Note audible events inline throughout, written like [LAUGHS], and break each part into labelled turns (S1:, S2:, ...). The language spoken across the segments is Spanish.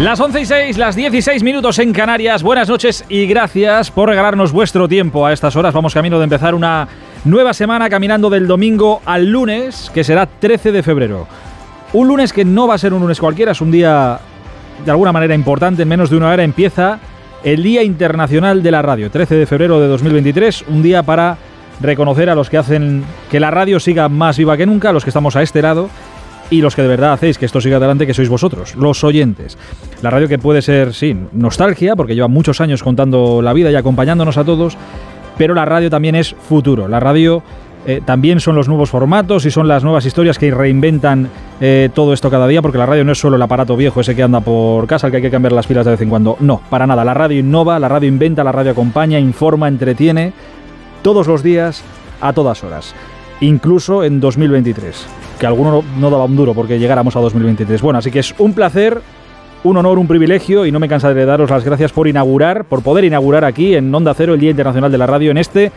S1: Las 11 y 6, las 16 minutos en Canarias. Buenas noches y gracias por regalarnos vuestro tiempo a estas horas. Vamos camino de empezar una nueva semana caminando del domingo al lunes, que será 13 de febrero. Un lunes que no va a ser un lunes cualquiera, es un día de alguna manera importante. En menos de una hora empieza el Día Internacional de la Radio, 13 de febrero de 2023, un día para reconocer a los que hacen que la radio siga más viva que nunca, a los que estamos a este lado y los que de verdad hacéis que esto siga adelante, que sois vosotros, los oyentes. La radio que puede ser, sí, nostalgia, porque lleva muchos años contando la vida y acompañándonos a todos, pero la radio también es futuro. La radio eh, también son los nuevos formatos y son las nuevas historias que reinventan eh, todo esto cada día, porque la radio no es solo el aparato viejo ese que anda por casa, al que hay que cambiar las pilas de vez en cuando. No, para nada. La radio innova, la radio inventa, la radio acompaña, informa, entretiene, todos los días, a todas horas. Incluso en 2023 que alguno no daba un duro porque llegáramos a 2023. Bueno, así que es un placer, un honor, un privilegio y no me cansaré de daros las gracias por inaugurar, por poder inaugurar aquí en Onda Cero el Día Internacional de la Radio en este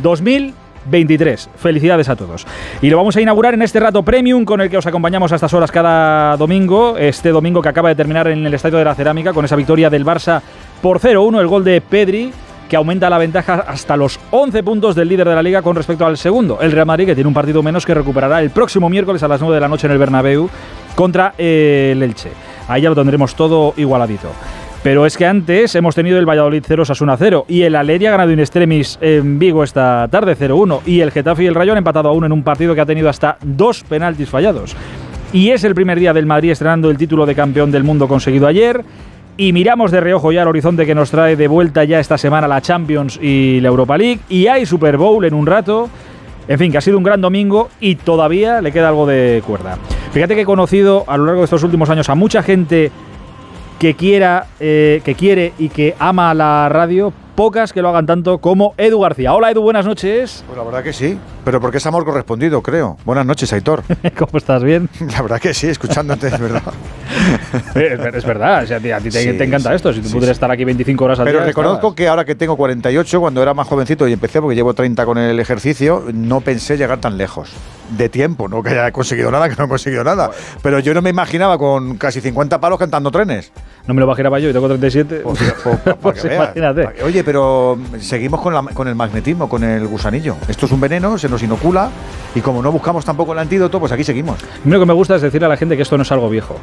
S1: 2023. Felicidades a todos. Y lo vamos a inaugurar en este rato premium con el que os acompañamos a estas horas cada domingo. Este domingo que acaba de terminar en el Estadio de la Cerámica con esa victoria del Barça por 0-1, el gol de Pedri que aumenta la ventaja hasta los 11 puntos del líder de la liga con respecto al segundo, el Real Madrid, que tiene un partido menos que recuperará el próximo miércoles a las 9 de la noche en el Bernabéu contra el Elche. Ahí ya lo tendremos todo igualadito. Pero es que antes hemos tenido el Valladolid 0 Sasuna 0 y el Aleria ha ganado in extremis en Vigo esta tarde 0-1 y el Getafe y el Rayo han empatado a en un partido que ha tenido hasta dos penaltis fallados. Y es el primer día del Madrid estrenando el título de campeón del mundo conseguido ayer y miramos de reojo ya el horizonte que nos trae de vuelta ya esta semana la Champions y la Europa League y hay Super Bowl en un rato. En fin, que ha sido un gran domingo y todavía le queda algo de cuerda. Fíjate que he conocido a lo largo de estos últimos años a mucha gente que quiera, eh, que quiere y que ama la radio, pocas que lo hagan tanto como Edu García. Hola Edu, buenas noches.
S2: Pues la verdad que sí, pero porque es amor correspondido, creo. Buenas noches, Aitor. [LAUGHS]
S1: ¿Cómo estás? ¿Bien? [LAUGHS]
S2: La verdad que sí, escuchándote, es verdad. [LAUGHS]
S1: es, verdad, a ti, te, encanta esto, si tú pudieras estar aquí 25 horas al
S2: día. Pero reconozco que ahora que tengo 48, cuando era más jovencito y empecé, porque llevo 30 con el ejercicio, no pensé llegar tan lejos. De tiempo, no que haya conseguido nada, que no he conseguido nada. Pero yo no me imaginaba con casi 50 palos cantando trenes.
S1: No me lo imaginaba yo, y tengo 37. Pues,
S2: pues, pues imagínate. Oye, pero seguimos con, el magnetismo, con el gusanillo. Esto es un veneno, se nos inocula y como no buscamos tampoco el antídoto, pues aquí seguimos.
S1: Lo que me gusta es decirle a la gente que esto no es algo viejo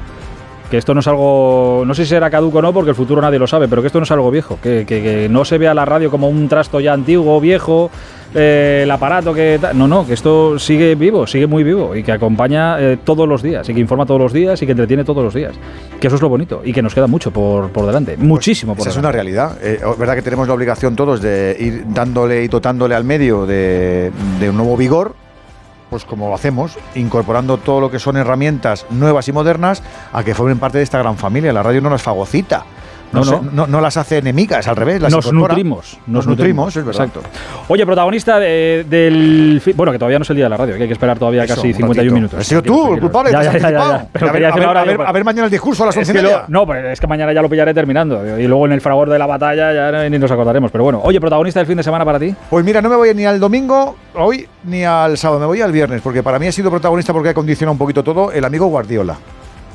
S1: que esto no es algo, no sé si será caduco o no, porque el futuro nadie lo sabe, pero que esto no es algo viejo, que, que, no se vea la radio como un trasto ya antiguo, viejo, eh, el aparato que... No, no, que esto sigue vivo, sigue muy vivo y que acompaña eh, todos los días y que informa todos los días y que entretiene todos los días. Que eso es lo bonito y que nos queda mucho por, por delante, pues muchísimo por
S2: esa es una realidad. Eh, es verdad que tenemos la obligación todos de ir dándole y dotándole al medio de, de un nuevo vigor pues como lo hacemos, incorporando todo lo que son herramientas nuevas y modernas a que formen parte de esta gran familia. La radio no nos fagocita. No, no, no, las hace enemigas, al revés, las
S1: nos nutrimos.
S2: Nos, nutrimos, es verdad.
S1: Exacto. Oye, protagonista del. Bueno, que todavía no es el día de la radio, que hay que esperar todavía casi 51 minutos.
S2: Has sido tú, el culpable.
S1: Ya, ya, ya,
S2: Pero a, ver, ahora, a, ver, mañana el discurso a las 11
S1: No, pero es que mañana ya lo pillaré terminando. Y luego en el fragor de la batalla ya ni nos acordaremos. Pero bueno, oye, protagonista del fin de semana para ti.
S2: Pues mira, no me voy ni al domingo, hoy, ni al sábado, me voy al viernes, porque para mí ha sido protagonista porque ha condicionado un poquito todo el amigo Guardiola.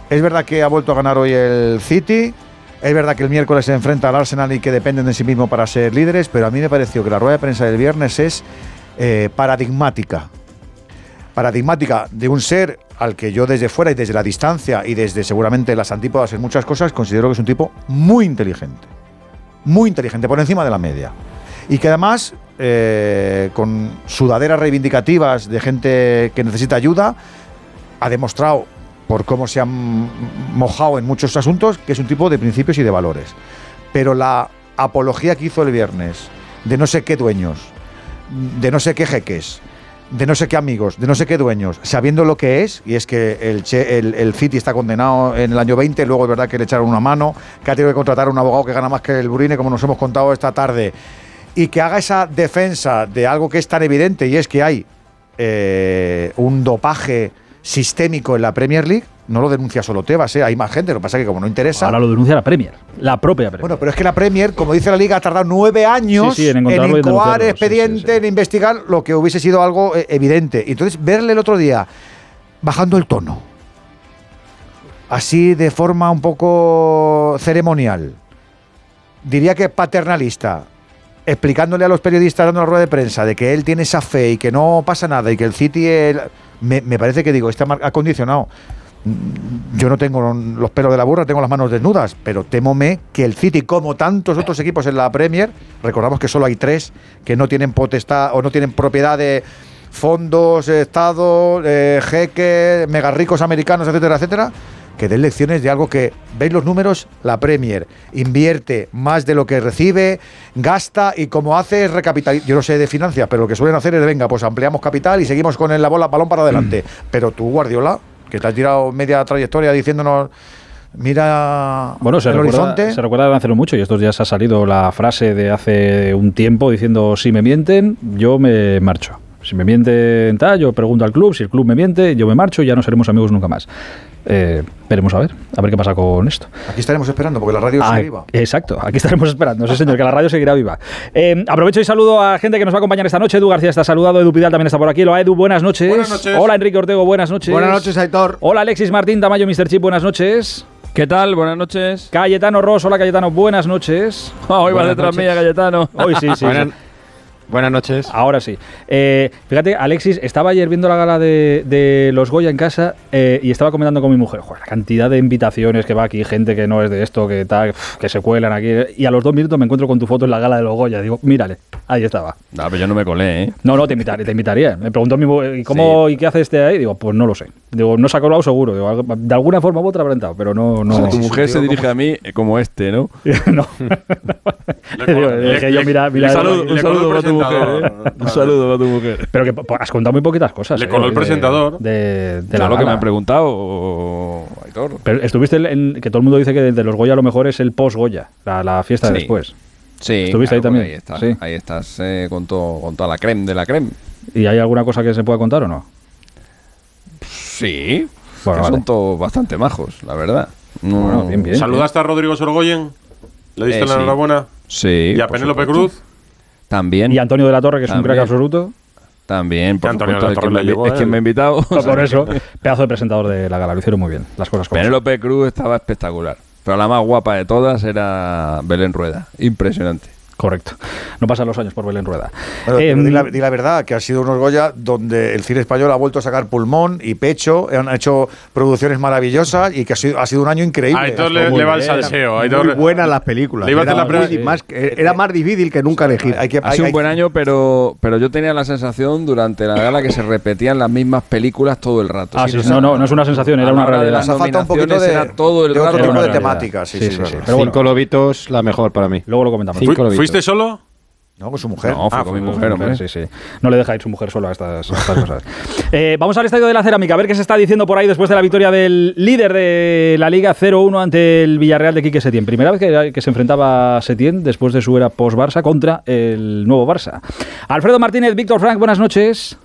S2: Es verdad que ha vuelto a ganar hoy el City es verdad que el miércoles se enfrenta al Arsenal y que dependen de sí mismo para ser líderes, pero a mí me pareció que la rueda de prensa del viernes es eh, paradigmática. Paradigmática de un ser al que yo desde fuera y desde la distancia y desde seguramente las antípodas en muchas cosas considero que es un tipo muy inteligente. Muy inteligente, por encima de la media. Y que además, eh, con sudaderas reivindicativas de gente que necesita ayuda, ha demostrado por cómo se han mojado en muchos asuntos, que es un tipo de principios y de valores. Pero la apología que hizo el viernes de no sé qué dueños, de no sé qué jeques, de no sé qué amigos, de no sé qué dueños, sabiendo lo que es, y es que el, City está condenado en el año 20, luego es verdad que le echaron una mano, que ha tenido que contratar a un abogado que gana más que el Burine, como nos hemos contado esta tarde, y que haga esa defensa de algo que es tan evidente, y es que hay eh, un dopaje sistémico en la Premier League. No lo denuncia solo Tebas, ¿eh? hay más gente, lo que pasa es que como no interesa...
S1: Ahora lo denuncia la Premier, la propia Premier.
S2: Bueno, pero es que la Premier, como dice la Liga, ha tardado nueve años en, en incoar expediente, en investigar lo que hubiese sido algo eh, evidente. Y entonces, verle el otro día bajando el tono, así de forma un poco ceremonial, diría que paternalista, explicándole a los periodistas dando la rueda de prensa de que él tiene esa fe y que no pasa nada y que el City me, me, parece que digo está acondicionado yo no tengo los pelos de la burra, tengo las manos desnudas, pero temome que el City, como tantos otros equipos en la Premier, recordamos que solo hay tres que no tienen potestad o no tienen propiedad de fondos, Estado, eh, jeques, mega ricos americanos, etcétera, etcétera, que den lecciones de algo que, veis los números, la Premier invierte más de lo que recibe, gasta y como hace es recapitalizar. Yo no sé de finanzas, pero lo que suelen hacer es, venga, pues ampliamos capital y seguimos con el, la bola, balón para adelante. Mm. Pero tú, Guardiola, que te has tirado media trayectoria diciéndonos mira
S1: bueno, se el recuerda, horizonte. Se recuerda de hacerlo mucho y estos días ha salido la frase de hace un tiempo diciendo si me mienten, yo me marcho. Si me mienten tal, yo pregunto al club, si el club me miente, yo me marcho y ya no seremos amigos nunca más. Eh, veremos a ver, a ver qué pasa con esto.
S2: Aquí estaremos esperando porque la radio
S1: ah,
S2: sigue viva.
S1: Exacto, aquí estaremos esperando, sí señor, que la radio seguirá viva. Eh, aprovecho y saludo a gente que nos va a acompañar esta noche. Edu García está saludado, Edu Pidal también está por aquí. Hola Edu, buenas noches.
S3: Buenas noches.
S1: Hola Enrique Ortego, buenas noches.
S3: Buenas noches, Aitor.
S1: Hola Alexis Martín Tamayo, Mr. Chip, buenas noches.
S4: ¿Qué tal? Buenas noches.
S1: Cayetano Ross, hola Cayetano, buenas noches.
S4: hoy va detrás mía, Cayetano.
S1: Hoy sí, sí. [LAUGHS]
S4: Buenas noches.
S1: Ahora sí. Eh, fíjate, Alexis, estaba ayer viendo la gala de, los Goya en casa eh, y estaba comentando con mi mujer, Joder, la cantidad de invitaciones que va aquí, gente que no es de esto, que tal, que se cuelan aquí. Y a los dos minutos me encuentro con tu foto en la gala de los Goya. Digo, mírale, ahí estaba.
S4: No, pero yo no me colé, ¿eh?
S1: No, no, te invitaría. Te invitaría. Me preguntó mi mujer, ¿y cómo y qué hace este ahí? Digo, pues no lo sé. Digo, no se ha colado seguro. Digo, de alguna forma u otra habrá entrado, pero no. no
S4: tu mujer se dirige a mí como este, ¿no? [LAUGHS]
S1: no. [LAUGHS] [LAUGHS] le, yo, mira, mira,
S4: un saludo, un saludo para tu mujer. ¿eh? Un saludo para tu mujer.
S1: Pero que has contado muy poquitas cosas.
S3: Le coló el presentador.
S1: De,
S4: de, lo que me han preguntado,
S1: Pero estuviste en. que todo el mundo dice que de los Goya lo mejor es el post-Goya, la, fiesta de después.
S4: Sí.
S1: ¿Estuviste ahí también?
S4: Ahí, estás, ahí estás eh, con, todo, con toda la creme de la creme.
S1: ¿Y hay alguna cosa que se pueda contar o no?
S4: Sí. Son todos bastante majos, la verdad.
S3: bien, bien, ¿Saludaste a Rodrigo Sorgoyen? ¿Le diste eh, la enhorabuena?
S4: Sí.
S3: ¿Y a Penélope Cruz?
S4: También.
S1: Y Antonio de la Torre, que es un crack absoluto.
S4: También, por
S3: Antonio de la Torre
S4: es, quien, es quien me ha invitado. [LAUGHS]
S1: por eso, [LAUGHS] pedazo de presentador de la gala, lo hicieron muy bien, las cosas como
S4: Penélope Cruz estaba espectacular. Pero la más guapa de todas era Belén Rueda. Impresionante.
S1: Correcto. No pasan los años por Belén Rueda.
S2: eh, di, la, la, verdad, que ha sido unos Goya donde el cine español ha vuelto a sacar pulmón y pecho, han hecho producciones maravillosas y que ha sido, ha sido un año increíble.
S3: A Aitor le, le, va el salseo.
S5: Muy buenas las películas.
S3: era,
S5: más, era, más, difícil que nunca elegir.
S4: Hay que, ha sido un buen año, pero, pero yo tenía la sensación durante la gala que se repetían las mismas películas todo el rato.
S1: Ah, sí, no, no, no es una sensación, era una realidad.
S2: Nos falta un poquito de,
S4: todo el
S2: de
S4: rato.
S2: otro tipo de temática. Sí, sí, sí.
S5: Cinco lobitos, la mejor para mí.
S1: Luego lo comentamos.
S3: ¿Fuiste solo?
S2: No, con su mujer.
S4: No, fue ah, con mi mujer, hombre.
S1: Sí, sí. No le deja ir su mujer solo a estas, [LAUGHS] cosas. Eh, vamos al estadio de la cerámica, a ver qué se está diciendo por ahí después de la victoria del líder de la Liga 0-1 ante el Villarreal de Quique Setién. Primera vez que, se enfrentaba Setién después de su era post-Barça contra el nuevo Barça. Alfredo Martínez, Víctor Frank, buenas noches.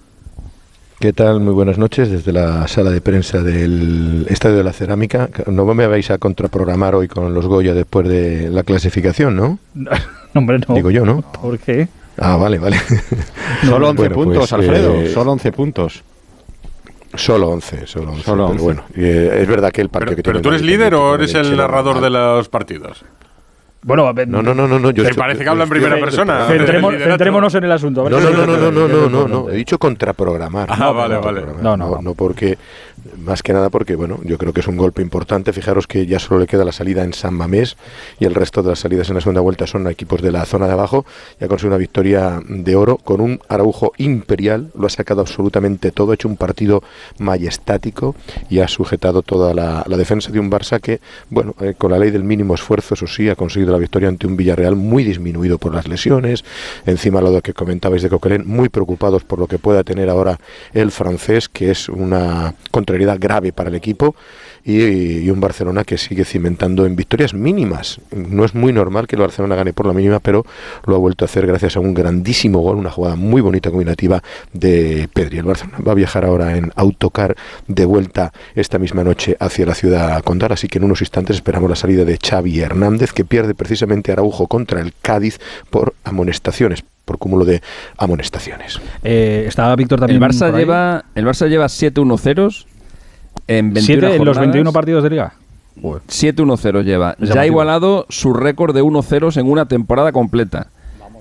S6: ¿Qué tal? Muy buenas noches desde la sala de prensa del Estadio de la Cerámica. No me vais a contraprogramar hoy con los Goya después de la clasificación, ¿no? [LAUGHS]
S1: hombre, no.
S6: Digo yo, ¿no?
S1: ¿Por qué?
S6: Ah, vale, vale. [LAUGHS]
S5: Solo 11 puntos, pues, Alfredo. Eh, solo 11 puntos.
S6: Solo 11, solo 11. Solo 11. Pero bueno, eh, es verdad que el partido
S3: pero,
S6: que
S3: ¿Pero tú eres líder o eres el narrador de los partidos?
S1: Bueno,
S6: no, no, no, no.
S3: Yo parece que habla en primera persona.
S1: Centrémonos en el asunto.
S6: No, no, no, no, no, no, no, no, He dicho contraprogramar.
S3: Ah, vale, vale.
S6: No, no, no, porque más que nada porque, bueno, yo creo que es un golpe importante. Fijaros que ya solo le queda la salida en San Mamés y el resto de las salidas en la segunda vuelta son equipos de la zona de abajo. Y ha conseguido una victoria de oro con un Araujo imperial. Lo ha sacado absolutamente todo. Ha hecho un partido majestático y ha sujetado toda la, defensa de un Barça que, bueno, eh, con la ley del mínimo esfuerzo, eso sí, ha conseguido la victoria ante un Villarreal muy disminuido por las lesiones. Encima lo que comentabais de Coquelin, muy preocupados por lo que pueda tener ahora el francés, que es una contrariedad grave para el equipo y, un Barcelona que sigue cimentando en victorias mínimas. No es muy normal que el Barcelona gane por la mínima, pero lo ha vuelto a hacer gracias a un grandísimo gol, una jugada muy bonita combinativa de Pedri. El Barcelona va a viajar ahora en autocar de vuelta esta misma noche hacia la ciudad condal, así que en unos instantes esperamos la salida de Xavi Hernández, que pierde precisamente Araujo contra el Cádiz por amonestaciones por cúmulo de amonestaciones.
S1: Eh, estaba Víctor también.
S4: El Barça lleva el Barça lleva 7-1 ceros
S1: en, en los 21 partidos de liga.
S4: 7-1-0 lleva. Ya ha igualado su récord de 1-0 en una temporada completa.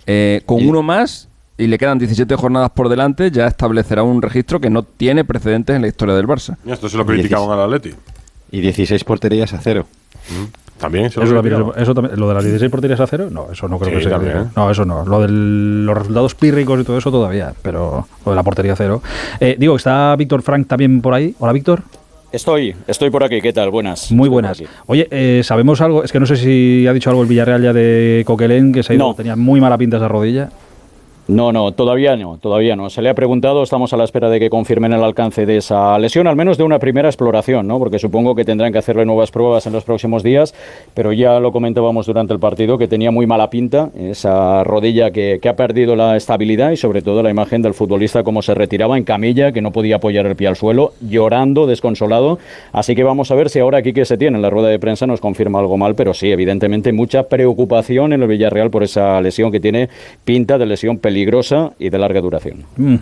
S4: Eh, con uno más y le quedan 17 jornadas por delante, ya establecerá un registro que no tiene precedentes en la historia del Barça.
S3: Y esto se lo criticaban al Atleti.
S5: Y 16 porterías a cero.
S3: Mm. También
S1: eso, eso, también, lo de las 16 porterías a cero, no, eso no creo que sea. ¿eh? No, eso no. Lo de los resultados pírricos y todo eso todavía, pero lo de la portería cero. Eh, digo, está Víctor Frank también por ahí. Hola, Víctor.
S7: Estoy, estoy por aquí. ¿Qué tal? Buenas.
S1: Muy buenas. Oye, eh, sabemos algo, es que no sé si ha dicho algo el Villarreal ya de Coquelén, que se ha ido, tenía muy mala pinta esa rodilla.
S7: No, no, todavía no, todavía no. Se le ha preguntado, estamos a la espera de que confirmen el alcance de esa lesión, al menos de una primera exploración, ¿no? Porque supongo que tendrán que hacerle nuevas pruebas en los próximos días, pero ya lo comentábamos durante el partido que tenía muy mala pinta esa rodilla que, ha perdido la estabilidad y sobre todo la imagen del futbolista como se retiraba en camilla, que no podía apoyar el pie al suelo, llorando, desconsolado. Así que vamos a ver si ahora aquí que se tiene en la rueda de prensa nos confirma algo mal, pero sí, evidentemente mucha preocupación en el Villarreal por esa lesión que tiene pinta de lesión peligrosa peligrosa y de larga duración.
S1: Mm,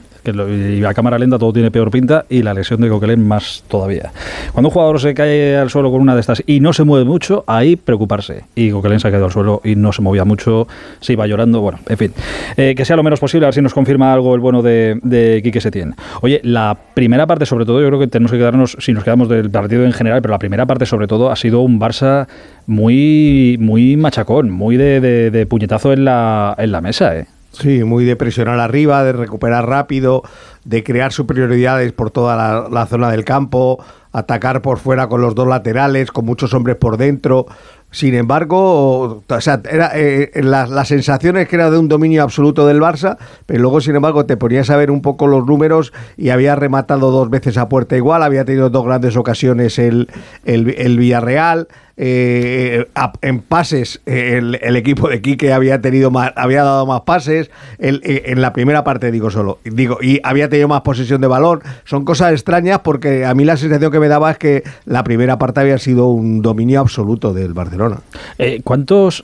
S1: y a cámara lenta todo tiene peor pinta y la lesión de Coquelin más todavía. Cuando un jugador se cae al suelo con una de estas y no se mueve mucho, ahí preocuparse. Y Coquelin se ha caído al suelo y no se movía mucho, se iba llorando, bueno, en fin. Eh, que sea lo menos posible, a ver si nos confirma algo el bueno de, de Quique Setién. Oye, la primera parte sobre todo, yo creo que tenemos que quedarnos, si nos quedamos del partido en general, pero la primera parte sobre todo ha sido un Barça muy, muy machacón, muy de, puñetazo en la mesa, ¿eh?
S8: Sí, muy de presionar arriba, de recuperar rápido, de crear superioridades por toda la, zona del campo, atacar por fuera con los dos laterales, con muchos hombres por dentro. Sin embargo, o sea, era, eh, las sensaciones que era de un dominio absoluto del Barça, pero luego, sin embargo, te ponías a ver un poco los números y había rematado dos veces a puerta igual, había tenido dos grandes ocasiones el, el, el Villarreal, eh, en pases el, equipo de Quique había tenido más, había dado más pases eh, en la primera parte digo solo digo y había tenido más posesión de balón son cosas extrañas porque a mí la sensación que me daba es que la primera parte había sido un dominio absoluto del Barcelona
S1: eh, ¿cuántos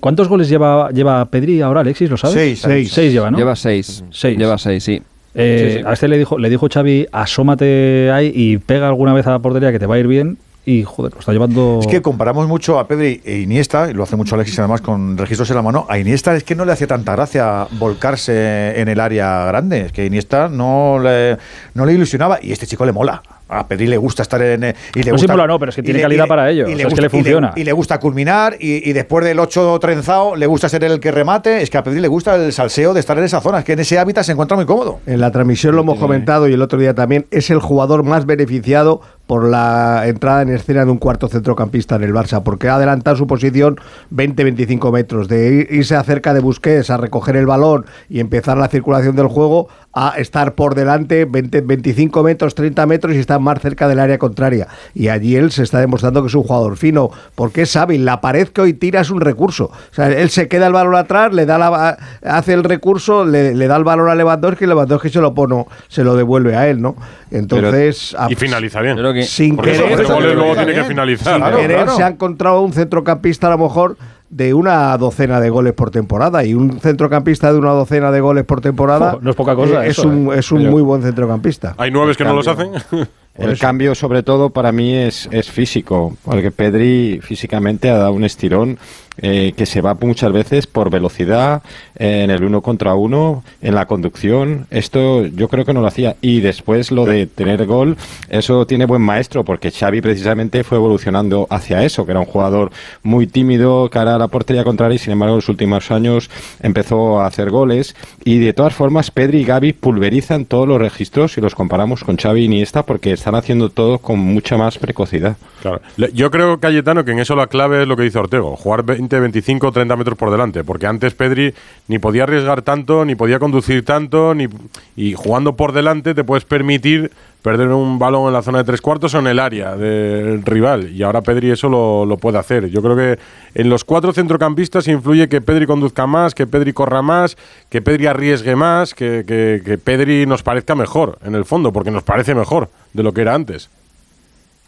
S1: cuántos goles lleva lleva Pedri ahora Alexis lo sabes?
S8: seis,
S1: seis. lleva ¿no?
S4: lleva seis, seis. lleva seis sí
S1: A este le dijo, le dijo Xavi, asómate ahí y pega alguna vez a la portería que te va a ir bien y joder, lo está llevando.
S8: Es que comparamos mucho a Pedri e Iniesta, y lo hace mucho Alexis además con registros en la mano. A Iniesta es que no le hace tanta gracia volcarse en el área grande. Es que Iniesta no le, no le ilusionaba y este chico le mola. A Pedri le gusta estar en. Y le
S1: no gusta, no, pero es que tiene calidad para ello. Y le es que le funciona.
S8: Y le, gusta culminar. Y, después del 8 trenzado, le gusta ser el que remate. Es que a Pedri le gusta el salseo de estar en esa zona. Es que en ese hábitat se encuentra muy cómodo. En la transmisión lo hemos comentado y el otro día también. Es el jugador más beneficiado por la entrada en escena de un cuarto centrocampista en el Barça, porque ha adelantado su posición 20-25 metros, de irse acerca de Busquets a recoger el balón y empezar la circulación del juego, a estar por delante 20, 25 metros, 30 metros y estar más cerca del área contraria. Y allí él se está demostrando que es un jugador fino, porque es hábil. La pared que hoy tira es un recurso. O sea, él se queda el balón atrás, le da la, hace el recurso, le, da el balón a Lewandowski y Lewandowski se lo pone, se lo devuelve a él, ¿no? Entonces.
S3: y finaliza bien.
S8: Sin querer,
S3: tiene que finalizar.
S8: Sin querer se ha encontrado un centrocampista a lo mejor de una docena de goles por temporada y un centrocampista de una docena de goles por temporada
S1: no es poca cosa
S8: eh, es un, ¿eh? es un muy buen centrocampista
S3: hay nueve que no los hacen [LAUGHS]
S5: el cambio sobre todo para mí es, es físico porque Pedri físicamente ha dado un estirón eh, que se va muchas veces por velocidad, en el uno contra uno, en la conducción. Esto yo creo que no lo hacía. Y después lo de tener gol, eso tiene buen maestro, porque Xavi precisamente fue evolucionando hacia eso, que era un jugador muy tímido, cara a la portería contraria, y sin embargo en los últimos años empezó a hacer goles. Y de todas formas, Pedri y Gaby pulverizan todos los registros si los comparamos con Xavi y Iniesta, porque están haciendo todo con mucha más precocidad.
S3: Claro. Yo creo, Cayetano, que en eso la clave es lo que dice Ortego, jugar 20, 25, 30 metros por delante, porque antes Pedri ni podía arriesgar tanto, ni podía conducir tanto, ni y jugando por delante te puedes permitir perder un balón en la zona de tres cuartos o en el área del rival, y ahora Pedri eso lo, puede hacer. Yo creo que en los cuatro centrocampistas influye que Pedri conduzca más, que Pedri corra más, que Pedri arriesgue más, que, que, que Pedri nos parezca mejor, en el fondo, porque nos parece mejor de lo que era antes.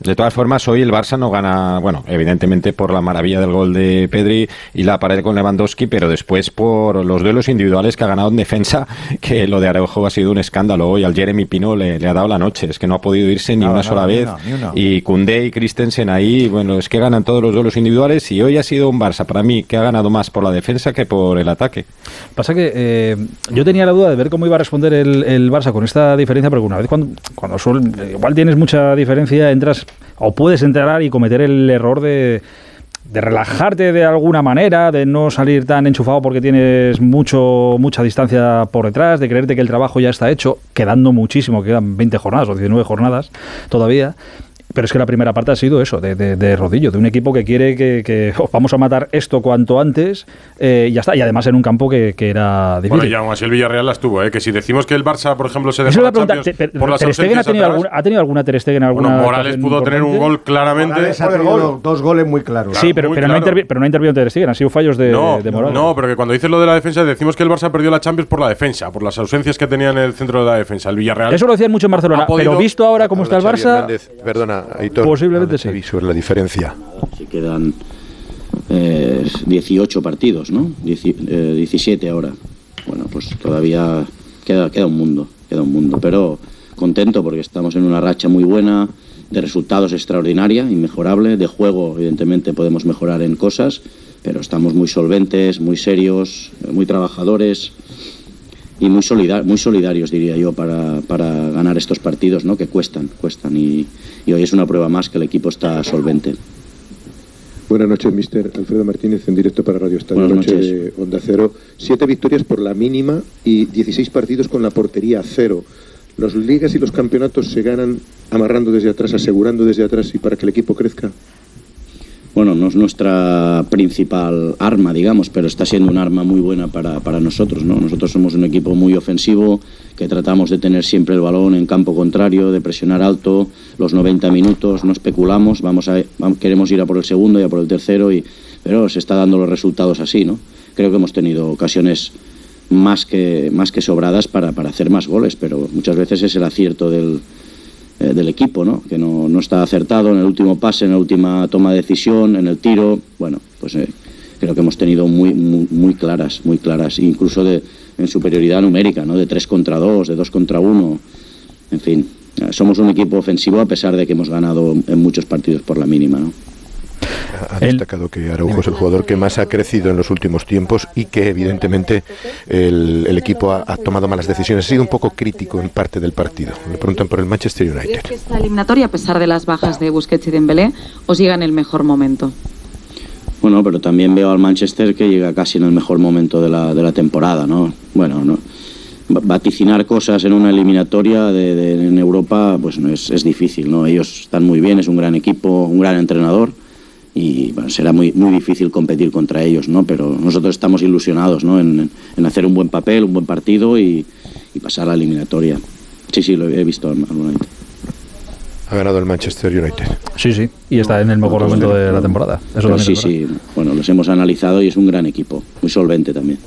S5: De todas formas, hoy el Barça no gana, bueno, evidentemente por la maravilla del gol de Pedri y la pared con Lewandowski, pero después por los duelos individuales que ha ganado en defensa, [LAUGHS] que lo de Araujo ha sido un escándalo. Hoy al Jeremy Pino le, ha dado la noche, es que no ha podido irse ni una sola vez. Y Koundé y Christensen ahí, bueno, es que ganan todos los duelos individuales y hoy ha sido un Barça para mí que ha ganado más por la defensa que por el ataque.
S1: Pasa que eh, yo tenía la duda de ver cómo iba a responder el, Barça con esta diferencia, porque una vez cuando, cuando igual tienes mucha diferencia, entras o puedes entrar y cometer el error de, de relajarte de alguna manera, de no salir tan enchufado porque tienes mucho mucha distancia por detrás, de creerte que el trabajo ya está hecho, quedando muchísimo, quedan 20 jornadas o 19 jornadas todavía. Pero es que la primera parte ha sido eso, de, de, rodillo, de un equipo que quiere que, oh, vamos a matar esto cuanto antes eh, y ya está. Y además en un campo que, era difícil.
S3: Bueno, y aún así el Villarreal la estuvo, ¿eh? que si decimos que el Barça, por ejemplo, se dejó
S1: la por las ha tenido, alguna, ¿Ha tenido alguna Ter Stegen alguna
S3: bueno, Morales pudo tener un gol claramente.
S2: Morales ha tenido dos goles muy claros.
S1: Sí, pero, pero, no ha pero, no ha intervenido Ter Stegen, han sido fallos de, de Morales.
S3: No, pero que cuando dices lo de la defensa, decimos que el Barça perdió la Champions por la defensa, por las ausencias que tenía en el centro de la defensa. El Villarreal.
S1: Eso lo decían mucho en Barcelona, pero visto ahora cómo está el Barça.
S6: Perdona,
S1: Posible
S6: sobre la diferencia.
S9: Si quedan 18 eh, partidos, ¿no? 17 eh, ahora. Bueno, pues todavía queda, queda un mundo, queda un mundo. Pero contento porque estamos en una racha muy buena, de resultados extraordinaria, inmejorable. De juego, evidentemente, podemos mejorar en cosas, pero estamos muy solventes, muy serios, muy trabajadores y muy, muy solidarios, diría yo, para, para, ganar estos partidos, ¿no? que cuestan, cuestan. Y, y, hoy es una prueba más que el equipo está solvente.
S10: Buenas noches, mister Alfredo Martínez, en directo para Radio Estadio Noche de Onda Cero. Siete victorias por la mínima y 16 partidos con la portería cero. Los ligas y los campeonatos se ganan amarrando desde atrás, asegurando desde atrás y para que el equipo crezca
S9: bueno, no es nuestra principal arma, digamos, pero está siendo un arma muy buena para, para, nosotros. ¿no? Nosotros somos un equipo muy ofensivo, que tratamos de tener siempre el balón en campo contrario, de presionar alto los 90 minutos, no especulamos, vamos a, queremos ir a por el segundo y a por el tercero, y, pero se está dando los resultados así. ¿no? Creo que hemos tenido ocasiones más que, más que sobradas para, para hacer más goles, pero muchas veces es el acierto del eh, del equipo, ¿no? que no, no, está acertado en el último pase, en la última toma de decisión, en el tiro. Bueno, pues eh, creo que hemos tenido muy, muy, claras, muy claras, incluso de, en superioridad numérica, ¿no? de 3 contra 2, de 2 contra 1. En fin, eh, somos un equipo ofensivo a pesar de que hemos ganado en muchos partidos por la mínima. ¿no?
S6: Ha destacado que Araujo es el jugador que más ha crecido en los últimos tiempos y que evidentemente el, equipo ha, tomado malas decisiones. Ha sido un poco crítico en parte del partido. Le preguntan por el Manchester United.
S11: que esta eliminatoria, a pesar de las bajas de Busquets y Dembélé, os llega en el mejor momento?
S9: Bueno, pero también veo al Manchester que llega casi en el mejor momento de la, de la temporada, ¿no? Bueno, no vaticinar cosas en una eliminatoria de, en Europa pues no es, es, difícil no ellos están muy bien es un gran equipo un gran entrenador y bueno, será muy, muy difícil competir contra ellos, ¿no? Pero nosotros estamos ilusionados, ¿no? En, hacer un buen papel, un buen partido y, pasar a la eliminatoria. Sí, sí, lo he visto alguna vez.
S6: Ha ganado el Manchester United.
S1: Sí, sí, y está en el mejor momento de la temporada.
S9: Eso sí, sí, bueno, los hemos analizado y es un gran equipo, muy solvente también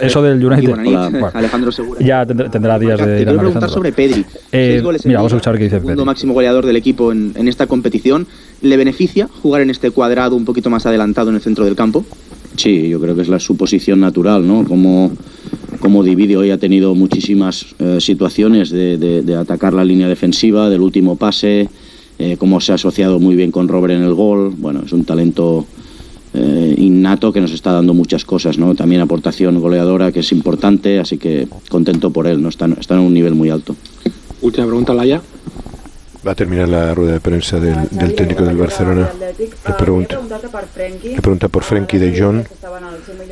S1: eso, del United. [LAUGHS]
S12: Alejandro Segura.
S1: Ya tendrá días de
S12: ir Te quiero preguntar sobre Pedri.
S1: Eh, mira, vamos a escuchar qué dice Pedri.
S12: Segundo máximo goleador del equipo en, en, esta competición. ¿Le beneficia jugar en este cuadrado un poquito más adelantado en el centro del campo?
S9: Sí, yo creo que es la suposición natural, ¿no? Como, como divide hoy ha tenido muchísimas eh, situaciones de, de, atacar la línea defensiva, del último pase, eh, cómo se ha asociado muy bien con Robert en el gol. Bueno, es un talento eh, innato que nos está dando muchas cosas, ¿no? También aportación goleadora que es importante, así que contento por él, ¿no? Está, está en un nivel muy alto.
S10: Última pregunta, Laia.
S6: Va a terminar la rueda de prensa del, del técnico del Barcelona. Le pregunta, le pregunta por Frenkie de Jong.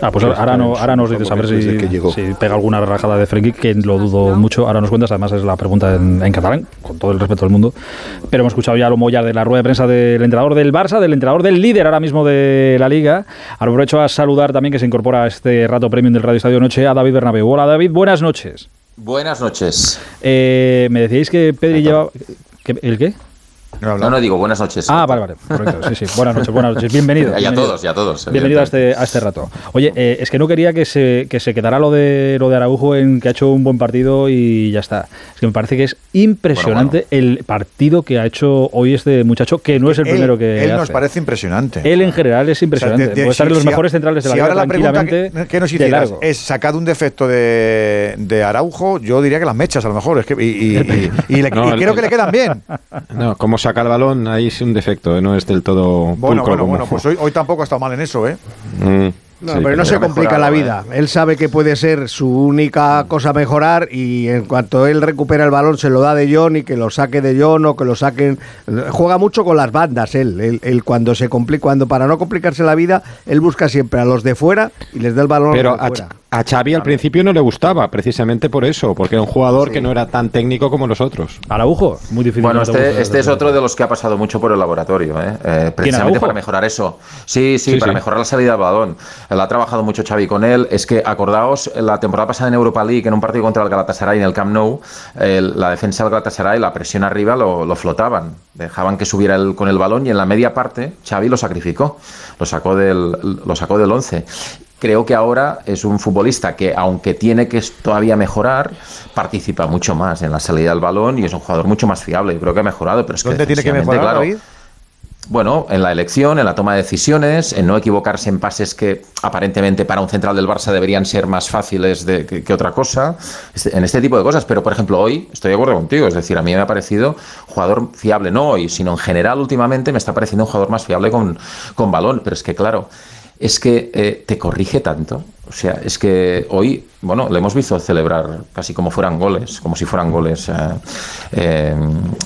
S1: Ah, pues ahora, no, ahora nos dices a ver si, si, pega alguna rajada de Frenkie, que lo dudo mucho. Ahora nos cuentas, además es la pregunta en, en catalán, con todo el respeto del mundo. Pero hemos escuchado ya lo mollar de la rueda de prensa del entrenador del Barça, del entrenador del líder ahora mismo de la Liga. Aprovecho a saludar también que se incorpora a este rato premium del Radio Estadio Noche a David Bernabéu. Hola David, buenas noches.
S13: Buenas noches.
S1: Eh, me decíais que Pedri lleva... ¿El qué?
S13: No, no, digo buenas noches.
S1: Ah, vale, vale. Correcto. Sí, sí. Buenas noches, buenas noches. Bienvenido. [LAUGHS]
S13: Y a todos, y a todos.
S1: Bienvenido a este, a este rato. Oye, eh, es que no quería que se, que se quedara lo de, lo de Araujo en que ha hecho un buen partido y ya está. Es que me parece que es impresionante el partido que ha hecho hoy este muchacho, que no es el
S2: Él-
S1: primero que
S2: Él
S1: hace.
S2: nos parece impresionante.
S1: Él en general es impresionante.
S2: O sea, de- de-
S1: Puede estar en
S2: si-
S1: los
S2: si
S1: mejores
S2: a-
S1: centrales de la
S2: si
S1: liga
S2: ahora la pregunta
S1: tranquilamente.
S2: que, que nos hicieras es sacado un defecto de, de Araujo, yo diría que las mechas a lo mejor. Es que, y y- [LAUGHS] y- y le-
S5: No,
S2: y
S5: el-
S2: creo que le quedan bien. [LAUGHS]
S5: No, como saca el balón, ahí es un defecto, ¿eh? no es del todo
S2: Bueno, bueno,
S5: como-
S2: bueno, pues hoy, hoy tampoco ha estado mal en eso, ¿eh?
S5: Mm,
S8: No,
S5: sí,
S8: pero no se complica la
S13: mejorado,
S8: vida. Él sabe que puede ser su única cosa mejorar y en cuanto él recupera el balón se lo da de John y que lo saque de John o que lo saquen. Juega mucho con las bandas él. Él, él cuando se complica, cuando para no complicarse la vida, él busca siempre a los de fuera y les da el balón
S5: Pero
S8: a los
S5: a,
S8: de fuera.
S5: A Xavi al principio no le gustaba, precisamente por eso, porque era un jugador que no era tan técnico como los otros.
S1: Araujo, muy difícil.
S13: Bueno, este, este es otro de los que ha pasado mucho por el laboratorio, ¿eh? Eh, precisamente para mejorar eso. Sí, sí,
S5: Sí,
S13: para
S5: sí.
S13: mejorar la salida del balón. Ha trabajado mucho Xavi con él. Es que, acordaos, la temporada pasada en Europa League, en un partido contra el Galatasaray en el Camp Nou, el- la defensa del Galatasaray, la presión arriba lo, lo flotaban. Dejaban que subiera el- con el balón y en la media parte Xavi lo sacrificó. Lo sacó del, lo sacó del 11. Creo que ahora es un futbolista que, aunque tiene que todavía mejorar, participa mucho más en la salida del balón y es un jugador mucho más fiable. Yo creo que ha mejorado, pero es que
S2: ¿Dónde tiene que mejorar,
S13: claro,
S2: David?
S13: bueno, en la elección, en la toma de decisiones, en no equivocarse en pases que aparentemente para un central del Barça deberían ser más fáciles de, que, que otra cosa, este- en este tipo de cosas. Pero, por ejemplo, hoy estoy de acuerdo contigo, es decir, a mí me ha parecido jugador fiable, no hoy, sino en general últimamente me está pareciendo un jugador más fiable con, con balón. Pero es que, claro, es que eh, te corrige tanto. O sea, es que hoy, bueno, le hemos visto celebrar casi como fueran goles, como si fueran goles eh, eh,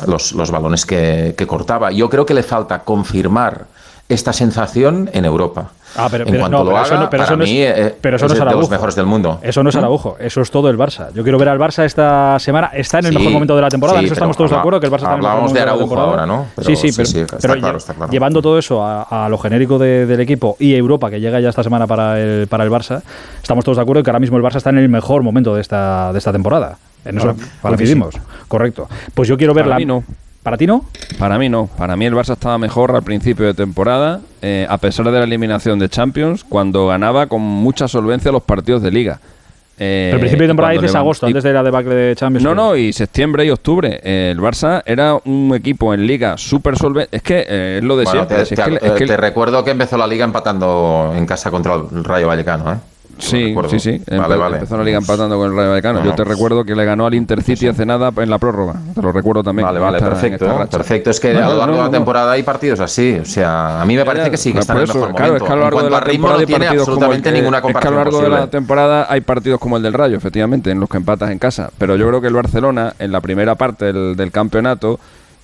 S13: los, los balones que, que cortaba. Yo creo que le falta confirmar esta sensación en Europa.
S1: Ah, pero,
S13: en
S1: pero
S13: cuanto
S1: no,
S13: lo
S1: pero
S13: haga,
S1: eso no, pero
S13: para
S1: eso no es,
S13: mí eh,
S1: pero eso no
S13: es
S1: es
S13: de
S1: Araujo.
S13: los mejores del mundo.
S1: Eso no es
S13: ¿Mm?
S1: Araujo, eso es todo el Barça. Yo quiero ver al Barça esta semana. Está en el
S13: Sí,
S1: mejor momento de la temporada,
S13: sí,
S1: en eso estamos todos de acuerdo que el Barça está en el mejor
S13: hablábamos
S1: momento
S13: de ahora, ¿no? Pero
S1: sí, sí, pero,
S13: sí, está
S1: pero
S13: claro, está claro.
S1: llevando todo eso a, a lo genérico de- del equipo y Europa, que llega ya esta semana para el, para el Barça, estamos todos de acuerdo que ahora mismo el Barça está en el mejor momento de esta, de esta temporada. En eso coincidimos. Correcto. Pues yo quiero ver
S4: Para
S1: la.
S4: mí no.
S1: ¿Para ti no?
S4: Para mí no. Para mí el Barça estaba mejor al principio de temporada, eh, a pesar de la eliminación de Champions, cuando ganaba con mucha solvencia los partidos de Liga. Eh,
S1: Pero al principio de temporada dices agosto,
S4: y-
S1: antes de la debacle de Champions.
S4: No, no, y septiembre y octubre. Eh, el Barça era un equipo en Liga súper solvente. Es que eh, es lo de
S13: Bueno,
S4: siempre.
S13: te,
S4: si es
S13: te-
S4: que- es que-
S13: te recuerdo que empezó la liga empatando en casa contra el Rayo Vallecano, ¿eh?
S4: Sí, sí, sí.
S13: Vale,
S4: Empe-
S13: vale.
S4: Empezó la liga empatando con el Rayo Vallecano.
S13: No,
S4: Yo te recuerdo que le ganó al Intercity hace nada en la prórroga. Te lo recuerdo también.
S13: Vale, vale,
S4: esta-
S13: perfecto. Perfecto. Es que
S4: No,
S13: a lo largo
S4: no,
S13: de la temporada hay partidos así. O sea, a mí me parece que sí, que
S4: Por
S13: está en el
S4: eso,
S13: mejor
S4: claro,
S13: momento.
S4: es que a lo largo
S13: en
S4: de la temporada
S13: no tiene
S4: el
S13: absolutamente ninguna
S4: Es que a lo
S13: comparación
S4: largo de la temporada hay partidos como el del Rayo, efectivamente, en los que empatas en casa. Pero yo creo que el Barcelona, en la primera parte del, del campeonato,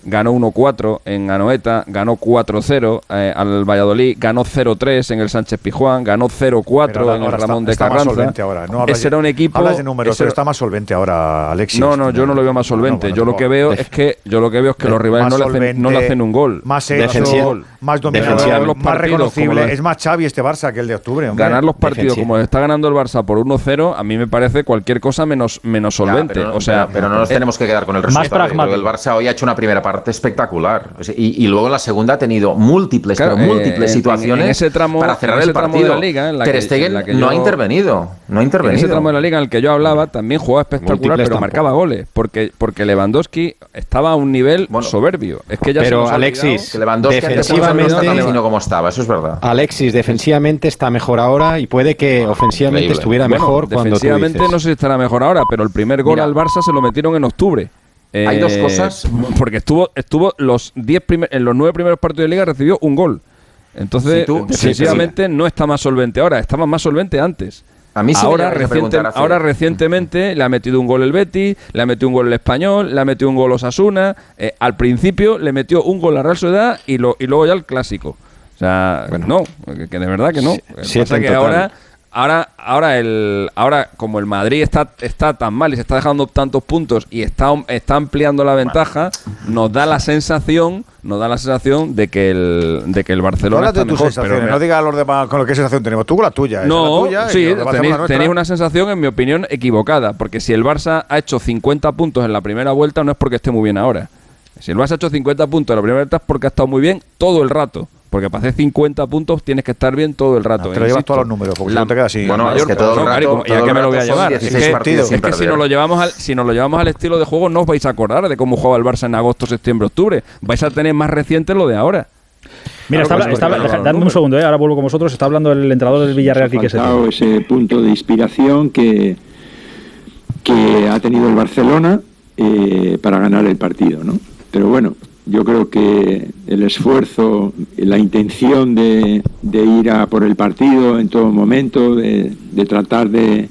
S4: ganó 1-4 en Anoeta, ganó 4-0 eh, al Valladolid, ganó 0-3 en el Sánchez Pijuán, ganó 0-4
S2: Pero ahora-
S4: en el
S2: ahora está-
S4: Ramón de
S2: está más
S4: Carranza.
S2: solvente ahora. No hablas
S4: ese era un equipo.
S2: Hablas de números,
S4: ese
S2: pero está más solvente ahora, Alexis.
S4: no, no, yo no lo veo más solvente.
S2: bueno,
S4: yo lo que veo es que yo lo que veo es que los rivales
S2: más
S4: no le, hacen, no le hacen un gol.
S2: Más
S4: No
S2: hecho, más dominador,
S4: Los
S2: más reconocible. Es más Xavi este Barça que el de octubre. hombre.
S4: Ganar los partidos
S2: Defensivo.
S4: como está ganando el Barça por 1-0, a mí me parece cualquier cosa menos, menos
S13: Ya,
S4: solvente.
S13: pero, no-
S4: o sea,
S13: pero, pero no nos
S4: eh,
S13: tenemos que quedar con el
S4: más
S13: resultado. Que
S4: pragmático.
S13: El Barça hoy ha hecho una primera parte espectacular. O sea, y, y luego en la segunda ha tenido múltiples,
S4: Claro,
S13: pero
S4: eh,
S13: múltiples
S4: en-
S13: situaciones
S4: en ese tramo-
S13: para cerrar
S4: en ese
S13: el
S4: tramo de
S13: partido.
S4: la liga, en la
S13: Ter
S4: que-
S13: Stegen
S4: en la que
S13: no ha intervenido. No ha
S4: En
S13: intervenido.
S4: ese tramo de la liga en el que yo hablaba también jugaba espectacular,
S5: Múltiples
S4: pero
S5: tampoco.
S4: marcaba goles. Porque, porque Lewandowski estaba a un nivel soberbio. Es que ya
S5: Pero, Alexis,
S13: Que Lewandowski antes no
S5: defensivamente-
S13: está tan como estaba, eso es verdad.
S5: Alexis defensivamente está mejor ahora y puede que ofensivamente
S13: Increíble.
S5: estuviera
S4: Bueno,
S5: mejor cuando tú
S4: defensivamente
S5: dices.
S4: no sé si estará mejor ahora, pero el primer gol
S13: Mira.
S4: al Barça se lo metieron en octubre.
S13: Hay dos cosas.
S4: Porque estuvo, estuvo los 10 primer- en los nueve primeros partidos de liga recibió un gol. Entonces,
S13: Si tú-
S4: defensivamente no está más solvente ahora, estaba más solvente antes.
S13: A mí sí
S4: ahora, reciente- ahora recientemente le ha metido un gol el Betty, le ha metido un gol el Español, le ha metido un gol Osasuna. eh, al principio le metió un gol a Real Sociedad y, lo, y luego ya el clásico. O sea, no, que, de verdad que no.
S5: Sí-
S4: Lo que
S5: siete
S4: pasa que
S5: total.
S4: ahora Ahora, ahora, el, ahora como el Madrid está, está tan mal y se está dejando tantos puntos y está, está ampliando la ventaja, nos da la sensación, nos da la sensación de que el, de que el Barcelona está mejor.
S2: sensaciones,
S4: pero
S2: no digas a los demás con lo que sensación tenemos. Tú con la tuya.
S4: no,
S2: la tuya
S4: sí, tenéis,
S2: la
S4: tenéis una sensación, en mi opinión, equivocada. Porque si el Barça ha hecho 50 puntos en la primera vuelta, no es porque esté muy bien ahora. Si el Barça ha hecho 50 puntos en la primera vuelta es porque ha estado muy bien todo el rato. Porque para hacer 50 puntos tienes que estar bien todo el rato.
S2: te lo llevas todos los números, porque si no te quedas así.
S13: Bueno,
S4: mayor
S13: es que todo el rato-
S4: Carico, ¿y a qué
S13: el
S4: me lo voy a llevar? Es
S13: 16
S4: que, es si nos lo llevamos al si nos lo llevamos al estilo de juego no os vais a acordar de cómo jugaba el Barça en agosto, septiembre, octubre. Vais a tener más reciente lo de ahora.
S1: Mira, está,
S4: Claro,
S1: está- deja-
S4: claro,
S1: dadme un segundo, eh, ahora vuelvo con vosotros. Está hablando el entrenador del Villarreal, Quique Setién.
S14: ese punto de inspiración que, que ha tenido el Barcelona eh, para ganar el partido, ¿no? Pero bueno, yo creo que el esfuerzo, la intención de, ir a por el partido en todo momento, de, de tratar de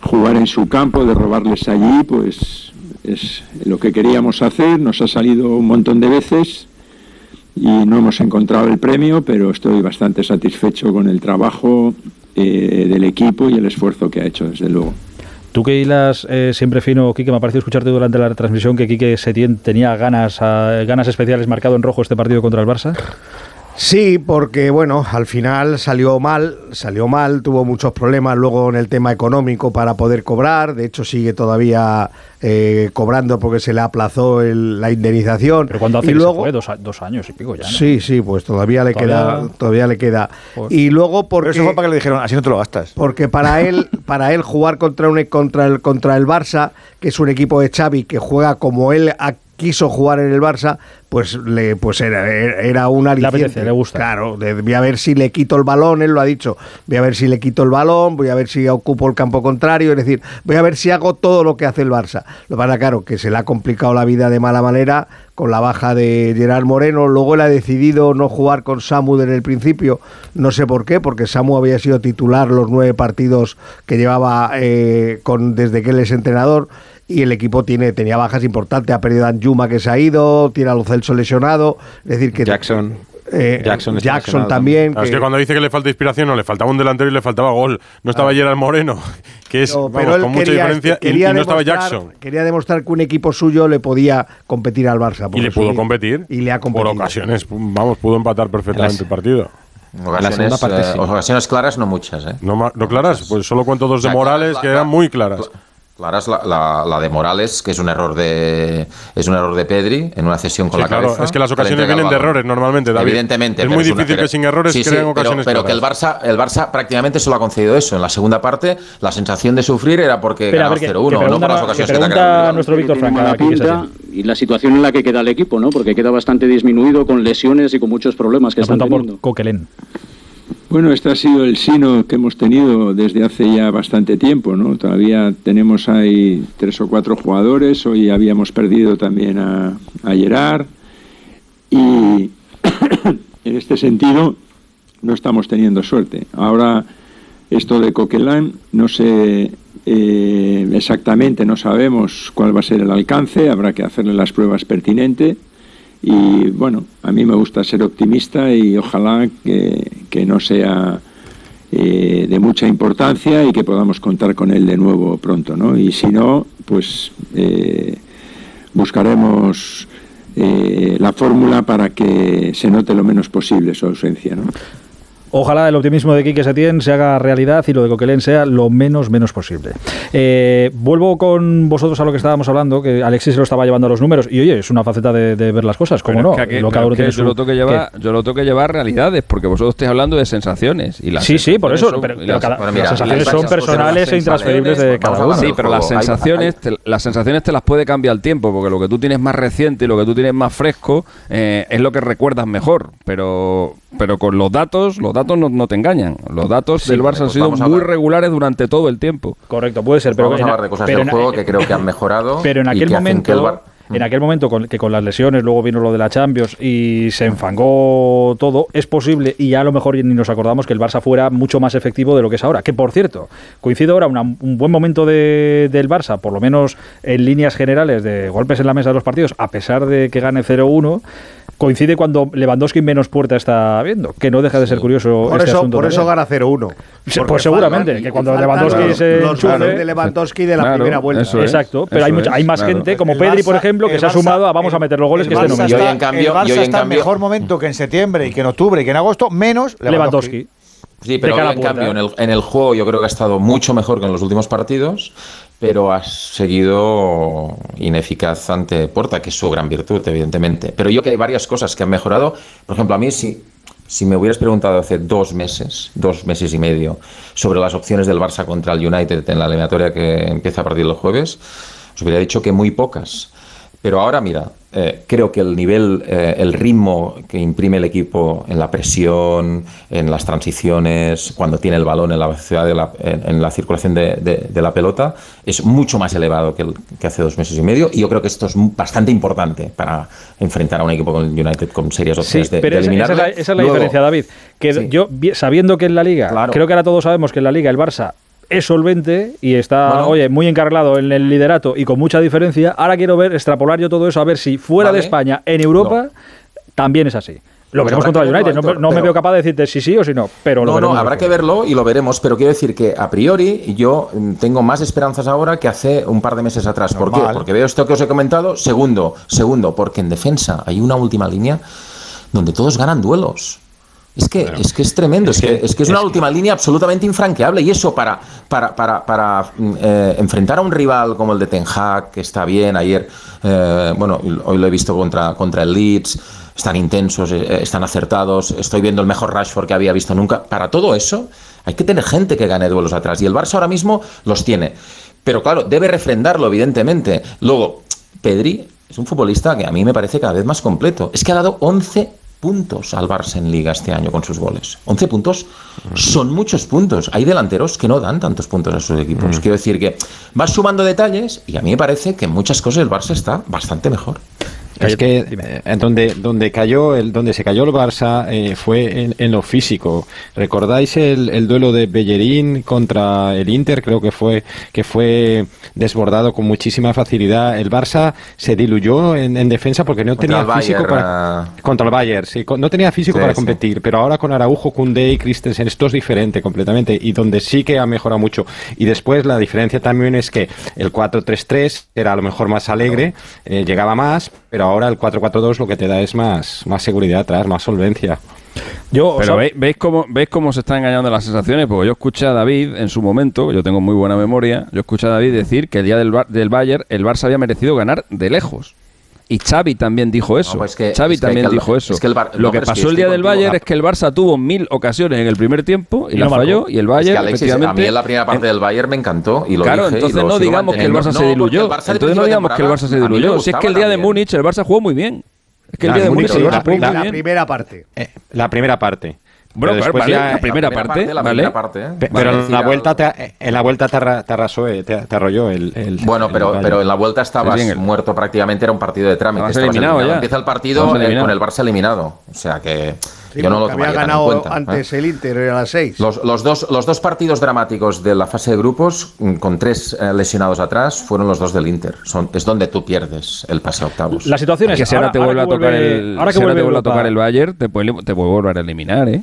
S14: jugar en su campo, de robarles allí, pues es lo que queríamos hacer, nos ha salido un montón de veces y no hemos encontrado el premio, pero estoy bastante satisfecho con el trabajo eh, del equipo y el esfuerzo que ha hecho, desde luego.
S1: Tú que hilas eh, siempre fino, Quique, me ha parecido escucharte durante la transmisión que Quique Setién tenía ganas, ah, ganas especiales marcado en rojo este partido contra el Barça.
S8: Sí, porque bueno, al final salió mal, salió mal, tuvo muchos problemas luego en el tema económico para poder cobrar, de hecho sigue todavía eh, cobrando porque se le aplazó el- la indemnización.
S1: Pero cuando hace
S8: y luego,
S1: fue, dos, años y pico ya. ¿no?
S8: Sí, sí, pues todavía le
S1: Todavía-
S8: queda, todavía le queda.
S1: Joder.
S8: Y luego porque
S2: Pero eso fue para que le dijeron, así no te lo gastas.
S8: porque para él, [LAUGHS] para él jugar contra un contra el contra el Barça, que es un equipo de Xavi que juega como él ha- quiso jugar en el Barça, pues le pues era, era un aliciente.
S1: apetece, le gusta.
S8: Claro, de- voy a ver si le quito el balón, él lo ha dicho. Voy a ver si le quito el balón, voy a ver si ocupo el campo contrario, es decir, voy a ver si hago todo lo que hace el Barça. Lo que pasa, claro, que se le ha complicado la vida de mala manera con la baja de Gerard Moreno. Luego él ha decidido no jugar con Samu en el principio, no sé por qué, porque Samu había sido titular los nueve partidos que llevaba eh, con desde que él es entrenador. Y el equipo tiene tenía bajas importantes. Ha perdido a Yuma que se ha ido, tiene a Lo Celso lesionado. Es decir, que
S5: Jackson.
S8: eh,
S5: Jackson
S8: Jackson también.
S3: Claro, es que cuando dice que le falta inspiración, no, le faltaba un delantero y le faltaba gol. No estaba Gerard Moreno, que es
S8: Pero- pero
S3: con mucha
S8: quería-
S3: diferencia, y-
S8: quería
S3: y, no estaba Jackson.
S8: Quería demostrar que un equipo suyo le podía competir al Barça.
S3: Y le pudo competir.
S8: Y le ha
S3: Por
S8: competido.
S3: ocasiones, vamos, pudo empatar perfectamente el partido.
S13: Ocasiones,
S5: segunda parte,
S13: eh,
S5: sí.
S13: ocasiones claras, no muchas. ¿eh?
S3: ¿No, no claras? Pues solo cuento dos de
S13: La-
S3: Morales
S13: la-
S3: que eran muy claras.
S13: Claras la, la- la de Morales, que es un error de es un error de Pedri en una cesión con
S3: Sí,
S13: la
S3: claro,
S13: cabeza.
S3: es que las ocasiones vienen de errores normalmente, David.
S13: Evidentemente.
S3: Es
S13: pero
S3: muy
S13: una-
S3: difícil
S13: pero-
S3: que sin errores
S13: sí, sí,
S3: creen
S13: pero-
S3: ocasiones
S13: Pero, que el. Barça, el Barça prácticamente solo ha concedido eso. En la segunda parte, la sensación de sufrir era porque
S1: Espera, a
S13: ganabas
S1: ver, que-
S13: 0-1,
S1: que
S13: no por las ocasiones
S1: que
S13: que te
S1: nuestro Víctor Franca,
S7: y la situación en la que queda el equipo, ¿no? Porque queda bastante disminuido con lesiones y con muchos problemas que
S1: Ha
S7: están teniendo.
S1: por Coquelin.
S14: Bueno, este ha sido el sino que hemos tenido desde hace ya bastante tiempo, ¿no? Todavía tenemos ahí tres o cuatro jugadores, hoy habíamos perdido también a, a Gerard y [COUGHS] en este sentido no estamos teniendo suerte. Ahora esto de Coquelin, no sé eh, exactamente, no sabemos cuál va a ser el alcance, habrá que hacerle las pruebas pertinentes. Y bueno, a mí me gusta ser optimista y ojalá que, que no sea eh, de mucha importancia y que podamos contar con él de nuevo pronto, ¿no? Y si no, pues eh, buscaremos eh, la fórmula para que se note lo menos posible su ausencia, ¿no?
S1: Ojalá el optimismo de Quique Setién se haga realidad y lo de Coquelin sea lo menos menos posible. Eh, vuelvo con vosotros a lo que estábamos hablando, que Alexis se lo estaba llevando a los números. Y oye, es una faceta de, de ver las cosas, ¿cómo
S4: Pero
S1: no?
S4: es que aquí-
S1: Lo
S4: que
S1: tiene
S4: yo,
S1: su-
S4: lo tengo que llevar,
S1: ¿Qué?
S4: yo lo tengo que llevar a realidades, porque vosotros estáis hablando de sensaciones. Y las
S1: Sí, sí, por eso,
S4: son-
S1: pero-
S4: las-
S1: cada-
S13: Bueno, mira,
S1: las sensaciones
S13: las
S1: son personales e intransferibles de cada uno.
S4: Sí, pero las sensaciones, te, las sensaciones te las puede cambiar el tiempo, porque lo que tú tienes más reciente y lo que tú tienes más fresco eh, es lo que recuerdas mejor. Pero, pero con los datos, los datos no, no te engañan. Los datos
S13: Sí,
S4: del Barça han
S13: pues
S4: sido
S13: a
S4: muy
S13: hablar.
S4: regulares durante todo el tiempo.
S1: Correcto, puede ser, pero
S13: Vamos a
S1: en-
S13: hablar de cosas del
S1: en-
S13: juego que creo que han mejorado.
S1: Pero en aquel momento, en aquel momento con, que con las lesiones, luego vino lo de la Champions y se enfangó todo, es posible, y ya a lo mejor ni nos acordamos que el Barça fuera mucho más efectivo de lo que es ahora. Que por cierto, coincide ahora una- un buen momento de- del Barça, por lo menos en líneas generales de golpes en la mesa de los partidos, a pesar de que gane 0-1. Coincide cuando Lewandowski menos puerta está viendo, que no deja de ser curioso.
S8: Por
S1: este
S8: eso,
S1: asunto
S8: por eso gana 0-1.
S1: Sí,
S8: Porque
S1: pues seguramente,
S8: faltan-
S1: que cuando Lewandowski
S8: los-
S1: se
S8: los
S1: enchufe-
S8: goles de Lewandowski de la
S4: Claro,
S8: primera vuelta.
S4: es.
S1: Exacto, pero hay, mucha- hay más
S4: claro.
S1: gente, como
S2: El
S1: Pedri, por
S2: Barça-
S1: ejemplo, que
S2: el
S1: se ha sumado a vamos a meter los goles
S2: el
S1: que estén
S2: Barça
S1: nominados.
S13: Y hoy, en cambio-
S2: el Barça está en mejor momento que en septiembre y que en octubre y que en agosto, menos Lewandowski.
S1: Lewandowski.
S13: Sí, pero en
S1: puerta.
S13: cambio en el, en el juego yo creo que ha estado mucho mejor que en los últimos partidos, pero ha seguido ineficaz ante Porta, que es su gran virtud, evidentemente. Pero yo que hay varias cosas que han mejorado. Por ejemplo, a mí si, si me hubieras preguntado hace dos meses, dos meses y medio, sobre las opciones del Barça contra el United en la eliminatoria que empieza a partir del jueves, os hubiera dicho que muy pocas. Pero ahora, mira, eh, creo que el nivel, eh, el ritmo que imprime el equipo en la presión, en las transiciones, cuando tiene el balón en la velocidad de la, en, en la circulación de, de- de la pelota, es mucho más elevado que, el- que hace dos meses y medio. Y yo creo que esto es bastante importante para enfrentar a un equipo con el United con serias
S1: Sí,
S13: opciones de,
S1: pero
S13: de
S1: esa, esa es la,
S13: eliminarle.
S1: esa es la
S13: Luego,
S1: diferencia, David. Que yo, sabiendo que en la Liga, creo que ahora todos sabemos que en la Liga el Barça es solvente y está,
S13: Bueno.
S1: oye, muy encarrilado en el liderato y con mucha diferencia. Ahora quiero ver, extrapolar yo todo eso, a ver si fuera de. España, en Europa, también es así. Lo
S13: Pues
S1: veremos contra el
S13: verlo,
S1: United. No, me- veo capaz de decirte si sí o si no, pero lo
S13: No, no, habrá que verlo y lo veremos, pero quiero decir que a priori yo mm, tengo más esperanzas ahora que hace un par de meses atrás. ¿Por qué? Porque veo esto que os he comentado. Segundo, segundo, porque en defensa hay una última línea donde todos ganan duelos. Es que, es que es tremendo, es, que, es que es una última línea absolutamente infranqueable y eso para, para, para, para, mm, eh, enfrentar a un rival como el de Ten Hag, que está bien, ayer, eh, bueno, hoy lo he visto contra, contra el Leeds, están intensos, eh, están acertados, estoy viendo el mejor Rashford que había visto nunca. Para todo eso hay que tener gente que gane duelos atrás y el Barça ahora mismo los tiene. Pero claro, debe refrendarlo, evidentemente. Luego, Pedri es un futbolista que a mí me parece cada vez más completo. Es que ha dado 11 puntos al Barça en Liga este año con sus goles. 11 puntos son muchos puntos. Hay delanteros que no dan tantos puntos a sus equipos. Quiero decir que vas sumando detalles y a mí me parece que en muchas cosas el Barça está bastante mejor.
S5: Es que eh, donde, donde cayó el, donde se cayó el Barça eh, fue en, en lo físico. ¿Recordáis el, el duelo de Bellerín contra el Inter? Creo que fue que fue desbordado con muchísima facilidad. El Barça se diluyó en, en defensa porque no
S13: Contra
S5: tenía físico
S13: Bayern,
S5: para contra el Bayern, sí, no tenía físico
S13: Sí,
S5: para
S13: sí.
S5: competir, pero ahora con Araujo, Koundé y Christensen esto es diferente completamente y donde sí que ha mejorado mucho. Y después la diferencia también es que el 4-3-3 era a lo mejor más alegre, eh, llegaba más, pero ahora el 4-4-2 lo que te da es más, más seguridad atrás, más solvencia.
S1: Yo,
S4: Pero ¿veis, veis cómo, ¿veis cómo se están engañando las sensaciones? Porque yo escuché a David en su momento, yo tengo muy buena memoria, yo escuché a David decir que el día del, Bar- del Bayern el Barça había merecido ganar de lejos. Y Xavi también dijo eso.
S13: pues que-
S4: Xavi
S13: es que
S4: también
S13: el-
S4: dijo eso.
S13: es que el Bar-
S4: Lo
S13: no,
S4: que
S13: pero es que
S4: pasó el
S13: estoy
S4: día del. Bayern es que el Barça tuvo mil ocasiones en el primer tiempo y,
S1: Y
S4: la
S1: no
S4: falló y el
S13: Es
S4: Bayern
S13: que Alexis, a mí en la primera parte del Bayern me encantó y lo
S4: Claro,
S13: dije y
S4: entonces
S13: lo
S4: no digamos que el. Barça se diluyó.
S13: el Barça
S4: Entonces no digamos que el Barça se diluyó. Si es que el día de Múnich el Barça jugó muy bien. Es que el
S5: La
S4: día de Múnich el
S5: la
S4: Barça jugó
S5: primera-
S4: muy
S8: La
S4: bien.
S8: primera parte.
S5: Eh, la primera parte.
S4: Bueno,
S5: Pero
S4: claro,
S5: después
S4: vale,
S5: ya-
S4: la primera parte,
S13: la
S4: ¿vale?
S13: primera parte, ¿eh? Vale,
S5: Pero en la vuelta te, en la vuelta te, arra- te arrasó, eh, te, te arrolló el, el-
S13: Bueno,
S5: el
S13: pero, pero en la vuelta estabas
S4: el-
S13: muerto prácticamente, era un partido de trámite.
S4: Eliminado ya.
S13: Empieza el partido eh, con el Barça eliminado. O sea que
S8: Sí,
S13: yo no lo
S8: había
S13: tan en
S8: ganado
S13: cuenta. ¿eh?
S8: antes el Inter a las 6.
S13: Los, los dos, los dos partidos dramáticos de la fase de grupos, mm, con tres eh, lesionados atrás, fueron los dos del Inter. Son, es donde tú pierdes el pase a octavos.
S1: La situación es
S4: que si ahora, te vuelve a tocar el,
S1: ahora que
S4: si ahora
S1: vuelve
S4: te vuelve a
S1: Europa-
S4: tocar el Bayern, te puede, te puede volver a eliminar, ¿eh?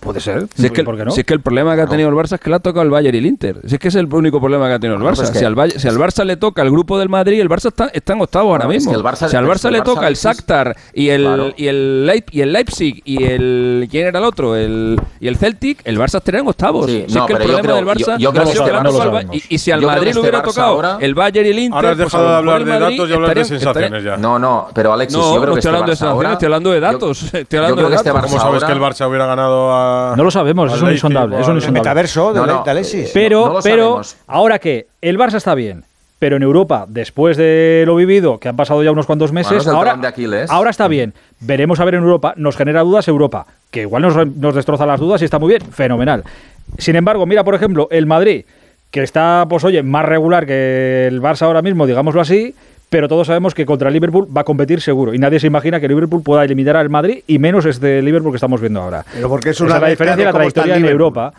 S1: Puede ser.
S4: Si es, que,
S1: ¿Por qué no?
S4: si es que el problema que ha tenido el Barça es que le ha tocado el Bayern y el Inter. Si es que es el único problema que ha tenido el
S13: Bueno,
S4: Barça.
S13: pues que-
S4: si, al Bayern- si al Barça le toca el grupo del Madrid, el Barça está, está en octavo ahora
S13: es
S4: mismo.
S13: que el Barça-
S4: si al Barça le
S13: Barça,
S4: toca el Shakhtar y el,
S13: claro.
S4: y, el Leip- y el Leipzig y el... ¿Quién era el otro? El, y el Celtic, el Barça estaría en octavos.
S13: Sí,
S4: si
S13: no,
S4: es que el problema
S13: creo-
S4: del Barça
S13: yo- yo creo que este Barça-
S1: no
S4: y, y si al
S13: Yo
S4: Madrid
S13: que
S4: le
S13: este
S4: hubiera
S13: Barça
S4: tocado
S13: ahora-
S4: el Bayern y el Inter...
S3: Ahora has
S4: pues
S3: dejado de hablar de datos y hablas de sensaciones ya.
S13: No, no, pero Alexis,
S4: No,
S13: yo creo
S4: no
S13: que
S4: estoy
S13: este
S4: hablando de
S13: Barça
S4: sensaciones, estoy hablando de
S13: yo-
S4: datos. [LAUGHS] Estoy
S13: yo
S4: hablando
S13: creo
S4: de
S13: que este
S4: datos.
S3: ¿Cómo
S13: Barça
S3: sabes que el Barça hubiera ganado a.
S1: No lo sabemos, es un insondable, es un insondable.
S2: Metaverso de,
S13: No, no.
S2: de Alexis.
S1: Pero,
S13: No lo
S1: pero
S13: sabemos.
S1: ahora que el Barça está bien, pero en Europa, después de lo vivido, que han pasado ya unos cuantos meses, ahora,
S13: talón de Aquiles.
S1: ahora está bien. Veremos a ver en Europa, nos genera dudas Europa, que igual nos, nos destroza las dudas y está muy bien, fenomenal. Sin embargo, mira, por ejemplo, el Madrid, que está, pues oye, más regular que el Barça ahora mismo, digámoslo así, pero todos sabemos que contra el Liverpool va a competir seguro. Y nadie se imagina que el Liverpool pueda eliminar al Madrid, y menos este Liverpool que estamos viendo ahora.
S8: Pero porque es
S1: Esa
S8: una
S1: es la diferencia
S8: de
S1: la trayectoria en. Europa.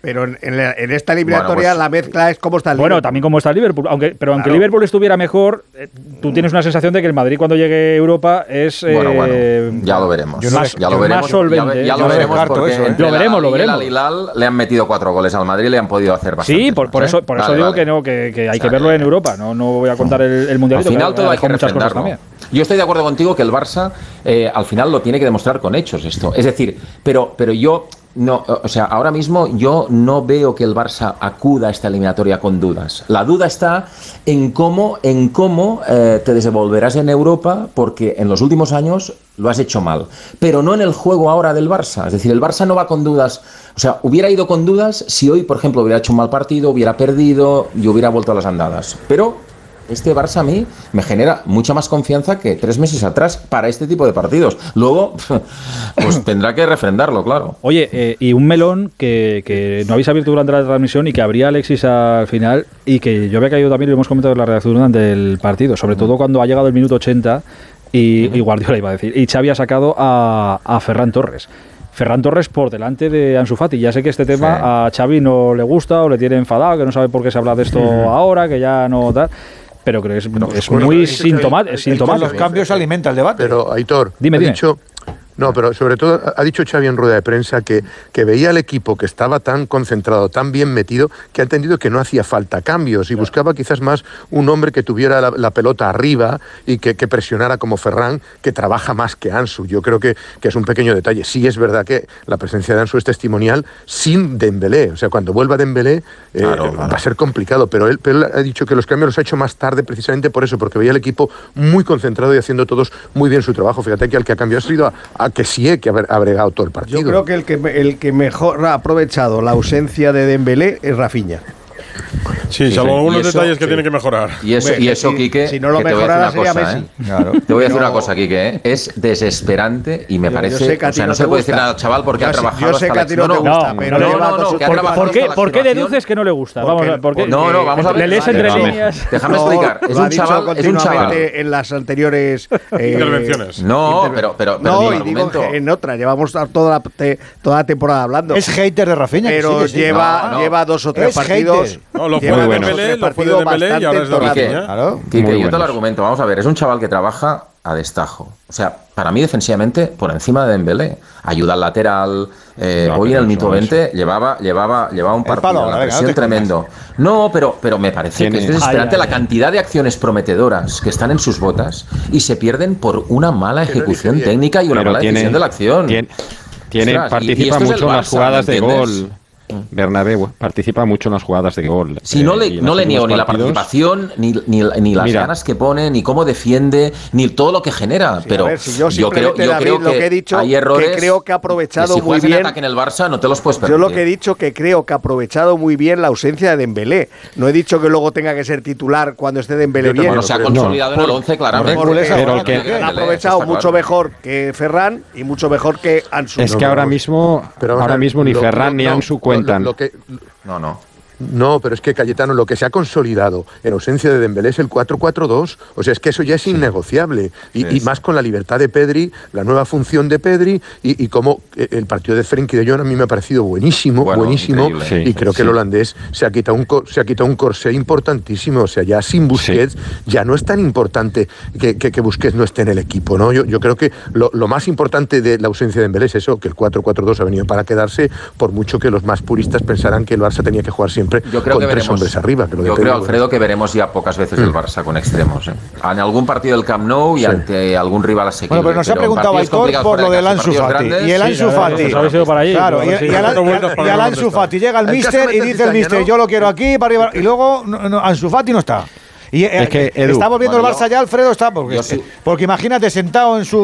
S8: Pero en, en la- en esta eliminatoria
S13: pues-
S8: la mezcla es cómo está el
S1: Bueno,
S8: Liverpool.
S1: también como está el Liverpool. Aunque, pero aunque
S8: Claro.
S1: Liverpool estuviera mejor, eh, tú tienes una sensación de que el Madrid cuando llegue a Europa es.
S13: Bueno,
S1: eh,
S13: bueno, ya lo veremos.
S1: yo no
S13: Más-
S1: des-
S13: ya lo
S1: más
S13: veremos.
S1: solvente,
S13: ya, ya
S1: yo
S13: lo veremos porque
S2: eso, ¿eh?
S1: Lo veremos, lo veremos.
S13: Al-Hilal le han metido cuatro goles al Madrid y le han podido hacer bastante.
S1: Sí, por, por eso, por eso digo que no, que, que hay
S13: O sea,
S1: que verlo
S13: que-
S1: en Europa. No, no voy a contar el, el mundialito.
S13: Al final todo
S1: ha
S13: hay que
S1: muchas cosas también.
S13: Yo estoy de acuerdo contigo que el Barça eh, al final lo tiene que demostrar con hechos esto. Es decir, pero, pero yo No, o sea, ahora mismo yo no veo que el Barça acuda a esta eliminatoria con dudas. La duda está en cómo, en cómo eh, te desenvolverás en Europa, porque en los últimos años lo has hecho mal. Pero no en el juego ahora del Barça. Es decir, el Barça no va con dudas. O sea, hubiera ido con dudas si hoy, por ejemplo, hubiera hecho un mal partido, hubiera perdido y hubiera vuelto a las andadas. Pero este Barça a mí me genera mucha más confianza que tres meses atrás para este tipo de partidos. Luego, [LAUGHS] pues tendrá que refrendarlo, claro.
S1: Oye, eh, y un melón que, que no habéis abierto durante la transmisión y que abría Alexis al final y que yo había caído también, lo hemos comentado en la redacción durante el partido, sobre todo cuando ha llegado el minuto 80 y, y Guardiola iba a decir, y Xavi ha sacado a, a Ferran Torres. Ferran Torres por delante de Ansu Fati. Ya sé que este tema
S13: Sí.
S1: a Xavi no le gusta o le tiene enfadado, que no sabe por qué se habla de esto ahora, que ya no tal. Pero creo que es, es muy sintomático.
S6: los cambios
S2: alimenta el debate.
S6: Pero, Aitor,
S1: Dime,
S6: ha
S1: dime.
S6: dicho... No, pero sobre todo ha dicho Xavi en rueda de prensa que, que veía al equipo que estaba tan concentrado, tan bien metido, que ha entendido que no hacía falta cambios y buscaba quizás más un hombre que tuviera la, la pelota arriba y que, que presionara como Ferran, que trabaja más que Ansu. Yo creo que, que es un pequeño detalle. Sí es verdad que la presencia de Ansu es testimonial sin Dembélé. O sea, cuando vuelva Dembélé eh, va a ser complicado, pero él, pero él ha dicho que los cambios los ha hecho más tarde precisamente por eso, porque veía al equipo muy concentrado y haciendo todos muy bien su trabajo. Fíjate que al que ha cambiado ha sido a, a que sí, que ha ha bregado todo el partido.
S8: Yo creo que el que el que mejor ha aprovechado la ausencia de Dembélé es Rafinha.
S3: Sí,
S13: Sí,
S3: salvo
S13: sí.
S3: algunos
S13: Y eso-
S3: detalles que
S13: sí.
S3: tiene que mejorar.
S13: Y eso, y eso Quique,
S8: si no lo
S13: que te voy a decir una cosa,
S8: Messi.
S13: ¿eh?
S8: Claro.
S13: Te voy a decir
S8: Pero-
S13: una cosa, Quique, ¿eh? es desesperante y me
S8: Yo- yo
S13: parece...
S8: sé que a
S13: o
S8: ti
S13: sea,
S8: no
S13: no se puede decir nada al chaval porque
S8: Yo
S13: ha trabajado
S8: yo sé que a ti no te
S13: no,
S8: gusta,
S13: no,
S8: pero
S13: no, no, no,
S8: o
S13: trabajado
S1: ¿Por qué, ¿Por qué deduces que no le gusta?
S8: Porque-
S1: Vamos, a- ¿por qué?
S13: No, no, vamos a ver.
S1: Le lees entre líneas.
S13: Déjame
S8: No,
S13: explicar. Es un chaval, es un chaval.
S8: en las anteriores eh,
S3: Intervenciones.
S13: No, pero, pero,
S8: no, y digo en otra, llevamos toda la, te- toda la temporada hablando.
S2: Es hater de Rafinha. que
S8: pero lleva,
S13: No, no.
S8: lleva dos o tres
S2: Es
S8: partidos.
S3: No, lo fue de
S8: dos o
S3: Dembélé, lo fue de Dembélé y ahora es de Rafinha.
S2: Claro.
S13: Quique, yo te lo argumento. Vamos a ver, es un chaval que trabaja a destajo. O sea, para mí defensivamente por encima de Dembélé. Ayuda al lateral. eh,
S5: No,
S13: hoy en
S5: pero
S13: el mito 20 llevaba, llevaba, llevaba un partido,
S2: palo,
S13: una
S2: no
S13: presión
S2: te
S13: tremendo. No, pero, pero me parece que es desesperante
S1: Ay, ay,
S13: la cantidad de acciones prometedoras que están en sus botas y se pierden por una mala
S6: no
S13: ejecución técnica y una
S5: Pero
S13: mala
S5: tiene-
S13: decisión de la acción.
S5: Tiene, tiene-
S13: Ostras, y- y
S5: participa mucho en las jugadas
S13: ¿me
S5: de gol. Bernabéu participa mucho en las jugadas de gol.
S13: Si no
S5: Eh,
S13: le, no le niego ni la participación, ni, ni, ni las
S5: Mira.
S13: ganas que pone, ni cómo defiende, ni todo lo que genera.
S8: Sí,
S13: pero
S8: a ver, si yo
S13: yo creo, yo
S8: David,
S13: creo
S8: lo que he dicho,
S13: hay
S8: que
S13: errores
S8: creo que ha aprovechado
S13: si
S8: muy
S13: juegas en
S8: bien-
S13: ataque en el Barça no te los puedes
S8: Yo
S13: permitir.
S8: lo que he dicho que creo que ha aprovechado muy bien la ausencia de Dembélé. No he dicho que luego tenga que ser titular cuando esté Dembélé
S6: Yo
S8: bien.
S13: Bueno, se ha consolidado en el 11 claramente.
S2: Porque
S5: Pero
S13: Porque
S5: que-
S8: ha aprovechado
S13: claro.
S8: mucho mejor que Ferran y mucho mejor que Ansu.
S5: Es
S6: No,
S5: que ahora mismo, ahora mismo ni Ferran ni
S6: no,
S5: Ansu
S6: lo- lo que-
S13: No, no.
S6: No, pero es que Cayetano lo que se ha consolidado en ausencia de Dembélé es el 4-4-2. O sea, es que eso ya es innegociable. Y, más con la libertad de Pedri, la nueva función de Pedri y, y como eh, el partido de Frenkie de Jong a mí me ha parecido buenísimo,
S13: Bueno,
S6: buenísimo.
S5: Sí,
S6: y creo que
S5: sí.
S6: el holandés se ha quitado un se ha quitado un corsé importantísimo. O sea, ya sin Busquets ya no es tan importante que, que, que Busquets no esté en el equipo. ¿no? Yo, yo creo que lo, lo más importante de la ausencia de Dembélé es eso, que el 4-4-2 ha venido para quedarse, por mucho que los más puristas pensaran que el Barça tenía que jugar siempre
S13: Yo creo
S6: con
S13: que
S6: tres
S13: veremos.
S6: hombres arriba. Que lo
S13: yo creo,
S6: bueno.
S13: Alfredo, que veremos ya pocas veces
S6: Mm.
S13: el Barça con extremos. ¿eh? En algún partido del Camp Nou y
S6: Sí.
S13: ante algún rival asequible.
S2: Bueno, pero nos ha preguntado Aitor por lo
S13: de
S2: del Ansu Fati. Y el Ansu Fati. Claro, y,
S3: no
S2: Ansu. Fati llega el
S6: El
S2: mister y dice el mister, yo lo quiero aquí, para arriba. Y luego Ansu Fati no está. Y eh,
S5: Es que, Edu,
S2: está volviendo el Barça
S13: yo-
S2: ya, Alfredo está. Porque,
S13: yo sí.
S2: porque imagínate sentado en su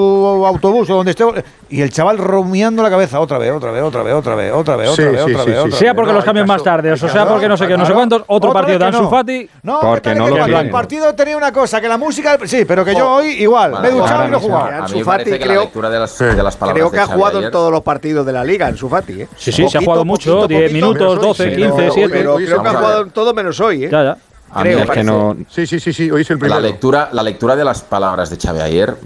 S2: autobús o donde esté. Y el chaval rumiando la cabeza otra vez, otra vez, otra vez, otra vez, otra vez,
S6: Sí,
S2: otra vez,
S6: sí,
S2: otra
S6: sí,
S2: vez.
S1: Sea porque
S6: No,
S1: los cambian más tarde, o sea
S2: Claro,
S1: porque no sé qué, no sé cuántos, otro partido de Ansu
S2: no.
S1: Fati.
S2: No,
S5: Porque
S2: que
S5: no lo.
S2: El partido tenía una cosa, que la música. Sí, pero que yo hoy igual, me he duchado y no he
S13: mismo,
S2: jugado.
S13: A mí
S8: Ansu Fati creo- que ha jugado en todos los partidos de la liga, en su Fati. ¿eh?
S1: Sí, sí, se ha
S8: Poquito,
S1: jugado mucho,
S8: poquito,
S1: 10
S8: poquito.
S1: minutos,
S6: Menos hoy,
S1: 12,
S6: sí,
S1: 15,
S6: pero-
S1: 7.
S8: Pero creo que ha jugado en todo menos hoy, ¿eh?
S1: Ya, ya.
S13: A mí
S8: Creo.
S13: me
S5: Es que
S13: parece-
S5: no,
S6: Sí, sí, sí, sí, hoy es el
S13: La lectura, la lectura de las palabras de Xavi ayer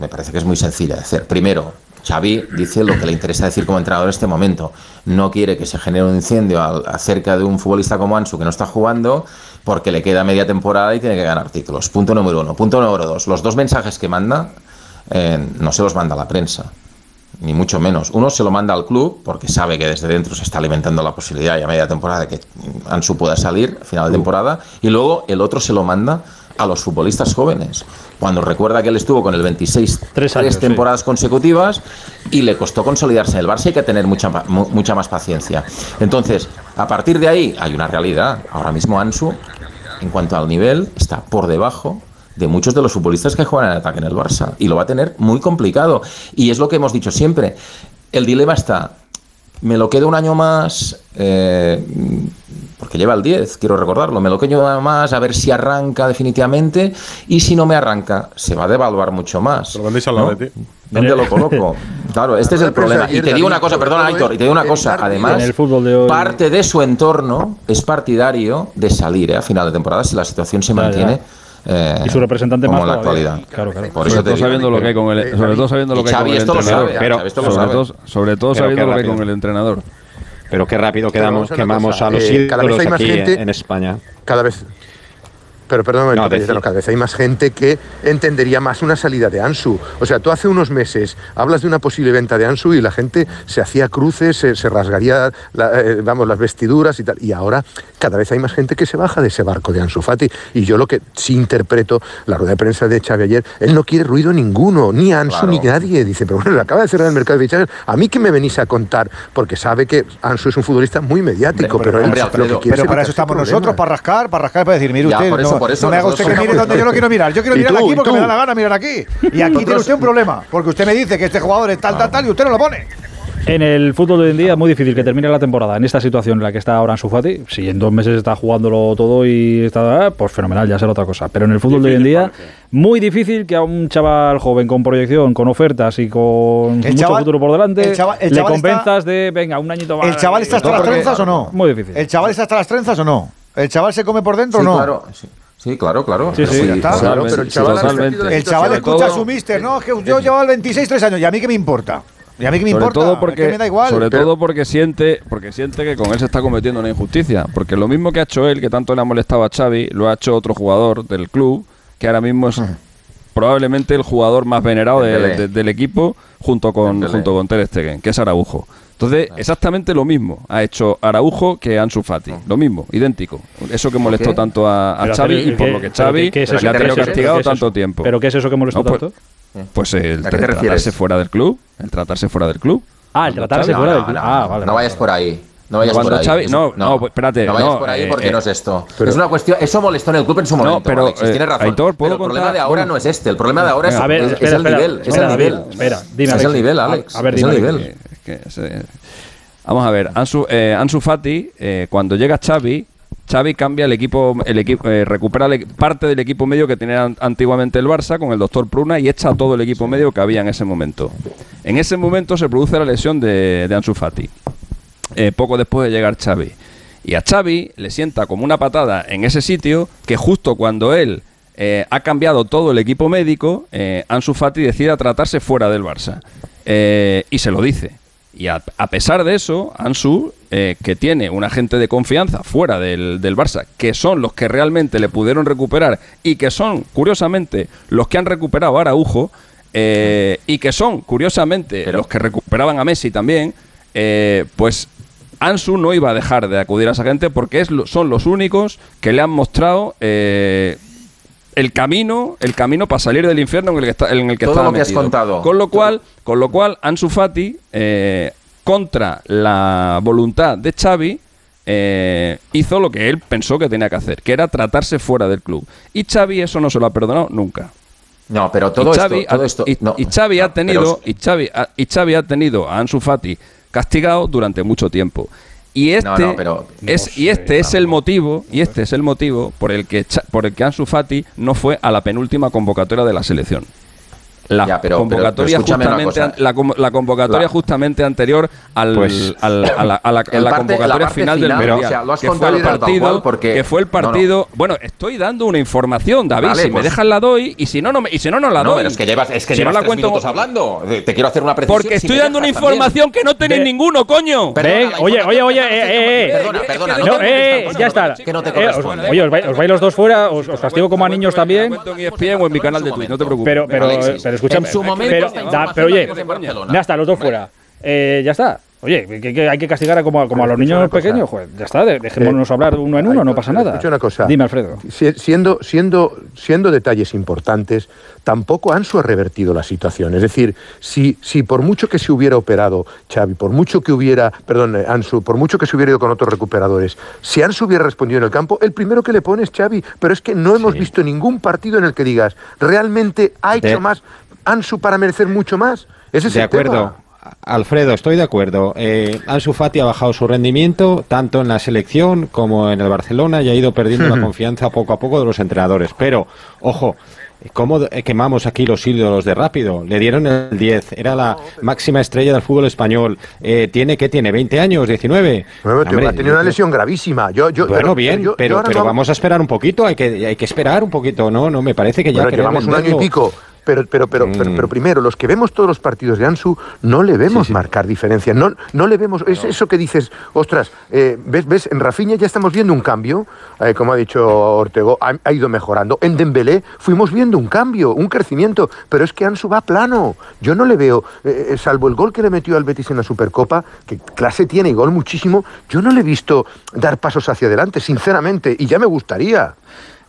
S13: me- parece que es muy sencilla de hacer. Primero, Xavi dice lo que le interesa decir como entrenador en este momento. No quiere que se genere un incendio al- acerca de un futbolista como Ansu que no está jugando porque le queda media temporada y tiene que ganar títulos. Punto número uno. Punto número dos. Los dos mensajes que manda eh, no se los manda a la prensa. Ni mucho menos. Uno se lo manda al club porque sabe que desde dentro se está alimentando la posibilidad ya media temporada de que Ansu pueda salir a final de temporada. Y luego el otro se lo manda a los futbolistas jóvenes. Cuando recuerda que él estuvo con el 26
S1: Tres años,
S13: temporadas consecutivas y le costó consolidarse en el Barça, hay que tener mucha, mucha más paciencia. Entonces, a partir de ahí hay una realidad. Ahora mismo Ansu, en cuanto al nivel, está por debajo de muchos de los futbolistas que juegan en ataque en el Barça y lo va a tener muy complicado. Y es lo que hemos dicho siempre. El dilema está, me lo quedo un año más, eh, porque lleva el 10, quiero recordarlo, me lo quedo un año más a ver si arranca definitivamente y si no me arranca, se va a devaluar mucho más.
S3: Lo vendéis al lado
S13: ¿no?
S3: de ti.
S13: ¿Dónde lo coloco? Claro, este es el
S6: Pero
S13: problema. Y te digo una cosa, perdona, Aitor, y te digo una cosa. Además, parte de su entorno es partidario de salir ¿eh? a final de temporada si la situación se mantiene. Eh,
S1: Y su representante
S13: como
S1: más
S13: en la
S1: todavía.
S13: actualidad.
S1: Claro, claro.
S13: Por eso
S4: sobre
S13: te
S4: todo
S13: digo.
S4: sabiendo lo que hay con el, sobre todo sabiendo lo que hay con el entrenador.
S13: sabe,
S5: Pero-
S4: sobre,
S13: sabe.
S4: todo, sobre todo
S5: Pero
S4: sabiendo lo que hay con el entrenador.
S5: Pero qué rápido quedamos, quemamos
S6: cosa,
S5: a los
S6: eh, cada vez
S5: ídolos
S6: hay más
S5: aquí en España.
S6: Cada vez. Pero perdón, un momento,
S5: No, decir-
S6: cada vez hay más gente que entendería más una salida de Ansu. O sea, tú hace unos meses hablas de una posible venta de Ansu y la gente se hacía cruces, se, se rasgaría la- eh, vamos, las vestiduras y tal. Y ahora cada vez hay más gente que se baja de ese barco de Ansu Fati. Y yo lo que sí interpreto, la rueda de prensa de Xavi ayer, él no quiere ruido ninguno, ni Ansu
S13: Claro.
S6: ni nadie. Dice, pero bueno, acaba de cerrar el mercado de fichajes. A mí que me venís a contar, porque sabe que Ansu es un futbolista muy mediático,
S13: Hombre,
S6: pero él
S13: hombre,
S6: lo que quiere
S2: Pero para eso estamos
S6: problemas.
S2: nosotros, para rascar, para rascar, para decir, mire
S13: Ya,
S2: usted,
S13: por eso,
S2: no,
S13: por eso
S2: no me haga usted que mire donde yo no quiero mirar. Yo quiero
S6: Y
S2: mirar
S6: tú,
S2: aquí porque me da la gana mirar aquí. Y aquí tiene usted un problema, porque usted me dice que este jugador es tal, tal, tal y usted no lo pone.
S1: En el fútbol de hoy en día es muy difícil que termine la temporada en esta situación en la que está ahora Ansu Fati. Si en dos meses está jugándolo todo y está, ah, pues fenomenal, ya será otra cosa. Pero en el fútbol de hoy en día, muy difícil que a un chaval joven con proyección, con ofertas y con
S2: El
S1: mucho
S2: chaval-
S1: futuro por delante,
S2: el chaval- el
S1: le
S2: está-
S1: convenzas de, venga, un añito más.
S2: ¿El chaval está hasta
S1: No,
S2: las trenzas o no?
S1: Muy difícil.
S2: ¿El chaval está hasta las trenzas o no? ¿El chaval se come por dentro
S13: Sí,
S2: o no?
S13: claro. Sí, sí, claro, claro.
S1: Sí, sí,
S2: ya está.
S6: Claro, pero el chaval
S2: El chaval escucha a su mister, no, es que yo llevaba el 26 tres años y a mí que me importa. Y a mí que me
S4: sobre
S2: importa,
S4: todo
S2: es
S4: porque
S2: que me da igual.
S4: sobre
S6: Pero-
S4: todo porque siente porque siente que con él se está cometiendo una injusticia porque lo mismo que ha hecho él que tanto le ha molestado a Xavi lo ha hecho otro jugador del club que ahora mismo es probablemente el jugador más venerado de-
S13: Dembélé.
S4: de- del equipo junto con junto con Ter Stegen que es Araujo entonces exactamente lo mismo ha hecho Araujo que Ansu Fati lo mismo idéntico eso que molestó tanto a, a
S1: Pero,
S4: Xavi
S1: pero,
S4: y por
S1: ¿qué-
S4: lo que
S1: pero
S4: Xavi
S1: es
S4: le ha
S1: ¿Qué
S4: tenido castigado
S1: ¿Qué es
S4: tanto tiempo
S1: ¿Pero qué es eso que molestó
S4: No, pues-
S1: tanto?
S4: pues el
S13: ¿A qué te
S4: tratarse fuera del club el tratarse fuera del club
S1: Ah, el tratarse fuera
S13: No,
S1: del
S13: no,
S1: club.
S13: no,
S1: Ah,
S13: no,
S1: vale.
S13: no vayas por ahí. No vayas
S4: Cuando
S13: por ahí.
S4: Xavi- no, no, espérate,
S13: No vayas
S4: no,
S13: por ahí
S4: eh,
S13: porque
S4: eh,
S13: no es esto.
S6: pero-
S13: es una cuestión. Eso molestó en el club en su momento.
S4: pero,
S13: Alexis,
S4: eh,
S13: tienes razón.
S4: Aitor, ¿puedo
S13: pero el problema de ahora no es este. El problema de ahora es,
S1: A ver,
S13: es- es
S1: espera,
S13: el
S1: espera,
S13: nivel. Es el nivel.
S1: espera, dime,
S13: Es el nivel, Alex.
S1: a ver,
S13: es el nivel.
S4: Vamos a ver, Ansu, eh, Ansu Fati, eh, cuando llega Xavi, Xavi cambia el equipo, el equipo eh, recupera parte del equipo medio que tenía an- antiguamente el Barça con el doctor Pruna y echa todo el equipo medio que había en ese momento. En ese momento se produce la lesión de, de Ansu Fati, poco después de llegar Xavi. Y a Xavi le sienta como una patada en ese sitio que justo cuando él ha cambiado todo el equipo médico, Ansu Fati decide tratarse fuera del Barça. Y se lo dice. Y a, a pesar de eso, Ansu, eh, que tiene un agente de confianza fuera del, del Barça, que son los que realmente le pudieron recuperar y que son, curiosamente, los que han recuperado a Araujo eh, y que son, curiosamente, los que recuperaban a Messi también, eh, pues Ansu no iba a dejar de acudir a esa gente porque es, son los únicos que le han mostrado eh, el camino, el camino para salir del infierno en el que está, en el que
S13: Todo
S4: estaba
S13: lo que has
S4: metido.
S13: contado.
S4: Con lo cual, con lo cual Ansu Fati eh, contra la voluntad de Xavi eh, hizo lo que él pensó que tenía que hacer, que era tratarse fuera del club. Y Xavi eso no se lo ha perdonado nunca.
S13: No, pero todo
S4: y
S13: esto. Todo
S4: y,
S13: no,
S4: y Xavi ha tenido
S13: pero-
S4: y Xavi, y Xavi ha tenido a Ansu Fati castigado durante mucho tiempo. Y este
S13: No, no, pero-
S4: es y este es el motivo y este es el motivo por el que por el que Ansu Fati no fue a la penúltima convocatoria de la selección. La
S13: Ya, pero-
S4: convocatoria
S13: pero- pero
S4: justamente
S13: cosa.
S4: la, com- la convocatoria
S13: La-
S4: justamente anterior al,
S13: Pues-
S4: al- [COUGHS] a la, a la- a
S13: El
S4: la
S13: parte-
S4: convocatoria final del mundial,
S13: o sea, lo has
S4: que fue el partido
S13: porque-
S4: que fue el
S13: no, no.
S4: partido bueno estoy dando una información David
S13: Vale,
S4: si me
S13: pues-
S4: dejas la doy y si no no me, y si no no la
S13: No,
S4: doy
S13: pero es que llevas, es que
S4: Si no
S13: llevas
S4: la
S13: tres
S4: cuento-
S13: minutos hablando. Te quiero hacer una precisión.
S4: porque estoy dando una
S13: también.
S4: información que no tenéis ninguno coño
S13: Perdona,
S1: oye, oye, oye, eh, eh, eh.
S13: Perdona, perdona.
S1: No, eh, ya está.
S13: Que no te
S1: os-
S13: corresponde.
S1: oye, os vais, os vais los dos fuera, os, castigo como a niños también.
S4: cuento en ESPN o en mi canal de Twitch no te preocupes
S1: Pero, pero,
S13: Alexis,
S1: pero escúchame.
S13: en su momento
S1: pero, da- pero oye, ya está, los dos fuera. Eh, ya está. Oye, que, que hay que castigar a como, a- como a los niños pequeños. Joder, ya está, de- dejémonos hablar uno en uno, no pasa nada.
S6: Una cosa.
S1: Dime, Alfredo.
S6: Si- Siendo, siendo, siendo detalles importantes, tampoco Ansu ha revertido la situación. Es decir, si, si por mucho que se hubiera operado Xavi, por mucho que hubiera, perdón, eh, Ansu, por mucho que se hubiera ido con otros recuperadores, si Ansu hubiera respondido en el campo, el primero que le pone es Xavi. Pero es que no hemos visto ningún partido en el que digas, realmente ha hecho
S5: De-
S6: más Ansu para merecer mucho más. Ese es
S5: de
S6: el tema.
S5: acuerdo. Alfredo, estoy de acuerdo. Eh, Ansu Fati ha bajado su rendimiento tanto en la selección como en el Barcelona y ha ido perdiendo la [LAUGHS] confianza poco a poco de los entrenadores. Pero, ojo, ¿cómo quemamos aquí los ídolos de rápido? Le dieron el 10, era la máxima estrella del fútbol español. Eh, ¿Tiene qué tiene? ¿20 años? ¿19?
S6: Bueno, tío,
S5: Hombre,
S6: ha tenido una lesión gravísima. Yo, yo,
S5: bueno,
S6: pero-
S5: bien, pero, pero
S6: no-
S5: vamos a esperar un poquito, hay que, hay que esperar un poquito, ¿no? No, me parece que ya querer
S6: llevamos un año y pico. Pero, pero, pero, pero, pero primero, los que vemos todos los partidos de Ansu, no le vemos marcar diferencia. No, no le vemos. Es eso que dices, ostras, eh, ¿ves, ves, en Rafinha ya estamos viendo un cambio, eh, como ha dicho Ortego, ha, ha ido mejorando. En Dembélé fuimos viendo un cambio, un crecimiento, pero es que Ansu va plano. Yo no le veo, eh, salvo el gol que le metió al Betis en la Supercopa, que clase tiene y gol muchísimo, yo no le he visto dar pasos hacia adelante, sinceramente, y ya me gustaría.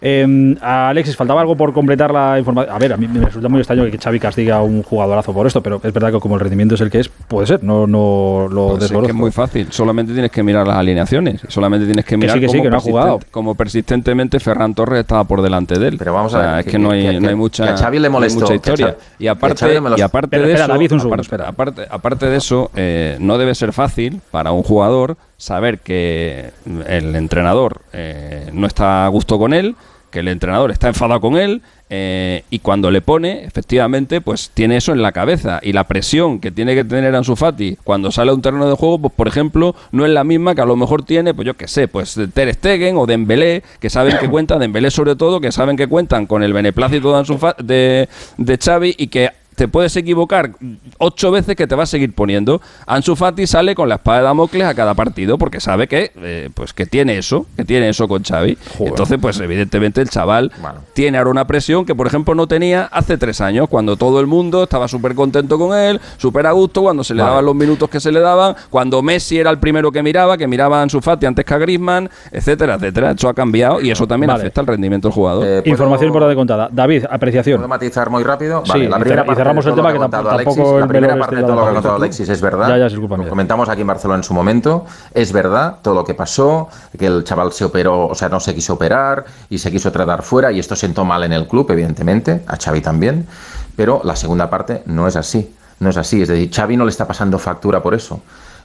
S1: Eh, Alexis, faltaba algo por completar la información. A ver, a mí me resulta muy extraño que Xavi castiga a un jugadorazo por esto, pero es verdad que como el rendimiento es el que es, puede ser, no, no lo
S4: Pues es que
S1: desconozco.
S4: es muy fácil, solamente tienes que mirar las alineaciones, solamente tienes que
S1: Que
S4: mirar
S1: sí, que sí,
S4: cómo,
S1: que no ha jugado.
S4: como persistentemente Ferran Torres estaba por delante de él. Pero
S13: vamos a ver,
S4: es
S13: que-
S4: que, no, hay, no hay mucha,
S13: que a Xavi le molestó,
S4: mucha historia. Y aparte, y
S1: Espera,
S4: de
S1: espera,
S4: eso,
S1: David, un segundo,
S4: aparte,
S1: espera.
S4: aparte, aparte de eso, eh, no debe ser fácil para un jugador saber que el entrenador eh, no está a gusto con él, que el entrenador está enfadado con él eh, y cuando le pone, efectivamente, pues tiene eso en la cabeza. Y la presión que tiene que tener Ansu Fati cuando sale a un terreno de juego, pues por ejemplo, no es la misma que a lo mejor tiene, pues yo qué sé, pues Ter Stegen o Dembélé, que saben que cuentan, Dembélé sobre todo, que saben que cuentan con el beneplácito de, Ansu de, de Xavi y que te puedes equivocar ocho veces que te va a seguir poniendo. Ansu Fati sale con la espada de Damocles a cada partido porque sabe que, eh, pues que tiene eso, que tiene eso con Xavi. Entonces, pues evidentemente el chaval tiene ahora una presión que, por ejemplo, no tenía hace tres años, cuando todo el mundo estaba súper contento con él, súper a gusto, cuando se le
S13: Vale.
S4: daban los minutos que se le daban, cuando Messi era el primero que miraba, que miraba a Ansu Fati antes que a Griezmann, etcétera, etcétera. Eso ha cambiado y eso también
S1: Vale.
S4: afecta al rendimiento del jugador.
S13: Eh,
S1: Información por la de contada. David, apreciación.
S13: ¿Puedo matizar muy rápido? Vale, la primera
S1: y
S13: parte
S1: cerramos el tema que tampoco-
S13: Alexis,
S1: el
S13: La primera parte
S1: este
S13: de todo lo que ha
S1: la
S13: contado. Alexis es verdad.
S1: Ya, ya,
S13: Lo comentamos aquí en Barcelona en su momento. Es verdad todo lo que pasó, que el chaval se operó, o sea, no se quiso operar y se quiso tratar fuera y esto sentó mal en el club, evidentemente, a Xavi también. Pero la segunda parte no es así. No es así. Es decir, Xavi no le está pasando factura por eso.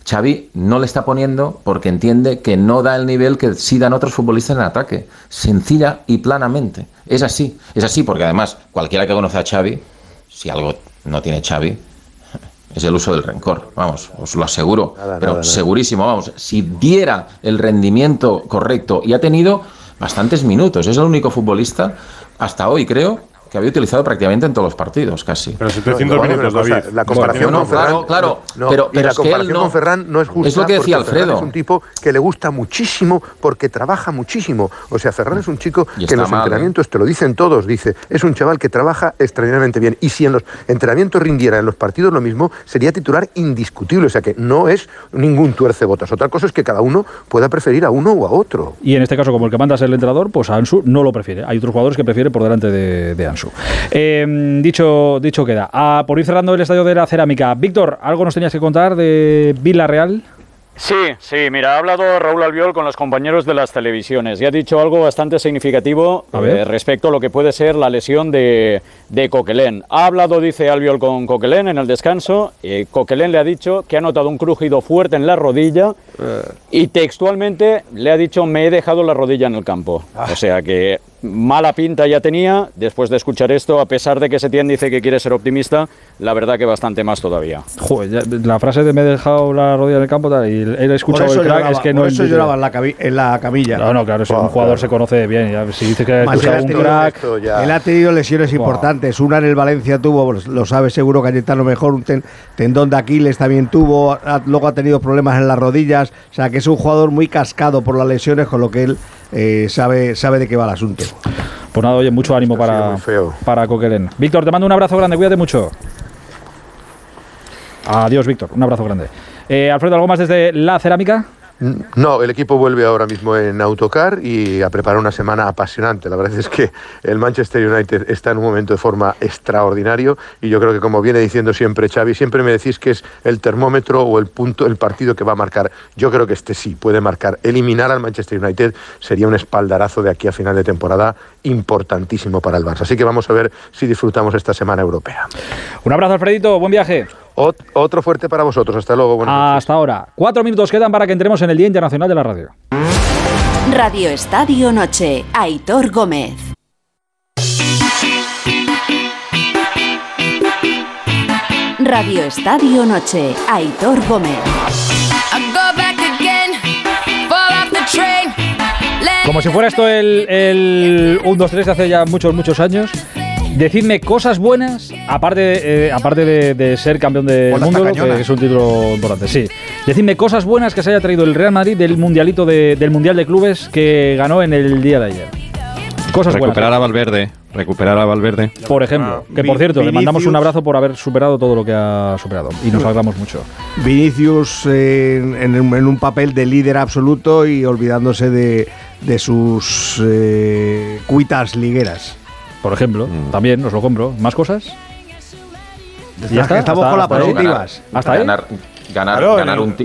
S13: Xavi no le está poniendo porque entiende que no da el nivel que sí dan otros futbolistas en ataque. Sencilla y planamente. Es así. Es así porque además cualquiera que conoce a Xavi, si algo no tiene Xavi, es el uso del rencor. Vamos, os lo aseguro.
S6: Nada,
S13: pero
S6: nada,
S13: segurísimo, vamos. Si diera el rendimiento correcto y ha tenido bastantes minutos, es el único futbolista hasta hoy, creo, que había utilizado prácticamente en todos los partidos, casi.
S3: Pero 700
S6: No, no,
S3: minutos,
S6: cosa,
S3: David.
S6: La comparación
S13: Bueno,
S6: con Ferran.
S13: claro, claro,
S6: no,
S13: pero-
S6: y la
S13: es que
S6: comparación
S13: no-
S6: con Ferran no es justa.
S13: Es lo que decía
S6: porque Ferran
S13: Alfredo.
S6: Es un tipo que le gusta muchísimo porque trabaja muchísimo. O sea, Ferran es un chico que en los
S13: mal, ¿eh?
S6: entrenamientos, te lo dicen todos, dice, es un chaval que trabaja extraordinariamente bien. Y si en los entrenamientos rindiera en los partidos lo mismo, sería titular indiscutible. O sea que no es ningún tuercebotas. Otra cosa es que cada uno pueda preferir a uno o a otro.
S1: Y en este caso, como el que manda es el entrenador, pues a Ansu no lo prefiere. Hay otros jugadores que prefiere por delante de, de Ansu. Eh, dicho, dicho queda. Ah, por ir cerrando el estadio de la cerámica. Víctor, ¿algo nos tenías que contar de Villarreal?
S7: Sí, sí, mira, ha hablado Raúl Albiol con los compañeros de las televisiones y ha dicho algo bastante significativo
S1: A
S7: eh, respecto a lo que puede ser la lesión de, de Coquelén. Ha hablado, dice Albiol, con Coquelén en el descanso. y Coquelén le ha dicho que ha notado un crujido fuerte en la rodilla y textualmente le ha dicho me he dejado la rodilla en el campo. O sea que mala pinta ya tenía. Después de escuchar esto, a pesar de que Setién dice que quiere ser optimista, la verdad que bastante más todavía.
S1: Joder, ya- la frase de me he dejado la rodilla en el campo tal, y él ha escuchado el crack,
S8: lloraba,
S1: es que
S8: por
S1: no
S8: eso lloraba en la, en la camilla.
S1: No, no, claro, si un jugador se conoce bien. ya, si dice que ha escuchado
S8: ha
S1: un crack.
S8: él ha tenido lesiones importantes. Una en el Valencia tuvo, pues, lo sabe seguro Cayetano mejor, un ten- tendón de Aquiles también tuvo, ha- luego ha tenido problemas en las rodillas. O sea que es un jugador muy cascado por las lesiones, con lo que él eh, sabe, sabe de qué va el asunto.
S1: Pues nada, oye, mucho ánimo para, para Coquelin. Víctor, te mando un abrazo grande, cuídate mucho. Adiós, Víctor, un abrazo grande. Eh, Alfredo, ¿algo más desde la cerámica?
S6: No, el equipo vuelve ahora mismo en autocar y a preparar una semana apasionante. La verdad es que el Manchester United está en un momento de forma extraordinario y yo creo que como viene diciendo siempre Xavi, siempre me decís que es el termómetro o el punto, el partido que va a marcar. Yo creo que este sí puede marcar. Eliminar al Manchester United sería un espaldarazo de aquí a final de temporada importantísimo para el Barça. Así que vamos a ver si disfrutamos esta semana europea.
S1: Un abrazo, Alfredito. Buen viaje.
S6: Otro fuerte para vosotros. Hasta luego.
S1: Hasta ahora. Cuatro minutos quedan para que entremos en el Día Internacional de la Radio.
S15: Radio Estadio Noche. Aitor Gómez. Radio Estadio Noche. Aitor Gómez.
S1: Como si fuera esto el, el 1, 2, 3 de hace ya muchos, muchos años. Decidme cosas buenas, aparte, eh, aparte de, de ser campeón del mundo, que es un título importante, sí. Decidme cosas buenas que se haya traído el Real Madrid del mundialito de- del Mundial de Clubes que ganó en el día de ayer. Cosas
S5: recuperar
S1: buenas.
S5: a Valverde, recuperar a Valverde.
S1: Por ejemplo, que por cierto, le mandamos un abrazo por haber superado todo lo que ha superado y nos alegramos mucho.
S8: Vinicius eh, en, un- en un papel de líder absoluto y olvidándose de, de sus eh, cuitas ligueras.
S1: Por ejemplo, también nos lo compro. ¿Más cosas? ¿Y ya está?
S8: Estamos
S1: ¿Hasta-
S8: con las positivas.
S1: ¿Hasta ahí?
S13: Ganar, ganar,
S1: Claro,
S13: ganar, un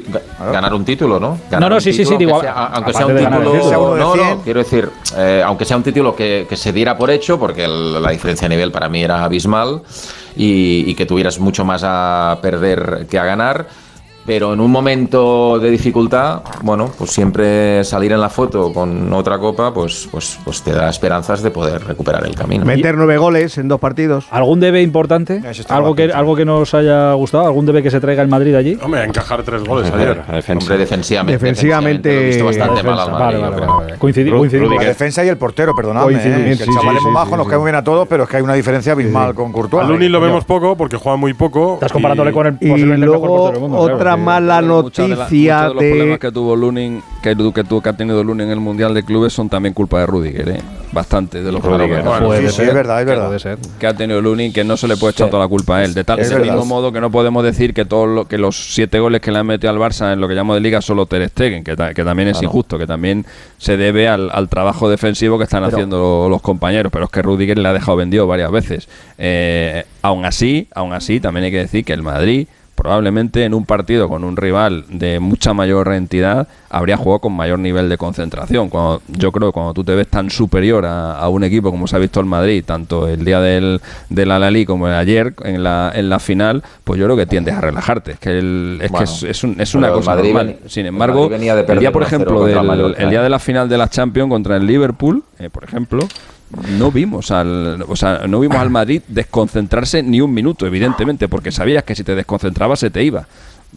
S13: ganar un título, ¿no? Ganar
S1: No, no, sí, sí,
S13: título,
S1: sí, digo,
S13: aunque sea, aunque sea un
S1: ganar,
S13: título, no,
S1: 100.
S13: no, quiero decir, eh, aunque sea un título que, que se diera por hecho, porque el- la diferencia de nivel para mí era abismal y, y que tuvieras mucho más a perder que a ganar. Pero en un momento de dificultad, bueno, pues siempre salir en la foto con otra copa, pues, pues, pues te da esperanzas de poder recuperar el camino.
S8: Meter nueve goles en dos partidos.
S1: ¿Algún debe importante? ¿Algo que, ¿Algo que nos haya gustado? ¿Algún debe que se traiga el Madrid allí?
S3: Hombre, encajar tres goles ayer.
S13: Hombre, defensivamente.
S8: Defensivamente-
S13: lo he visto bastante
S1: Defensa,
S13: mal al
S1: vale,
S13: Madrid,
S1: vale, vale, vale. Coincidi-
S2: Ru-
S1: coincidimos.
S2: La defensa y el portero, perdonadme. Eh, que
S1: sí,
S2: el chaval
S1: sí,
S2: es muy
S1: sí,
S2: majo,
S1: sí,
S2: nos
S1: sí.
S2: cae muy bien a todos, pero es que hay una diferencia abismal con Courtois.
S3: A Luni lo vemos poco porque juega muy poco.
S1: Estás comparándole
S3: y-
S1: con el
S8: Y
S1: el mejor
S8: luego
S1: portero del mundo. claro.
S8: otra mala
S4: de la-
S8: noticia
S4: de los problemas que tuvo Lunin, que, que, tuvo, que ha tenido Lunin en el Mundial de Clubes son también culpa de Rudiger, ¿eh? Bastante de los
S2: Rudiger.
S4: problemas
S2: Bueno, sí, sí, es verdad, es verdad.
S4: que ha tenido Lunin que no se le puede echar toda la culpa a él. De tal
S2: Es
S4: del mismo modo que no podemos decir que todos lo- que los siete goles que le han metido al Barça en lo que llamo de liga solo Ter Stegen, que, ta- que también es injusto, que también se debe al, al trabajo defensivo que están
S13: Pero-
S4: haciendo los compañeros, pero es que Rudiger le ha dejado vendido varias veces. Eh, aún así, aún así, también hay que decir que el Madrid probablemente en un partido con un rival de mucha mayor entidad habría jugado con mayor nivel de concentración. Cuando, yo creo que cuando tú te ves tan superior a, a un equipo como se ha visto el Madrid, tanto el día del, del Alalí como el ayer en la, en la final, pues yo creo que tiendes a relajarte. Es que, el- es,
S13: Bueno,
S4: que es, es un- es una cosa
S13: Madrid
S4: normal. Sin embargo, el día, por
S13: 1-0
S4: ejemplo, del, el día
S13: ¿eh?
S4: de la final de la Champions contra el Liverpool, eh, por ejemplo, no vimos al o sea, no vimos al Madrid desconcentrarse ni un minuto, evidentemente, porque sabías que si te desconcentrabas se te iba.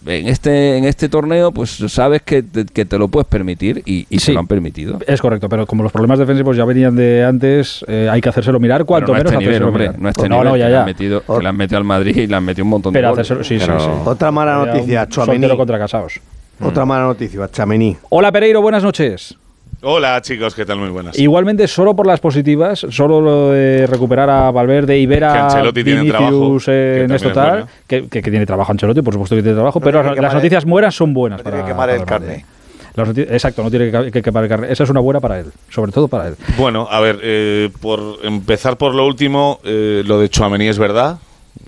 S4: En este en este torneo, pues sabes que te, que te lo puedes permitir y, y
S1: Sí.
S4: se lo han permitido.
S1: Es correcto, pero como los problemas defensivos ya venían de antes, eh, hay que hacérselo mirar, cuanto
S4: no
S1: menos
S4: este nivel, hombre,
S1: mirar.
S4: no a este
S1: no,
S4: nivel,
S1: no, ya,
S4: que, Le
S1: ya.
S4: han metido, que le han metido al Madrid y le han metido un montón
S1: Pero
S4: de goles.
S1: hacérselo- sí, sí,
S4: Pero-
S1: sí.
S8: Otra mala noticia,
S1: soltero contra casados.
S8: Otra mala noticia, Chamení.
S1: Hola Pereiro, buenas noches.
S16: Hola chicos, ¿qué tal? Muy buenas.
S1: Igualmente, solo por las positivas, solo lo de recuperar a Valverde y ver
S16: Que
S1: a
S16: Ancelotti tiene
S1: Vinicius
S16: trabajo, que
S1: en
S16: también
S1: esto
S16: es
S1: tal, que, que- que tiene trabajo Ancelotti, por supuesto que tiene trabajo,
S2: No
S1: pero
S2: tiene
S1: las noticias buenas son buenas.
S2: No tiene
S1: para-
S2: que quemar
S1: para
S2: el carne.
S1: Las Exacto, no tiene que, que quemar el carne. Esa es una buena para él, sobre todo para él.
S16: Bueno, a ver, eh, por empezar por lo último, eh, lo de Chouameni es verdad,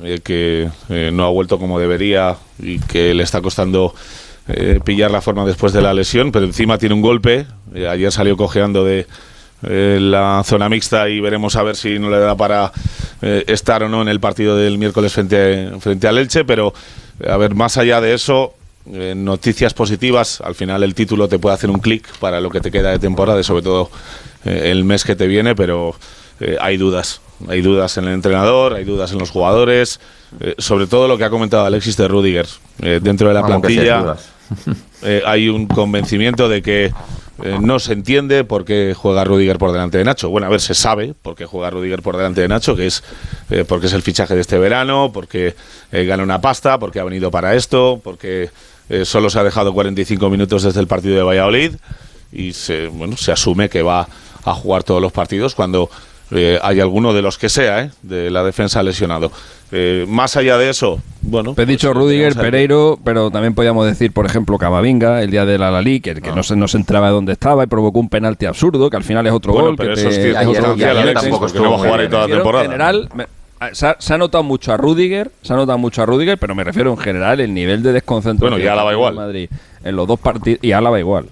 S16: eh, que eh, no ha vuelto como debería y que le está costando eh, pillar la forma después de la lesión, pero encima tiene un golpe. Eh, ayer salió cojeando de eh, la zona mixta y veremos a ver si no le da para eh, estar o no en el partido del miércoles frente, frente al Elche, pero a ver, más allá de eso, noticias positivas, al final el título te puede hacer un clic para lo que te queda de temporada y sobre todo el mes que te viene, pero hay dudas. Hay dudas en el entrenador, hay dudas en los jugadores, eh, sobre todo lo que ha comentado Alexis de Rudiger. Eh, dentro de la
S13: Vamos,
S16: plantilla. [LAUGHS] eh, hay un convencimiento de que eh, no se entiende por qué juega Rudiger por delante de Nacho. Bueno, a ver, se sabe por qué juega Rudiger por delante de Nacho, que es eh, porque es el fichaje de este verano, porque gana una pasta, porque ha venido para esto, porque solo se ha dejado 45 minutos desde el partido de Valladolid y se, bueno, se asume que va a jugar todos los partidos cuando eh, hay alguno de los que sea, ¿eh? de la defensa lesionado. Eh, más allá de eso, bueno.
S4: Te he dicho
S16: pues,
S4: Rudiger. Pereiro, pero también podíamos decir, por ejemplo, Camavinga, el día de la Lali, que, que no, se, no se entraba de dónde estaba y provocó un penalti absurdo, que al final es otro
S16: Bueno,
S4: gol.
S16: pero
S4: que
S16: eso es
S4: te- otro
S16: tampoco no jugar ahí toda la temporada.
S4: En general, me- se, ha, se ha notado mucho a Rudiger, se ha notado mucho a Rudiger, pero me refiero en general el nivel de desconcentración.
S16: Bueno, y igual.
S4: Madrid en los dos partidos y Álava igual.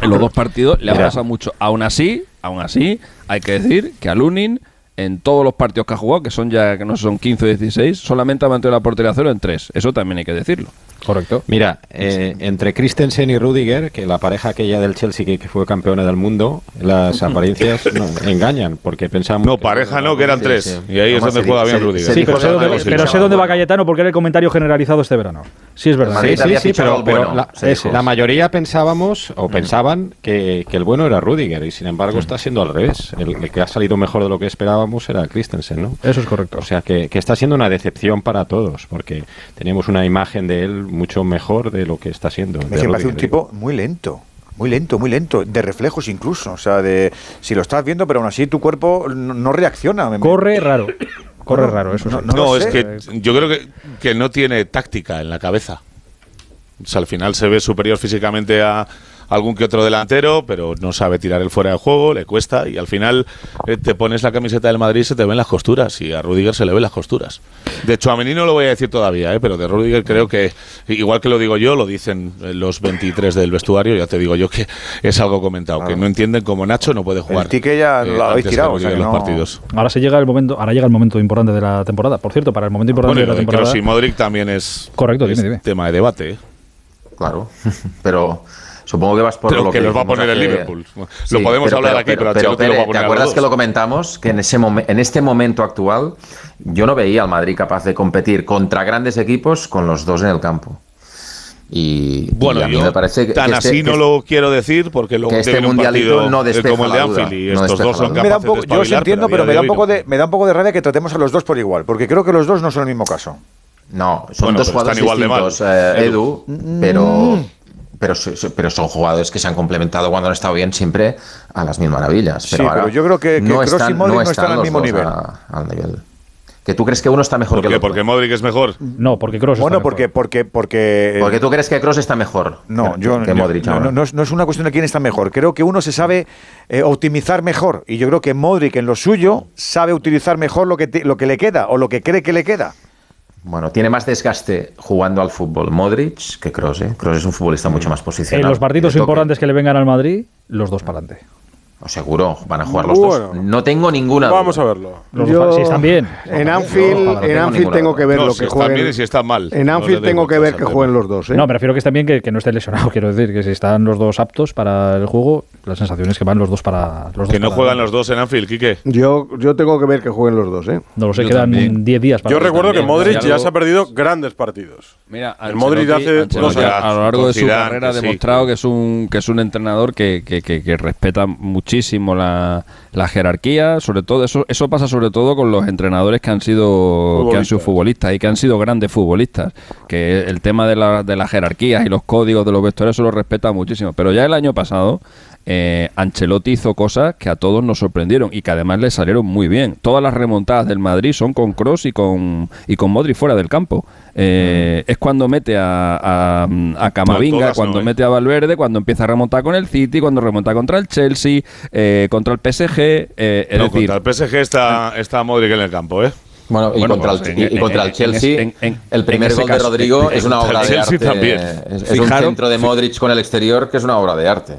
S4: En los dos partidos le ha pasado mucho. Aún así, aún así, hay que decir que a Lunin en todos los partidos que ha jugado, que son ya que no son 15 o 16, solamente ha mantenido la portería cero en tres. Eso también hay que decirlo.
S1: Correcto.
S5: Mira, eh, entre Christensen y Rudiger, que la pareja aquella del Chelsea que, que fue campeona del mundo, las [LAUGHS] apariencias no, engañan, porque pensamos...
S16: No, pareja no, que eran tres. Y ahí es donde juega bien Rudiger.
S1: Sí, pero sé, dónde, pero sé dónde va Cayetano porque era el comentario generalizado este verano. Sí, es verdad.
S5: Sí, sí, sí, pero, pero la,
S1: Ese
S5: la
S1: es.
S5: mayoría pensábamos o pensaban que, que el bueno era Rudiger y sin embargo está siendo al revés. El, el que ha salido mejor de lo que esperábamos era Christensen, ¿no?
S1: Eso es correcto.
S5: O sea que, que está siendo una decepción para todos porque teníamos una imagen de él mucho mejor de lo que está siendo.
S2: Es
S5: de
S2: que me parece un tipo muy lento. Muy lento, muy lento, de reflejos incluso, o sea, de si lo estás viendo, pero aún así tu cuerpo no, no reacciona. Me-
S1: Corre raro. [COUGHS] Corre raro, eso
S2: no- no
S16: No, es
S2: sé.
S16: que yo creo que, que no tiene táctica en la cabeza. O sea, al final se ve superior físicamente a algún que otro delantero, pero no sabe tirar el fuera de juego, le cuesta y al final eh, te pones la camiseta del Madrid y se te ven las costuras y a Rudiger se le ven las costuras. De hecho, a Menino no lo voy a decir todavía, eh, pero de Rudiger creo que, igual que lo digo yo, lo dicen eh, los 23 del vestuario, ya te digo yo que es algo comentado, que no entienden cómo Nacho no puede jugar.
S2: El tique ya
S16: eh,
S2: lo habéis
S16: que
S2: tirado, o sea que
S16: los
S2: no-
S16: partidos.
S1: Ahora se llega el momento, ahora llega el momento importante de la temporada. Por cierto, para el momento importante
S16: Bueno,
S1: de la temporada.
S16: Kroos y Modric también es,
S1: Correcto,
S16: es
S1: dime, dime.
S16: tema de debate. ¿eh?
S13: Claro, [LAUGHS] pero supongo que vas por
S16: Pero
S13: lo
S16: que
S13: que
S16: los va a poner el Liverpool. Lo podemos hablar aquí, pero Ancelotti lo va a
S13: Pere,
S16: poner
S13: ¿Te
S16: a los
S13: acuerdas que lo comentamos? Que en, ese momen- en este momento actual yo no veía al Madrid capaz de competir contra grandes equipos con los dos en el campo. Y, y
S16: Bueno,
S13: a mí
S16: yo
S13: me parece que,
S16: tan
S13: que este-
S16: así
S13: que
S16: no lo quiero decir porque luego
S13: que este mundialito no despeja
S16: como el de
S13: la duda,
S16: Anfield y
S13: no
S16: estos dos son
S13: la duda.
S2: me da un
S16: capaces
S2: poco,
S16: de
S2: yo os entiendo, pero me da, un poco
S16: no.
S2: de, me da un poco de rabia que tratemos a los dos por igual, porque creo que los dos no son el mismo caso.
S13: No, son
S16: Bueno,
S13: dos
S16: pero
S13: jugadores
S16: están igual de mal,
S13: distintos, eh,
S16: Edu.
S13: Edu, pero, pero, pero son jugadores que se han complementado cuando han estado bien siempre a las mil maravillas.
S2: Sí,
S13: Pero, ahora
S2: pero yo creo que- que
S13: no
S2: Kroos y
S13: están,
S2: Modric no
S13: están
S2: están al mismo nivel.
S13: a- al nivel. ¿Que tú crees que uno está mejor
S16: ¿Por
S13: que
S16: qué?
S13: el otro?
S16: Porque Modric es mejor.
S1: No, porque Kroos
S2: Bueno,
S1: está
S2: porque,
S1: mejor.
S2: porque, porque.
S13: Porque tú crees que Kroos está mejor
S2: No,
S13: que,
S2: yo
S13: que Modric
S2: no, no, no es, no es una cuestión de quién está mejor. Creo que uno se sabe eh, optimizar mejor. Y yo creo que Modric en lo suyo sabe utilizar mejor lo que, te- lo que le queda o lo que cree que le queda.
S13: Bueno, tiene más desgaste jugando al fútbol Modric que Kroos. ¿eh? Kroos es un futbolista mucho más
S1: En
S13: posicional.
S1: los partidos importantes que le vengan al Madrid, los dos para adelante.
S13: Seguro, van a jugar los
S17: Bueno.
S13: dos. No tengo ninguna duda.
S17: Vamos a verlo.
S1: Los
S8: Yo-
S1: si están bien.
S8: En Anfield,
S1: no,
S8: en
S1: tengo
S8: Anfield tengo que ver
S16: No,
S8: lo
S16: si
S8: que
S16: están
S8: jueguen.
S16: bien y si están mal.
S8: En Anfield tengo que ver que jueguen los dos. ¿eh?
S1: No, me refiero que estén bien, que, que no estén lesionados. Quiero decir que si están los dos aptos para el juego, la sensación es que van los dos para. Los dos
S16: Que no
S1: para
S16: juegan los dos en Anfield, Quique.
S8: Yo, yo tengo que ver que jueguen los dos. ¿eh?
S1: No lo sé,
S4: Yo
S1: quedan
S4: también.
S1: 10 días para.
S17: Yo recuerdo que Modric ya se ha perdido grandes partidos.
S4: Mira,
S17: El Modric hace
S4: Ancelotti
S17: dos años.
S4: a lo largo de su carrera ha demostrado que es un que es un entrenador que, que- que- que respeta muchísimo la, la jerarquía, sobre todo eso eso pasa sobre todo con los entrenadores que han sido que han sido
S17: Futbolistas.
S4: y que han sido grandes futbolistas, que el tema de la, de las jerarquías y los códigos de los vestuarios eso lo respeta muchísimo, pero ya el año pasado eh, Ancelotti hizo cosas que a todos nos sorprendieron y que además le salieron muy bien. Todas las remontadas del Madrid son con Cross y con y con Modric fuera del campo. Eh, Es cuando mete a, a, a Camavinga,
S16: No, todas
S4: cuando
S16: no, ¿eh?
S4: mete a Valverde, cuando empieza a remontar con el City, cuando remonta contra el Chelsea, eh, contra el PSG. eh, es
S16: No,
S4: decir,
S16: contra el PSG está, está Modric en el campo, ¿eh?
S13: Bueno, y
S4: Bueno,
S13: contra,
S4: pues,
S13: el,
S4: en-
S13: y- y contra
S4: en-
S13: el Chelsea,
S4: en- en-
S13: el primer gol de Rodrigo
S4: en-
S13: es una obra
S16: el
S13: de
S16: Chelsea
S13: arte.
S16: también.
S13: Es, es un centro de Modric con el exterior que es una obra de arte.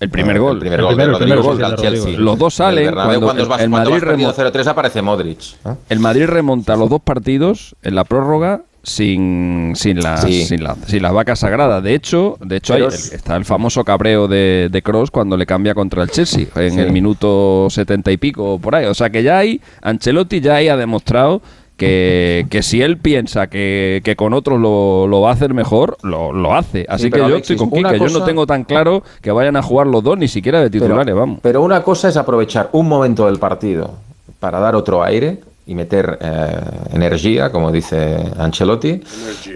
S4: El primer gol.
S13: El primer
S1: El
S13: gol
S1: primero,
S13: de
S1: el el
S13: el. Chelsea.
S4: Los dos
S13: En el
S4: salen
S13: Bernabéu,
S4: cuando
S13: cuando,
S4: el-
S13: vas,
S4: el Madrid
S13: vas perdiendo
S4: remo-
S13: 0-3 aparece Modric. ¿eh?
S4: El Madrid remonta los dos partidos en la prórroga sin, sin, las,
S13: Sí.
S4: sin, la- sin las vacas sagradas. De hecho, de hecho hay- el- está el famoso cabreo de, de Cross cuando le cambia contra el Chelsea en
S13: Sí.
S4: el minuto setenta y pico por ahí. O sea que ya hay, Ancelotti ya ahí ha demostrado que, que si él piensa que, que con otros lo, lo va a hacer mejor, lo, lo hace. Así
S13: Sí,
S4: que yo
S13: Alexis,
S4: estoy con. Yo no tengo tan claro que vayan a jugar los dos ni siquiera de titulares,
S13: Pero,
S4: vamos.
S13: pero una cosa es aprovechar un momento del partido para dar otro aire y meter eh, energía, como dice Ancelotti,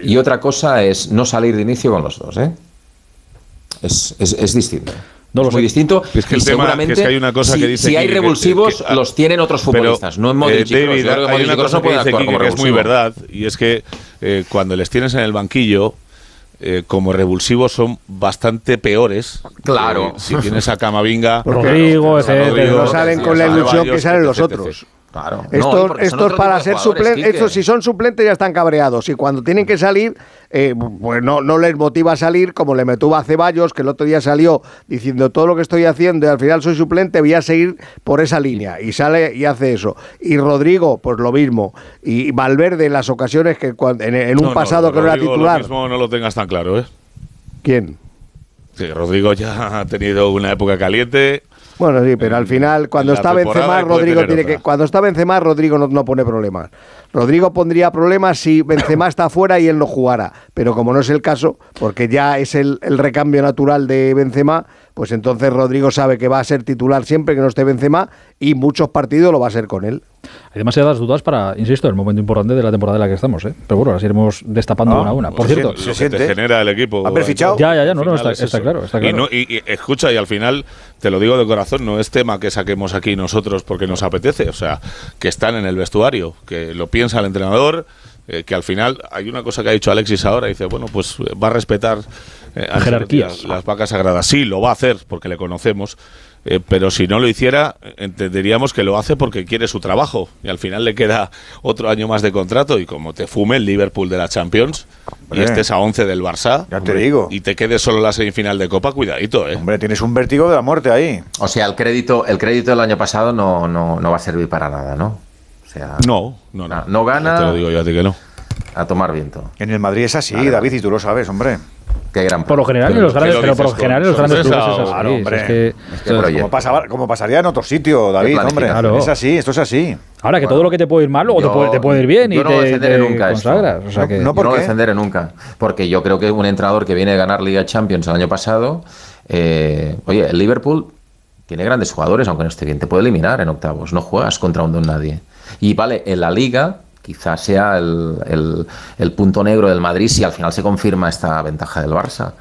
S13: y otra cosa es no salir de inicio con los dos. ¿eh? Es, es- es distinto.
S1: No lo
S13: es muy
S1: sé.
S13: distinto.
S16: Es que el
S13: y
S16: tema-
S13: seguramente,
S16: que es que hay una cosa
S13: si,
S16: que dice
S13: si hay revulsivos,
S16: que-
S13: los tienen otros
S16: Pero,
S13: futbolistas, no en
S16: eh,
S13: Modric.
S16: David,
S13: que
S16: hay
S13: Modric
S16: una cosa
S13: no
S16: que dice es muy verdad, y es que eh, cuando les tienes en el banquillo, eh, como revulsivos son bastante peores.
S13: Claro.
S16: Eh, si tienes a Camavinga,
S1: Rodrigo, etcétera.
S8: No salen con la ilusión que salen los
S16: etc, etc.
S8: otros.
S13: Claro. No,
S8: Estos, para ser suplentes, estos si son suplentes ya están cabreados y cuando tienen que salir, eh, pues no, no les motiva a salir como le metuvo a Ceballos, que el otro día salió diciendo todo lo que estoy haciendo y al final soy suplente, voy a seguir por esa línea y sale y hace eso. Y Rodrigo, pues lo mismo. Y Valverde en las ocasiones que cuando- en, en un
S16: No, no,
S8: pasado que no era titular.
S16: Lo mismo no lo tengas tan claro, ¿eh?
S8: ¿Quién?
S16: Sí, Rodrigo ya ha tenido una época caliente.
S8: Bueno, sí, pero al final, cuando está Benzema, Rodrigo tiene
S16: otra.
S8: que. Cuando está Benzema, Rodrigo no, no pone problemas. Rodrigo pondría problemas si [COUGHS] Benzema está fuera y él no jugara. Pero como no es el caso, porque ya es el, el recambio natural de Benzema, pues entonces Rodrigo sabe que va a ser titular siempre que no esté Benzema y muchos partidos lo va a ser con él.
S1: Hay demasiadas dudas para, insisto, el momento importante de la temporada en la que estamos, ¿eh? Pero bueno, las iremos destapando
S2: Ah,
S1: una a una. Por
S2: se
S1: cierto,
S2: siente-
S16: lo
S2: se
S16: que te
S2: siente.
S16: genera el equipo.
S2: Haber fichado.
S1: Ya, ya, ya, no, no, está-
S16: es
S1: está
S16: eso.
S1: claro, está
S16: Y no- Y, y escucha, y al final, te lo digo de corazón, no es tema que saquemos aquí nosotros porque nos apetece, o sea, que están en el vestuario, que lo piensa el entrenador, eh, que al final hay una cosa que ha dicho Alexis ahora, dice, bueno, pues eh, va a respetar eh,
S1: Jerarquías.
S16: Las, las vacas sagradas. Sí, lo va a hacer porque le conocemos. eh, pero si no lo hiciera, entenderíamos que lo hace porque quiere su trabajo y al final le queda otro año más de contrato y como te fume el Liverpool de la Champions y estés a 11 del Barça
S2: Ya te digo.
S16: y te quedes solo la semifinal de Copa, cuidadito, ¿eh?
S2: Hombre, tienes un vértigo de la muerte ahí.
S13: O sea, el crédito, el crédito del año pasado no, no, no va a servir para nada, ¿no? O sea,
S16: No, no, no.
S13: no, no gana
S16: Te lo digo yo a ti que no.
S13: A tomar viento.
S2: En el Madrid es así, David, y tú lo sabes, hombre.
S13: Qué gran
S1: por lo general, en
S16: Pero
S1: los
S16: ¿qué
S1: grandes,
S16: lo
S1: pero por lo general en los grandes clubes es así.
S2: Claro, hombre.
S1: es que-
S13: Qué proyecto.
S2: Como, pasaba- como pasaría en otro sitio, David, hombre.
S1: Claro.
S2: Es así, esto es así.
S1: ahora que
S13: Bueno,
S1: todo lo que te puede ir mal, luego te, puede, te puede ir bien y
S13: yo no
S1: te,
S13: defenderé
S1: te
S13: nunca esto.
S1: consagras. O sea
S2: No,
S1: que,
S2: no,
S13: Yo
S2: ¿por
S13: no lo
S2: qué?
S13: defenderé nunca. Porque yo creo que un entrenador que viene a ganar Liga Champions el año pasado, eh, oye, el Liverpool tiene grandes jugadores, aunque no esté bien, te puede eliminar en octavos, no juegas contra un don nadie. Y vale, en la Liga quizás sea el, el- el punto negro del Madrid si al final se confirma esta ventaja del Barça.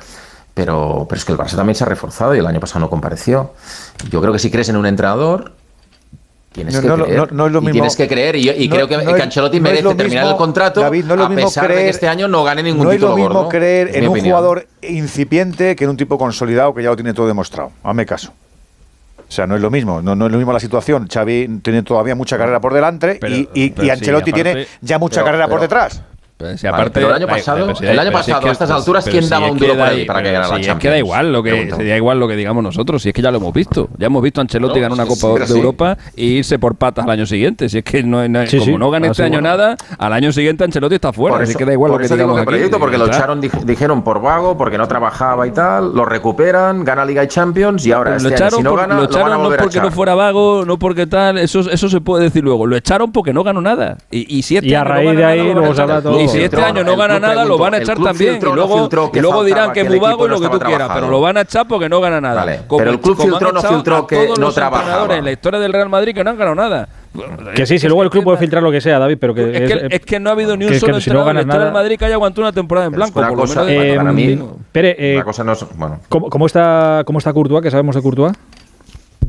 S13: Pero, pero es que el Barça también se ha reforzado y el año pasado no compareció. Yo creo que si crees en un entrenador, tienes
S2: No,
S13: que
S2: no,
S13: creer.
S2: no, no es lo
S13: y tienes que creer. Y, yo- y creo que, que Ancelotti merece terminar el contrato
S2: David, no es lo
S13: a pesar de
S2: creer-
S13: que este año no gane ningún
S2: no es
S13: título
S2: lo mismo
S13: gordo.
S2: creer en un
S13: opinión.
S2: jugador incipiente que en un tipo consolidado que ya lo tiene todo demostrado. Hazme caso. O sea, no es lo mismo, no, no es lo mismo la situación. Xavi tiene todavía mucha carrera por delante
S4: Pero-
S2: y, y-
S4: pero
S2: y
S4: sí,
S2: Ancelotti
S4: aparte-
S2: tiene ya mucha
S13: pero-
S2: carrera por detrás.
S4: Pero si
S13: Vale,
S4: aparte,
S13: pero el año pasado-
S4: pero si-
S13: el año
S4: si es
S13: pasado,
S4: que-
S13: a estas alturas, ¿quién
S4: si
S13: daba un duro por ahí para que ganara la
S4: si es que
S13: Champions?
S4: da igual lo que da igual lo que digamos nosotros, si es que ya lo hemos visto. Ya hemos visto a Ancelotti
S13: No,
S4: ganar una
S13: sí,
S4: Copa
S13: sí,
S4: de
S13: sí.
S4: Europa e irse por patas al año siguiente. Si es que no, no-
S1: Sí,
S4: como
S1: sí,
S4: no gane este
S1: así,
S4: año
S1: bueno.
S4: nada, al año siguiente Ancelotti está fuera.
S13: Por
S4: así
S13: eso-
S4: que da igual
S13: por
S4: lo que digamos
S13: que
S4: aquí.
S13: proyecto, porque lo echaron, dij- dijeron por vago, porque no trabajaba y tal, lo recuperan, gana Liga y Champions y ahora este
S4: lo echaron,
S13: si no gana,
S4: lo echaron no porque no fuera vago, no porque tal, eso, eso se puede decir luego. Lo echaron porque no ganó nada. Y, y si este
S1: Y a raíz
S4: gana
S1: de ahí
S4: lo van a
S1: luego se habla todo.
S4: Y si este año no
S13: el
S4: gana nada, lo van a
S13: el
S4: echar también.
S13: filtró,
S4: y
S13: no
S4: luego, y luego dirán que es
S13: el
S4: muy vago y
S13: no
S4: lo que tú quieras, pero lo van a echar porque no gana nada.
S13: Vale,
S4: Como
S13: pero el club filtró, no filtró que
S4: todos
S13: no
S4: los
S13: trabajaba.
S4: entrenadores en la historia del Real Madrid que no han ganado nada.
S1: Que sí, si luego el club puede filtrar lo que sea, David, pero que.
S4: Es que, es que no ha habido ni un solo
S1: si no
S4: entrenador en historia del
S1: nada-
S4: Madrid que haya aguantado una temporada en blanco.
S13: una
S4: por lo
S13: cosa,
S4: menos
S1: Eh,
S13: para mí,
S1: Pere, eh,
S13: una cosa no es... Bueno,
S1: ¿cómo, cómo está, ¿cómo está Courtois? ¿Qué sabemos de Courtois?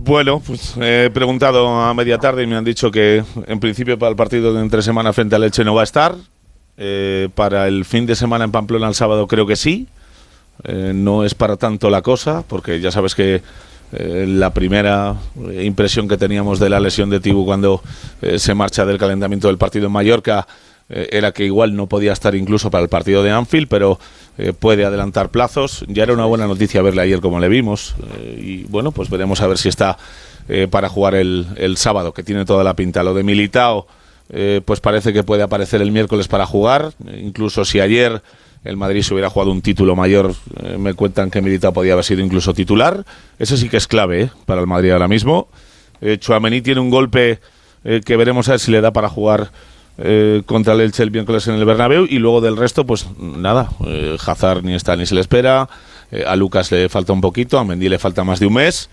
S16: Bueno, pues he preguntado a media tarde y me han dicho que en principio para el partido de entre semana frente al Elche no va a estar. Eh, para el fin de semana en Pamplona el sábado creo que sí. Eh, no es para tanto la cosa, porque ya sabes que eh, la primera impresión que teníamos de la lesión de Tibu cuando se marcha del calentamiento del partido en Mallorca era que igual no podía estar incluso para el partido de Anfield, pero puede adelantar plazos. Ya era una buena noticia verle ayer como le vimos. y bueno, pues veremos a ver si está para jugar el, el sábado, que tiene toda la pinta. Lo de Militao, eh, pues parece que puede aparecer el miércoles para jugar. Incluso si ayer el Madrid se hubiera jugado un título mayor, eh, me cuentan que Militao podía haber sido incluso titular. Eso sí que es clave eh, para el Madrid ahora mismo. Eh, Chouameni tiene un golpe eh, que veremos a ver si le da para jugar contra el Elche el miércoles en el Bernabéu y luego del resto pues nada, Hazard ni está ni se le espera, a Lucas le falta un poquito, a Mendy le falta más de un mes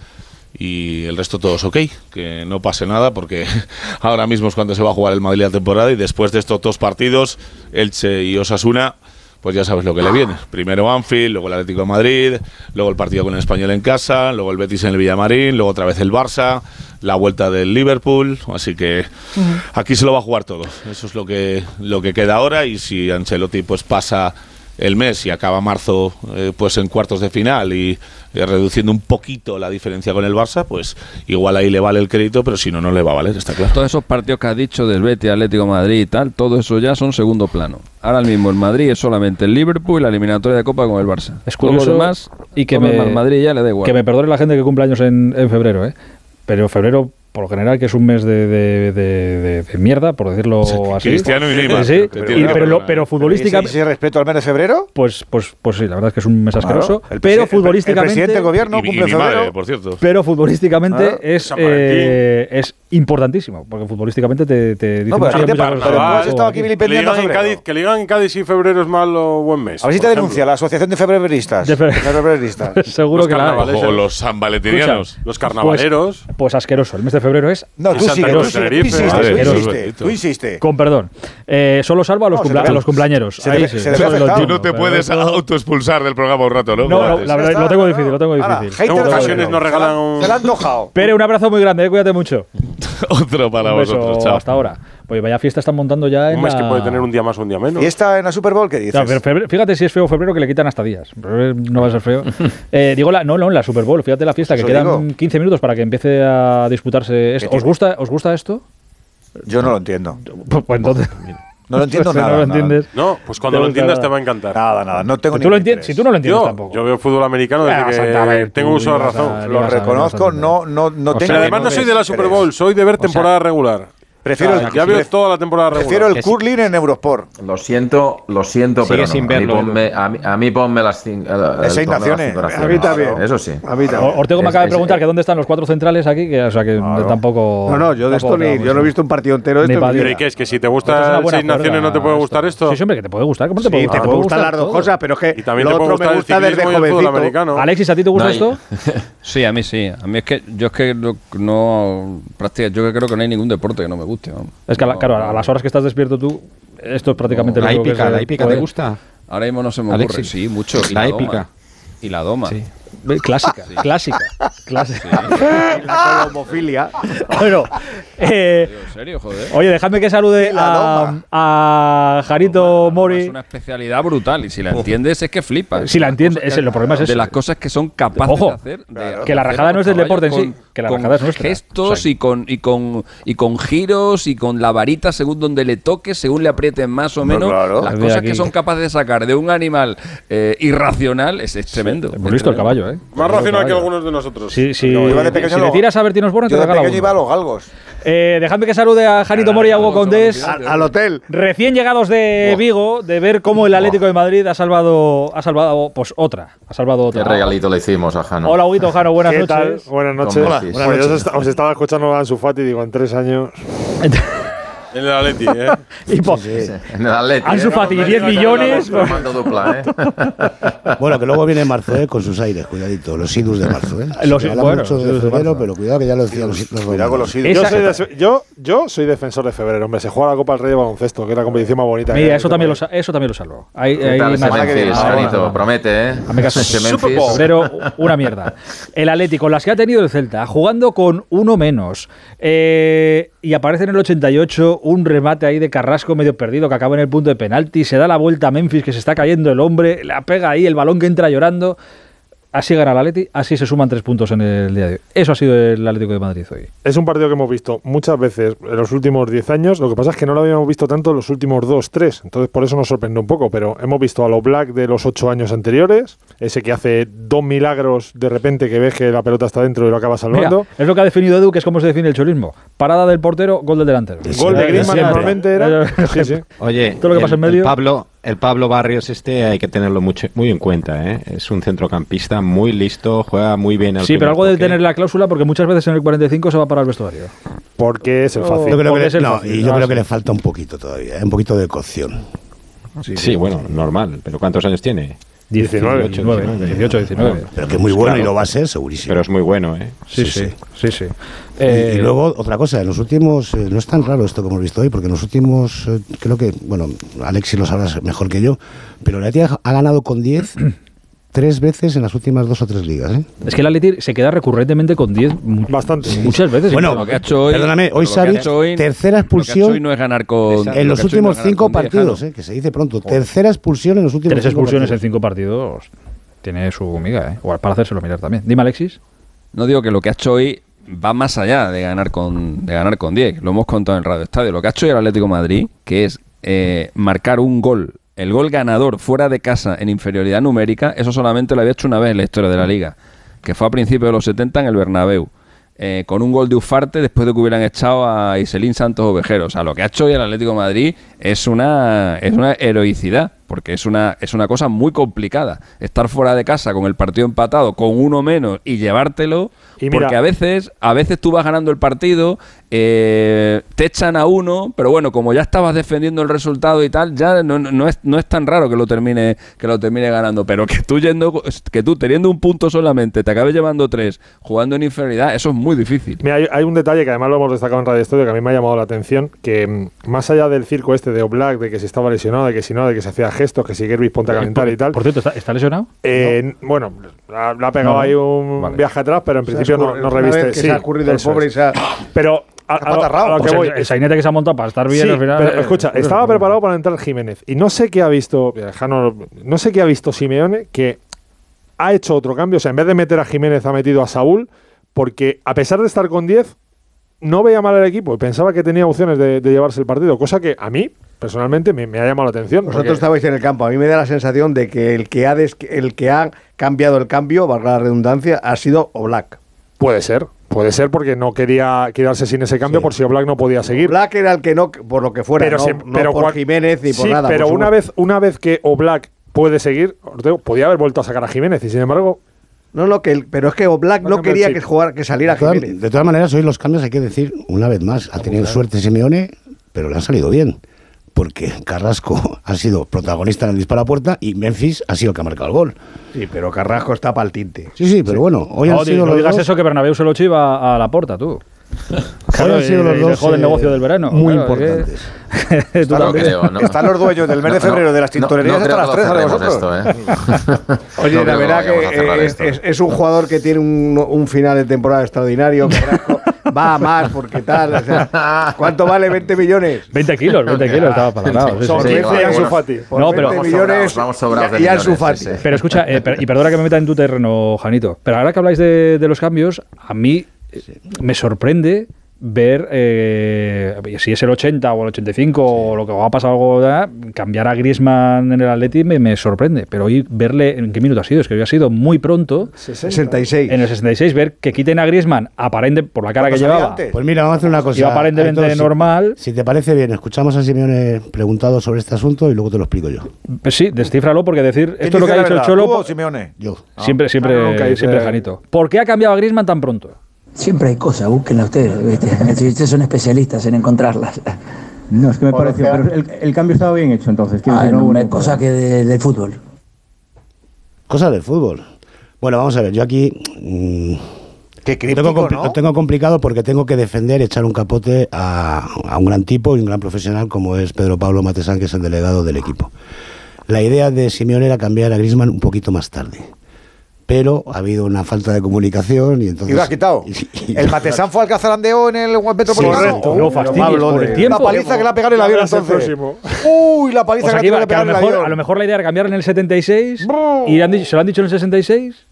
S16: y el resto todos ok, que no pase nada porque [LAUGHS] ahora mismo es cuando se va a jugar el Madrid la temporada y después de estos dos partidos, Elche y Osasuna, pues ya sabes lo que le viene. Primero Anfield, luego el Atlético de Madrid, luego el partido con el Español en casa, luego el Betis en el Villamarín, luego otra vez el Barça, la vuelta del Liverpool, así que aquí se lo va a jugar todo. Eso es lo que lo que queda ahora y si Ancelotti pues pasa el mes y acaba marzo eh, pues en cuartos de final y eh, reduciendo un poquito la diferencia con el Barça, pues igual ahí le vale el crédito, pero si no, no le va a valer, está claro.
S4: Todos esos partidos que has dicho del Betis, Atlético Madrid y tal, todo eso ya son segundo plano. Ahora mismo el Madrid es solamente el Liverpool y la eliminatoria de Copa con el Barça.
S1: Es curioso
S4: demás,
S1: y que me,
S4: Madrid ya le da igual.
S1: que me perdone la gente que cumple años en, en febrero, ¿eh? Pero febrero, por lo general, que es un mes de, de- de- de- de mierda, por decirlo así.
S16: Cristiano y Neymar,
S1: Sí,
S16: entiendo.
S1: pero, lo- pero futbolísticamente.
S2: ¿Y ese respeto al mes de febrero?
S1: Pues, pues, pues sí, la verdad es que es un mes
S2: Claro.
S1: asqueroso.
S2: El
S1: pero futbolísticamente.
S2: el presidente del gobierno
S16: Y
S2: cumple
S16: y mi madre,
S2: febrero.
S16: por cierto.
S1: Pero futbolísticamente
S2: Ah,
S1: es, eh, es importantísimo, porque futbolísticamente te, te dice
S2: No, pero
S1: muchas-
S2: a ti te
S1: muchas
S2: pa-
S1: cosas.
S2: pero tú has estado aquí.
S3: Que le, digan en. Cádiz, que le digan en Cádiz si febrero es mal o buen mes.
S2: A ver si te
S3: ejemplo.
S2: denuncia la Asociación de Febreristas.
S1: De fe-
S2: Febreristas. [LAUGHS]
S1: Seguro
S3: Los
S1: que la.
S16: O los San Valentinianos.
S3: Los carnavaleros.
S1: Pues, pues asqueroso. El mes de febrero es
S2: No, tú sigue, tú sigue, tú
S16: Madre,
S2: tú insistes.
S1: Con perdón. Eh, solo salvo a los,
S2: No,
S1: cumpla-
S2: te
S1: a los cumpleañeros.
S2: se
S1: Ahí
S2: te- se te
S1: lo.
S16: Tú no te puedes autoexpulsar del programa un rato, ¿no?
S1: No, la verdad, lo tengo difícil, lo tengo difícil.
S3: ocasiones nos regalan
S2: Se la-
S3: un-
S2: Se la han antojado.
S1: Pere, un abrazo muy grande, eh, cuídate mucho. [LAUGHS]
S16: Otro para
S1: Un beso,
S16: vosotros, chao.
S1: hasta ahora. Pues vaya fiesta están montando ya en
S3: Un mes que puede tener un día más o un día menos.
S2: ¿Y esta en la Super Bowl qué dices?
S1: Claro, pero febrero- fíjate si es feo febrero que le quitan hasta días. Pero No va a ser feo. [LAUGHS] Eh, digo, la, no, no, en la Super Bowl. Fíjate la fiesta, que
S2: Eso
S1: quedan
S2: digo.
S1: 15 minutos para que empiece a disputarse esto.
S2: ¿Qué
S1: ¿Os gusta, ¿Os gusta esto?
S2: Yo no lo entiendo.
S1: Pues, pues entonces. [LAUGHS]
S2: No lo entiendo [LAUGHS] nada.
S1: No lo
S2: nada.
S1: entiendes.
S3: No, pues cuando lo entiendas te va a encantar.
S2: Nada, nada. No tengo
S1: Si tú,
S2: ningún
S1: lo entiendes,
S2: interés.
S1: si tú no lo entiendes
S3: Yo,
S1: tampoco.
S3: yo veo fútbol americano desde que
S1: Ver,
S3: tengo uso de razón.
S2: Lo reconozco, no, no, no
S1: O
S2: tengo
S1: sea,
S3: Además no soy de la Super Bowl, soy de ver temporada regular.
S2: Prefiero, el,
S3: ya veo toda la temporada regular.
S2: prefiero el curling en Eurosport.
S13: Lo siento, lo siento,
S5: Sigue
S13: pero
S5: sin
S13: no. a, mí
S5: verlo,
S13: ponme, a, mí, a mí ponme las cinco.
S2: Seis naciones.
S8: A mí también.
S13: Eso sí.
S8: A mí también.
S1: Ortego me acaba de
S13: es-
S1: preguntar que dónde están los cuatro centrales aquí, que, o sea, que tampoco.
S8: No, no, yo de esto ni. Yo no he
S1: ¿no?
S8: visto un partido entero de
S1: Ni
S8: esto.
S3: Pero. ¿y qué? Es que si te gusta Seis Naciones no te puede gustar esto.
S1: Sí, siempre que te puede gustar. ¿Cómo te
S8: Sí,
S1: puede
S8: te
S1: gustar?
S8: puede gustar las dos cosas, pero es que
S3: Y también
S8: lo
S3: te puede
S8: otro me
S3: gustar el
S8: gusta desde jovencito.
S3: americano.
S1: Alexis, ¿a ti te gusta
S13: No,
S1: esto? [LAUGHS]
S4: Sí, a mí sí. A mí es que yo es que no, no practica. Yo creo que no hay ningún deporte que no me guste. Vamos.
S1: Es que, a la-
S4: No,
S1: claro, a las horas que estás despierto tú, esto es prácticamente
S5: La
S1: lo que
S5: hípica,
S1: se
S5: la
S1: puede-
S5: ¿te gusta?
S4: Ahora mismo no se me ocurre. Sí, mucho. Y
S5: La
S4: la,
S5: épica.
S4: doma. Y la doma.
S5: Sí.
S1: Clásica, clásica, clásica.
S8: La homofilia.
S1: Bueno, eh,
S4: En serio, joder.
S1: oye, dejadme que salude a, a Jarito
S4: Es
S1: Mori.
S4: una especialidad brutal y si la entiendes es que flipas.
S1: Si la entiendes, ese, el problema es
S4: De
S1: ese.
S4: las cosas que son capaces
S1: Ojo,
S4: de hacer. de
S1: que la rajada no es del deporte en sí, que la
S4: con
S1: rajada es nuestra.
S4: gestos
S1: O sea,
S4: y, con, y, con, y con giros y con la varita según donde le toque, según le aprieten más o
S2: No,
S4: menos.
S2: claro.
S4: Las
S1: De
S4: cosas
S1: aquí.
S4: que son capaces de sacar de un animal eh, irracional es, es tremendo.
S1: Hemos visto el caballo, ¿eh?
S3: Más racional que
S1: Caballo.
S3: algunos de nosotros.
S1: Sí, sí.
S2: Yo de pequeño
S1: si
S2: lo-
S1: le tiras a Bertín Osborne, te
S2: de pequeño
S1: uno.
S2: iba a los galgos.
S1: Eh, dejadme que salude a Janito Mori y a Hugo Condés.
S8: Al, al hotel.
S1: Recién llegados de Vigo, de ver cómo el Atlético de Madrid ha salvado, ha salvado, pues otra, ha salvado
S13: Qué
S1: otra.
S13: regalito le hicimos a Jano.
S1: Hola, Huguito Jano, buenas
S18: ¿Qué tal?
S1: noches.
S18: Buenas noches.
S13: ¿Cómo
S18: Hola.
S13: decís?
S18: Bueno, yo os, est- os estaba escuchando a Ansu Fati, digo, en tres años. [LAUGHS]
S3: En el Atleti, ¿eh? [LAUGHS]
S1: Y po-
S13: En el Atleti.
S1: Ansu
S13: ¿eh?
S1: Fati, 10 millones.
S13: Formando dupla, ¿eh? [LAUGHS]
S19: Bueno, que luego viene marzo, ¿eh? Con sus aires, cuidadito. Los idus de marzo, ¿eh?
S1: Los-
S19: habla
S1: bueno,
S19: mucho de
S1: idus de
S19: febrero, pero cuidado que ya lo decían los, los
S2: Cuidado con los ídolos.
S18: Yo soy, de- yo, yo soy defensor de febrero, hombre. Se juega la Copa del Rey de baloncesto, que es la competición más bonita. que
S1: Mira,
S18: hay.
S1: eso también, lo, eso también lo salvo. Ahí,
S13: ¿Qué
S1: ahí
S13: tal ese
S1: más-
S13: Memphis,
S1: Ah,
S13: Janito?
S1: bueno.
S13: Promete, ¿eh?
S1: Caso. Super
S13: Memphis.
S1: Bowl. Febrero, una mierda. El Atlético, con las que ha tenido el Celta, jugando con uno menos. eh, y aparece en el 88 un remate ahí de Carrasco medio perdido que acaba en el punto de penalti. Se da la vuelta a Memphis que se está cayendo el hombre. La pega ahí, el balón que entra llorando. Así gana el Atleti, así se suman tres puntos en el día de hoy. Eso ha sido el Atlético de Madrid hoy.
S18: Es un partido que hemos visto muchas veces en los últimos 10 años. Lo que pasa es que no lo habíamos visto tanto en los últimos 2, 3. Entonces, por eso nos sorprende un poco. Pero hemos visto a los Black de los 8 años anteriores. Ese que hace dos milagros de repente que ves que la pelota está dentro y lo acaba
S1: Mira,
S18: salvando.
S1: es lo que ha definido Edu, que es como se define el cholismo. Parada del portero, gol del delantero.
S18: Gol de Griezmann normalmente era. [LAUGHS] Sí, sí.
S5: Oye,
S1: Todo lo que
S5: el,
S1: pasa en medio.
S5: Pablo, el Pablo Barrios este hay que tenerlo mucho, muy en cuenta, ¿eh? Es un centrocampista muy listo, juega muy bien al
S1: Sí, pero algo de tener la cláusula porque muchas veces en el 45 se va para el vestuario.
S18: Porque es el fácil.
S19: Yo creo
S1: Porque
S19: que
S1: es
S19: le, no,
S1: fácil.
S19: y yo
S1: Ah,
S19: creo
S1: sí.
S19: que le falta un poquito todavía, ¿eh? un poquito de cocción.
S5: Sí, bueno, normal. Pero ¿cuántos años tiene?
S1: 19, 19, 18, 19.
S19: Pero que es muy bueno y lo va a ser, segurísimo.
S5: Pero es muy bueno, ¿eh?
S1: Sí, sí, sí, sí.
S19: Y-
S1: Eh,
S19: y luego, otra cosa, en los últimos, eh, no es tan raro esto que hemos visto hoy, porque en los últimos, eh, creo que, bueno, Alexis lo sabrás mejor que yo, pero ha ha ganado con 10 tres veces en las últimas dos o tres ligas. ¿eh?
S1: Es que el Atleti se queda recurrentemente con 10 mu- muchas veces.
S19: Bueno,
S4: lo que ha hecho hoy,
S19: perdóname, hoy
S4: lo que ha
S19: Savic,
S4: hecho hoy-
S19: tercera expulsión
S4: hoy no es ganar con.
S19: en los
S4: no
S19: últimos cinco partidos, eh, que se dice pronto. Tercera expulsión en los últimos
S1: Tres
S19: cinco
S1: expulsiones en cinco partidos tiene su miga, ¿eh? O para hacérselo mirar también. Dime, Alexis.
S4: No digo que lo que ha hecho hoy va más allá de ganar con de ganar con 10, lo hemos contado en el Radio Estadio. Lo que ha hecho hoy el Atlético de Madrid, que es eh, marcar un gol, el gol ganador fuera de casa en inferioridad numérica, eso solamente lo había hecho una vez en la historia de la liga, que fue a principios de los 70 en el Bernabéu. eh, con un gol de Ufarte después de que hubieran echado a Iselín Santos Ovejero. O sea, lo que ha hecho hoy el Atlético Madrid es una, es una heroicidad, porque es una, es una cosa muy complicada. Estar fuera de casa con el partido empatado, con uno menos y llevártelo,
S18: Y mira-
S4: porque a veces, a veces tú vas ganando el partido, eh, te echan a uno, pero bueno, como ya estabas defendiendo el resultado y tal, ya no, es, no es tan raro que lo termine, que lo termine ganando. Pero que tú yendo, que tú teniendo un punto solamente, te acabes llevando tres, jugando en inferioridad, eso es muy difícil.
S18: Mira, hay, hay un detalle que además lo hemos destacado en Radio Estudio que a mí me ha llamado la atención, que mm, más allá del circo este de Oblak, de que si estaba lesionado, de que si no, de que se hacía gestos, que si Gervis ponte a calentar y tal.
S1: Por cierto, ¿está, está lesionado?
S18: Eh, Bueno, la- le ha pegado
S1: No,
S18: ahí un viaje atrás, pero en principio no, no reviste. sí,
S8: se ha escurrido el pobre
S18: es.
S8: y se ha-
S18: Pero a, a lo- a lo que
S1: Pues
S18: voy
S1: el, el
S18: es-
S1: sainete que se ha montado para estar bien
S18: Sí,
S1: al final.
S18: pero
S1: eh,
S18: escucha,
S1: eh,
S18: estaba
S1: eh,
S18: preparado para entrar Jiménez y no sé qué ha visto, Jano, no sé qué ha visto Simeone que ha hecho otro cambio, o sea, en vez de meter a Jiménez ha metido a Saúl porque a pesar de estar con 10 no veía mal el equipo y pensaba que tenía opciones de, de llevarse el partido, cosa que a mí personalmente me, me ha llamado la atención.
S8: Vosotros
S18: porque-
S8: estabais en el campo. A mí me da la sensación de que el que ha, des- el que ha cambiado el cambio, valga la redundancia, ha sido Oblak.
S18: Puede ser, puede ser porque no quería quedarse sin ese cambio por si Oblak no podía seguir.
S8: Oblak era el que no, por lo que fuera,
S18: pero
S8: no,
S18: si-
S8: no
S18: pero
S8: por
S18: cuan-
S8: Jiménez ni por
S18: Sí,
S8: nada.
S18: Pero
S8: por
S18: una vez, una vez que Oblak puede seguir, Ortego podía haber vuelto a sacar a Jiménez y sin embargo
S8: No, no, que el- pero es que Oblak no quería que,
S18: chip.
S8: jugara, que saliera
S19: De todas,
S8: Jiménez.
S19: de todas maneras, hoy los cambios hay que decir, una vez más, ha tenido suerte Simeone, pero le han salido bien. Porque Carrasco ha sido protagonista en el disparo a puerta y Memphis ha sido el que ha marcado el gol.
S8: Sí, pero Carrasco está para el tinte.
S19: Sí, sí, pero bueno, hoy
S1: no,
S19: han sido
S1: no
S19: los
S1: digas
S19: dos
S1: eso que Bernabéu se lo chiva a la porta, tú.
S19: Hoy han sido los dos,
S1: dejó del
S19: eh,
S1: negocio del verano.
S19: muy
S1: claro, [LAUGHS] que-
S19: importantes.
S2: Están,
S1: también.
S2: están los dueños del mes de
S13: No, no,
S2: febrero de las
S13: no, no
S2: tintorerías
S13: creo
S2: hasta las
S13: lo
S2: 3 de vosotros.
S13: esto, ¿eh? [LAUGHS]
S8: Oye,
S13: No
S8: la
S13: creo
S8: verdad que eh, es, es un jugador que tiene un, un final de temporada extraordinario. Va a más porque tal. o sea, ¿Cuánto vale 20 millones?
S1: 20 kilos, 20 kilos estaba para lado. sí, sí.
S18: 15 y
S13: bueno.
S18: Ansu Fati.
S8: Por
S1: No, pero-
S8: 20
S13: Vamos
S8: millones
S13: sobrados, vamos sobrados
S8: y,
S13: sí, sí.
S1: Pero escucha, eh, per- y perdona que me meta en tu terreno, Janito, pero ahora que habláis de, de los cambios, a mí eh, me sorprende ver eh, si es el 80 o el 85 o lo que ha pasado algo ya, cambiar a Griezmann en el Atleti me, me sorprende pero hoy verle en qué minuto ha sido es que hoy ha sido muy pronto
S8: 66.
S1: en el 66 ver que quiten a Griezmann aparente por la cara que
S2: ¿Cuándo salía
S1: llevaba
S2: antes?
S19: Pues mira, vamos a hacer una cosa.
S1: aparentemente normal
S19: Si te parece bien, escuchamos a Simeone preguntado sobre este asunto y luego te lo explico yo.
S1: pues sí descífralo porque decir
S2: ¿Quién
S1: esto es lo que ha dicho el Cholo
S2: tú o Simeone?
S19: Yo.
S1: siempre siempre
S18: Ah, nunca
S1: siempre Janito ¿por qué ha cambiado a Griezmann tan pronto?
S20: Siempre hay cosas, búsquenla ustedes. [LAUGHS] Ustedes son especialistas en encontrarlas.
S21: No, es que me pareció, pero el, el cambio estaba bien hecho entonces.
S20: Ah,
S21: decir, no
S20: no, cosa que de- del fútbol.
S19: Cosas del fútbol. Bueno, vamos a ver, yo aquí mm,
S2: Qué
S19: lo,
S2: críptico,
S19: tengo compli-
S2: ¿no?
S19: lo tengo complicado porque tengo que defender, echar un capote a, a un gran tipo y un gran profesional como es Pedro Pablo Matesán, que es el delegado del equipo. La idea de Simeone era cambiar a Griezmann un poquito más tarde. Pero ha habido una falta de comunicación y entonces...
S2: Y lo has quitado. [LAUGHS] El Matesán fue al que zarandeó en el Metropolitano.
S1: correcto. No fastidies,
S2: Pablo,
S1: por el
S2: de-
S1: tiempo.
S2: La paliza que le ha pegado en el avión
S18: el
S2: entonces. Uy, la paliza
S1: O sea,
S2: que
S1: que,
S2: le
S1: iba-
S2: ha pegado el avión.
S1: a lo mejor la idea era cambiar en el 76 y han dicho- se lo han dicho en el 66.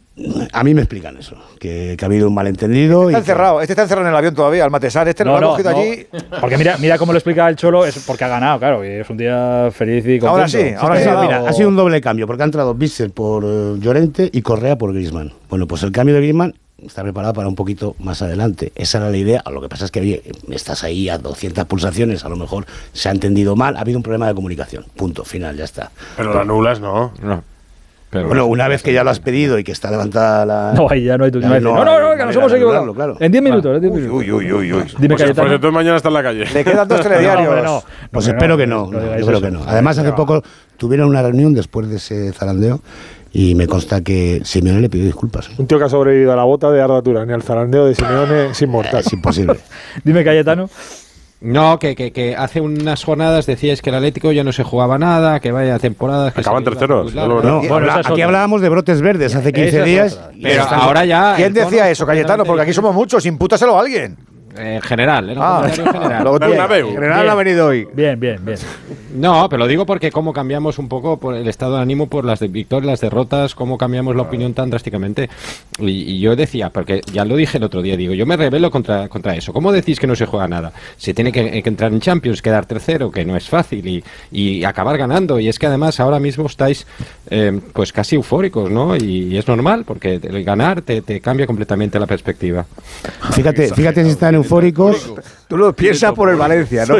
S19: A mí me explican eso, que, que ha habido un malentendido.
S2: Está
S19: y que-
S2: encerrado. Este está encerrado en el avión todavía, el Matesán. Este lo ha cogido allí.
S1: Porque mira, mira cómo lo explica el Cholo, es porque ha ganado, claro, y es un día feliz y contento.
S2: Ahora sí, ahora sí. ha
S19: mira, ha sido un doble cambio, porque ha entrado Bissell por eh, Llorente y Correa por Griezmann. Bueno, pues el cambio de Griezmann está preparado para un poquito más adelante. Esa era la idea. Lo que pasa es que oye, estás ahí a 200 pulsaciones, a lo mejor se ha entendido mal, ha habido un problema de comunicación. Punto, final, ya está.
S3: Pero la anulas, no.
S5: No. Pero
S19: Bueno, una vez que ya lo has pedido y que está levantada la...
S1: No, ahí ya no hay tu no, no, no, no, que nos hemos equivocado.
S19: claro.
S1: En 10 minutos, en 10 minutos.
S2: Uy, uy, uy, uy.
S1: Dime,
S3: Pues,
S1: Cayetano.
S3: pues entonces mañana está en la calle.
S2: Le quedan dos telediarios.
S19: Pues
S1: No,
S19: espero
S1: no,
S19: que no,
S1: no
S19: no,
S1: digáis
S19: yo creo
S1: eso.
S19: que no. Además, hace poco tuvieron una reunión después de ese zarandeo y me consta que Simeone le pidió disculpas.
S18: Un tío que ha sobrevivido a la bota de Arda Turán y al zarandeo de Simeone es inmortal.
S19: Es imposible. [LAUGHS]
S1: Dime, Cayetano.
S5: No, que, que, que hace unas jornadas decíais que el Atlético ya no se jugaba nada, que vaya temporadas. Que
S3: Acaban terceros, lo
S19: No,
S1: Bueno,
S19: aquí
S1: otra.
S19: hablábamos de brotes verdes hace 15
S1: Esa es
S19: días.
S5: Pero ahora ya.
S2: ¿Quién decía eso, Cayetano? Porque aquí somos muchos, impútaselo a alguien.
S5: En general, era un
S2: Ah,
S5: en general. [LAUGHS]
S2: lo tiene.
S3: Bernabéu.
S8: General
S1: Bien.
S8: ha venido hoy.
S1: Bien, bien, bien.
S5: No, pero lo digo porque cómo cambiamos un poco por el estado de ánimo por las de victorias, las derrotas, cómo cambiamos la opinión tan drásticamente. Y, y yo decía, porque ya lo dije el otro día, digo, yo me rebelo contra, contra eso. ¿Cómo decís que no se juega nada? Se tiene que, que entrar en Champions, quedar tercero, que no es fácil, y, y acabar ganando. Y es que además ahora mismo estáis eh, pues casi eufóricos, ¿no? Y, es normal, porque el ganar te, te cambia completamente la perspectiva.
S19: Fíjate, fíjate si están eufóricos.
S8: Tú lo piensas por el Valencia, ¿no?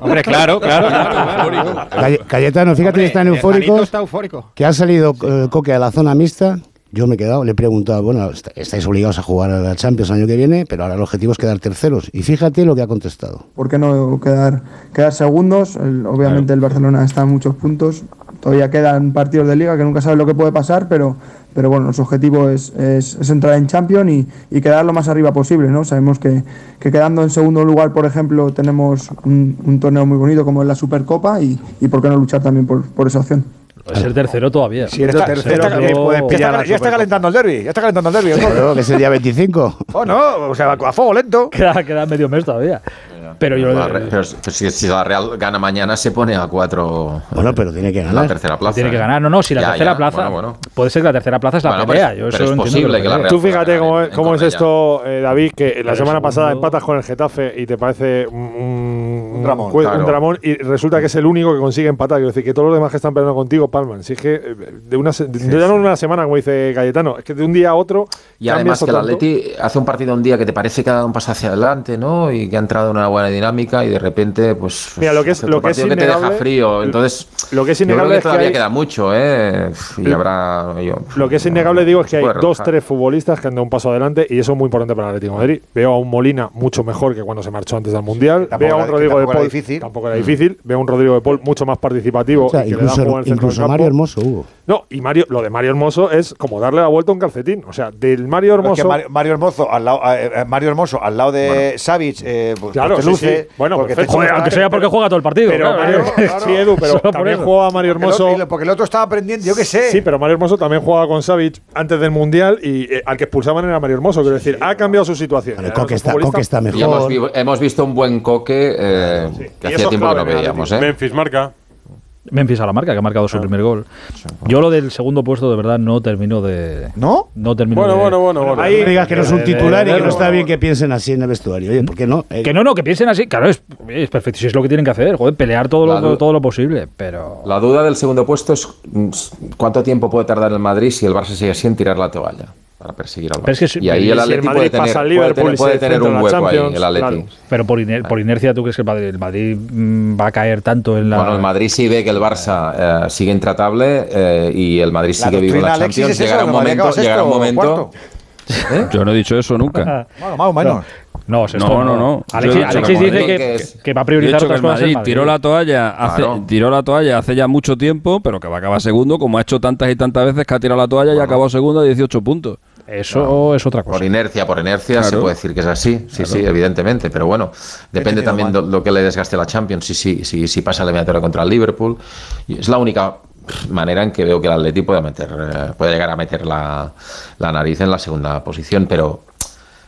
S5: Hombre, claro, claro. claro.
S19: Caye- Cayetano, fíjate si están eufóricos.
S5: está eufórico.
S19: Que ha salido eh, Coque a la zona mixta. Yo me he quedado, le he preguntado, bueno, est- estáis obligados a jugar a la Champions el año que viene, pero ahora el objetivo es quedar terceros. Y fíjate lo que ha contestado.
S22: ¿Por qué no quedar, quedar segundos? El- obviamente el Barcelona está a muchos puntos. Todavía quedan partidos de liga que nunca sabes lo que puede pasar, pero, pero bueno, nuestro objetivo es, es- es entrar en Champions y, y quedar lo más arriba posible. ¿no? Sabemos que, que quedando en segundo lugar, por ejemplo, tenemos un, un torneo muy bonito como es la Supercopa y, y por qué no luchar también por, por esa opción.
S1: Puede ser tercero todavía.
S8: Siendo
S2: está-
S8: tercero,
S2: está-
S8: puedes
S2: Ya
S8: pillar
S2: está, ya está calentando el derby. Ya está calentando el derby. ¿o no?
S19: Es el día 25.
S2: Oh, no, o sea, a fuego lento. [LAUGHS]
S1: Queda, queda medio mes todavía. Pero yo
S13: La Re- pero, pero si, si la Real gana mañana, se pone a cuatro.
S19: Bueno, pero tiene que
S13: en
S19: ganar.
S13: La tercera plaza.
S1: tiene que
S13: ¿eh?
S1: ganar. No, no, si la
S13: Ya,
S1: tercera
S13: ya,
S1: plaza.
S13: bueno, bueno.
S1: Puede ser que la tercera plaza es la
S13: Bueno,
S1: pelea.
S13: pero
S1: yo
S13: es-
S1: eso
S13: pero es posible que la. Real-
S18: Tú fíjate cómo, es-
S13: en
S18: cómo es
S13: Cornellá.
S18: esto, eh, David, que la semana pasada empatas con el Getafe y te parece un, un,
S2: Un dramón,
S18: un
S13: claro.
S18: dramón y resulta que es el único que consigue empatar. Quiero decir, que todos los demás que están peleando contigo palman. Si es que eh, de una, de- ya no en una semana, como dice Cayetano, es que de un día a otro.
S13: Y además que el. Atleti hace un partido un día que te parece que ha dado un paso hacia adelante, ¿no? Y que ha entrado en una buena dinámica y de repente, pues.
S18: Mira, lo que es-
S13: hace
S18: lo que es
S13: que te deja
S18: innegable-
S13: frío. Entonces.
S18: lo que es
S13: yo creo
S18: innegable
S13: que
S18: es que
S13: todavía
S18: hay-
S13: queda mucho, ¿eh? Y habrá. yo-
S18: Lo que es innegable, digo, es que hay dos, tres futbolistas que han dado un paso adelante y eso es muy importante para el Atlético de Madrid. Veo a un Molina mucho mejor que cuando se marchó antes del Mundial. Veo a un Rodrigo
S2: que
S18: de Paul.
S2: difícil.
S18: Tampoco era difícil. Veo a un Rodrigo de Paul mucho más participativo.
S19: O sea,
S18: y que le da
S19: incluso, incluso Mario
S18: campo.
S19: Hermoso hubo.
S18: No, y Mario, lo de Mario Hermoso es como darle la vuelta a un calcetín. O sea, del Mario
S2: Es que
S18: Hermoso.
S2: Mario, Mario Hermoso al lado, eh, eh, Mario Hermoso al lado de Savic, eh, pues,
S18: Claro,
S2: te
S18: sí,
S2: luce.
S18: sí. Bueno,
S2: porque te-
S1: Joder, aunque sea porque juega todo el partido.
S18: Pero
S1: claro,
S18: Mario, [LAUGHS] sí, Edu, pero
S1: Solo
S18: también jugaba Mario
S2: porque el
S18: Hermoso.
S2: otro- porque el otro estaba aprendiendo, yo qué sé.
S18: Sí, pero Mario Hermoso también jugaba con Savic antes del Mundial y eh, al que expulsaban era Mario Hermoso. Quiero decir, ha cambiado su situación.
S19: Bueno, Coque está, Coque está
S13: Y hemos,
S19: mejor.
S13: vi- hemos visto un buen coque eh, que
S18: Y
S13: hacía
S18: eso es
S13: tiempo que no veíamos. ¿eh?
S3: Memphis marca.
S1: Memphis a la marca, que ha marcado su primer gol. Yo lo del segundo puesto, de verdad, no termino de.
S2: ¿No?
S1: No termino
S3: Bueno,
S1: de.
S3: bueno, bueno, bueno.
S18: Ahí-
S19: digas que no es un titular y que no está bien que piensen así en el vestuario. Oye, ¿por qué no? Eh,
S1: Que no, no, que piensen así. Claro, es, es perfecto. Si es lo que tienen que hacer, joder, pelear todo lo, todo lo posible. Pero.
S13: La duda del segundo puesto es mm, cuánto tiempo puede tardar el Madrid si el Barça sigue así en tirar la toalla para perseguir al Barça.
S1: Pero es que si-
S13: y ahí
S1: y si
S13: el
S1: el
S13: Atleti
S18: Madrid
S13: puede tener,
S18: pasa al
S13: puede
S18: Liverpool
S13: tener, puede tener un hueco ahí, el Atleti.
S18: claro.
S1: Pero por, iner- por inercia, ¿tú crees que el Madrid, el Madrid, mm, va a caer tanto en la.
S13: Bueno, el Madrid sí ve que el Barça eh, sigue intratable eh, y el Madrid
S2: La
S13: sigue vivo en la Champions.
S2: es eso,
S13: Llegará un
S2: el Madrid
S13: momento, llegará un momento.
S2: cuarto.
S4: Yo no he dicho eso nunca. [LAUGHS]
S2: Bueno, más o menos.
S1: No, sexto
S4: No, no, no.
S1: Alexis, Alexis
S13: que
S1: dice
S13: Madrid
S1: que,
S13: que es-
S1: que va a priorizar
S4: dicho que
S1: otras
S4: el
S1: cosas. en
S4: Madrid
S1: Madrid.
S4: tiró la toalla hace
S13: Claro.
S4: tiró la toalla hace ya mucho tiempo, pero que va a acabar segundo, como ha hecho tantas y tantas veces que ha tirado la toalla y ha acabado segundo a 18 puntos.
S1: Eso es otra cosa.
S13: Por inercia, por inercia se puede decir que es así, sí, sí, evidentemente, pero bueno, depende también de lo que le desgaste la Champions, si sí, sí, sí, pasa la eliminatoria contra el Liverpool. Es la única manera en que veo que el Atleti puede meter, eh, puede llegar a meter la, la nariz en la segunda posición, pero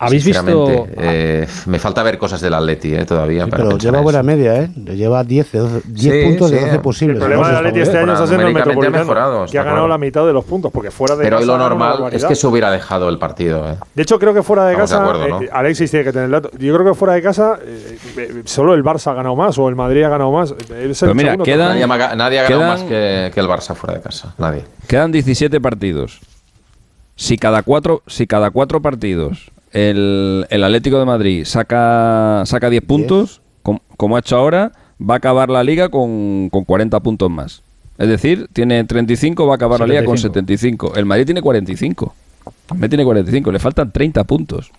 S1: ¿Habéis visto-
S13: eh, me falta ver cosas del Atleti eh, todavía.
S19: pero lleva
S13: en
S19: buena
S13: eso.
S19: media, ¿eh? Le lleva 10, de 12 10
S13: Sí,
S19: puntos de
S13: sí.
S19: 12
S13: El
S19: posibles.
S18: El problema del Atleti este año está siendo el Metropolitano,
S13: mejorado,
S18: que ha ganado la mitad de los puntos, porque fuera de
S13: Pero hoy
S18: casa
S13: lo
S18: gana una
S13: normal es que se hubiera dejado el partido. eh.
S18: De hecho, creo que fuera de
S13: Estamos de
S18: casa,
S13: acuerdo, ¿no?
S18: eh, Alexis tiene que tener el dato. Yo creo que fuera de casa, eh, eh, solo el Barça ha ganado más o el Madrid ha ganado más. Es el
S4: Pero mira,
S18: segundo
S4: quedan-
S13: Nadie, ha- nadie ha ganado
S4: Quedan-
S13: más que, que el Barça fuera de casa, nadie.
S4: Quedan 17 partidos. Si cada cuatro, si cada cuatro partidos el, el Atlético de Madrid saca, saca 10 puntos, com- como ha hecho ahora, va a acabar la liga con, con 40 puntos más. Es decir, tiene 35, va a acabar la liga con 75. El Madrid tiene 45. El Madrid tiene 45, le faltan 30 puntos.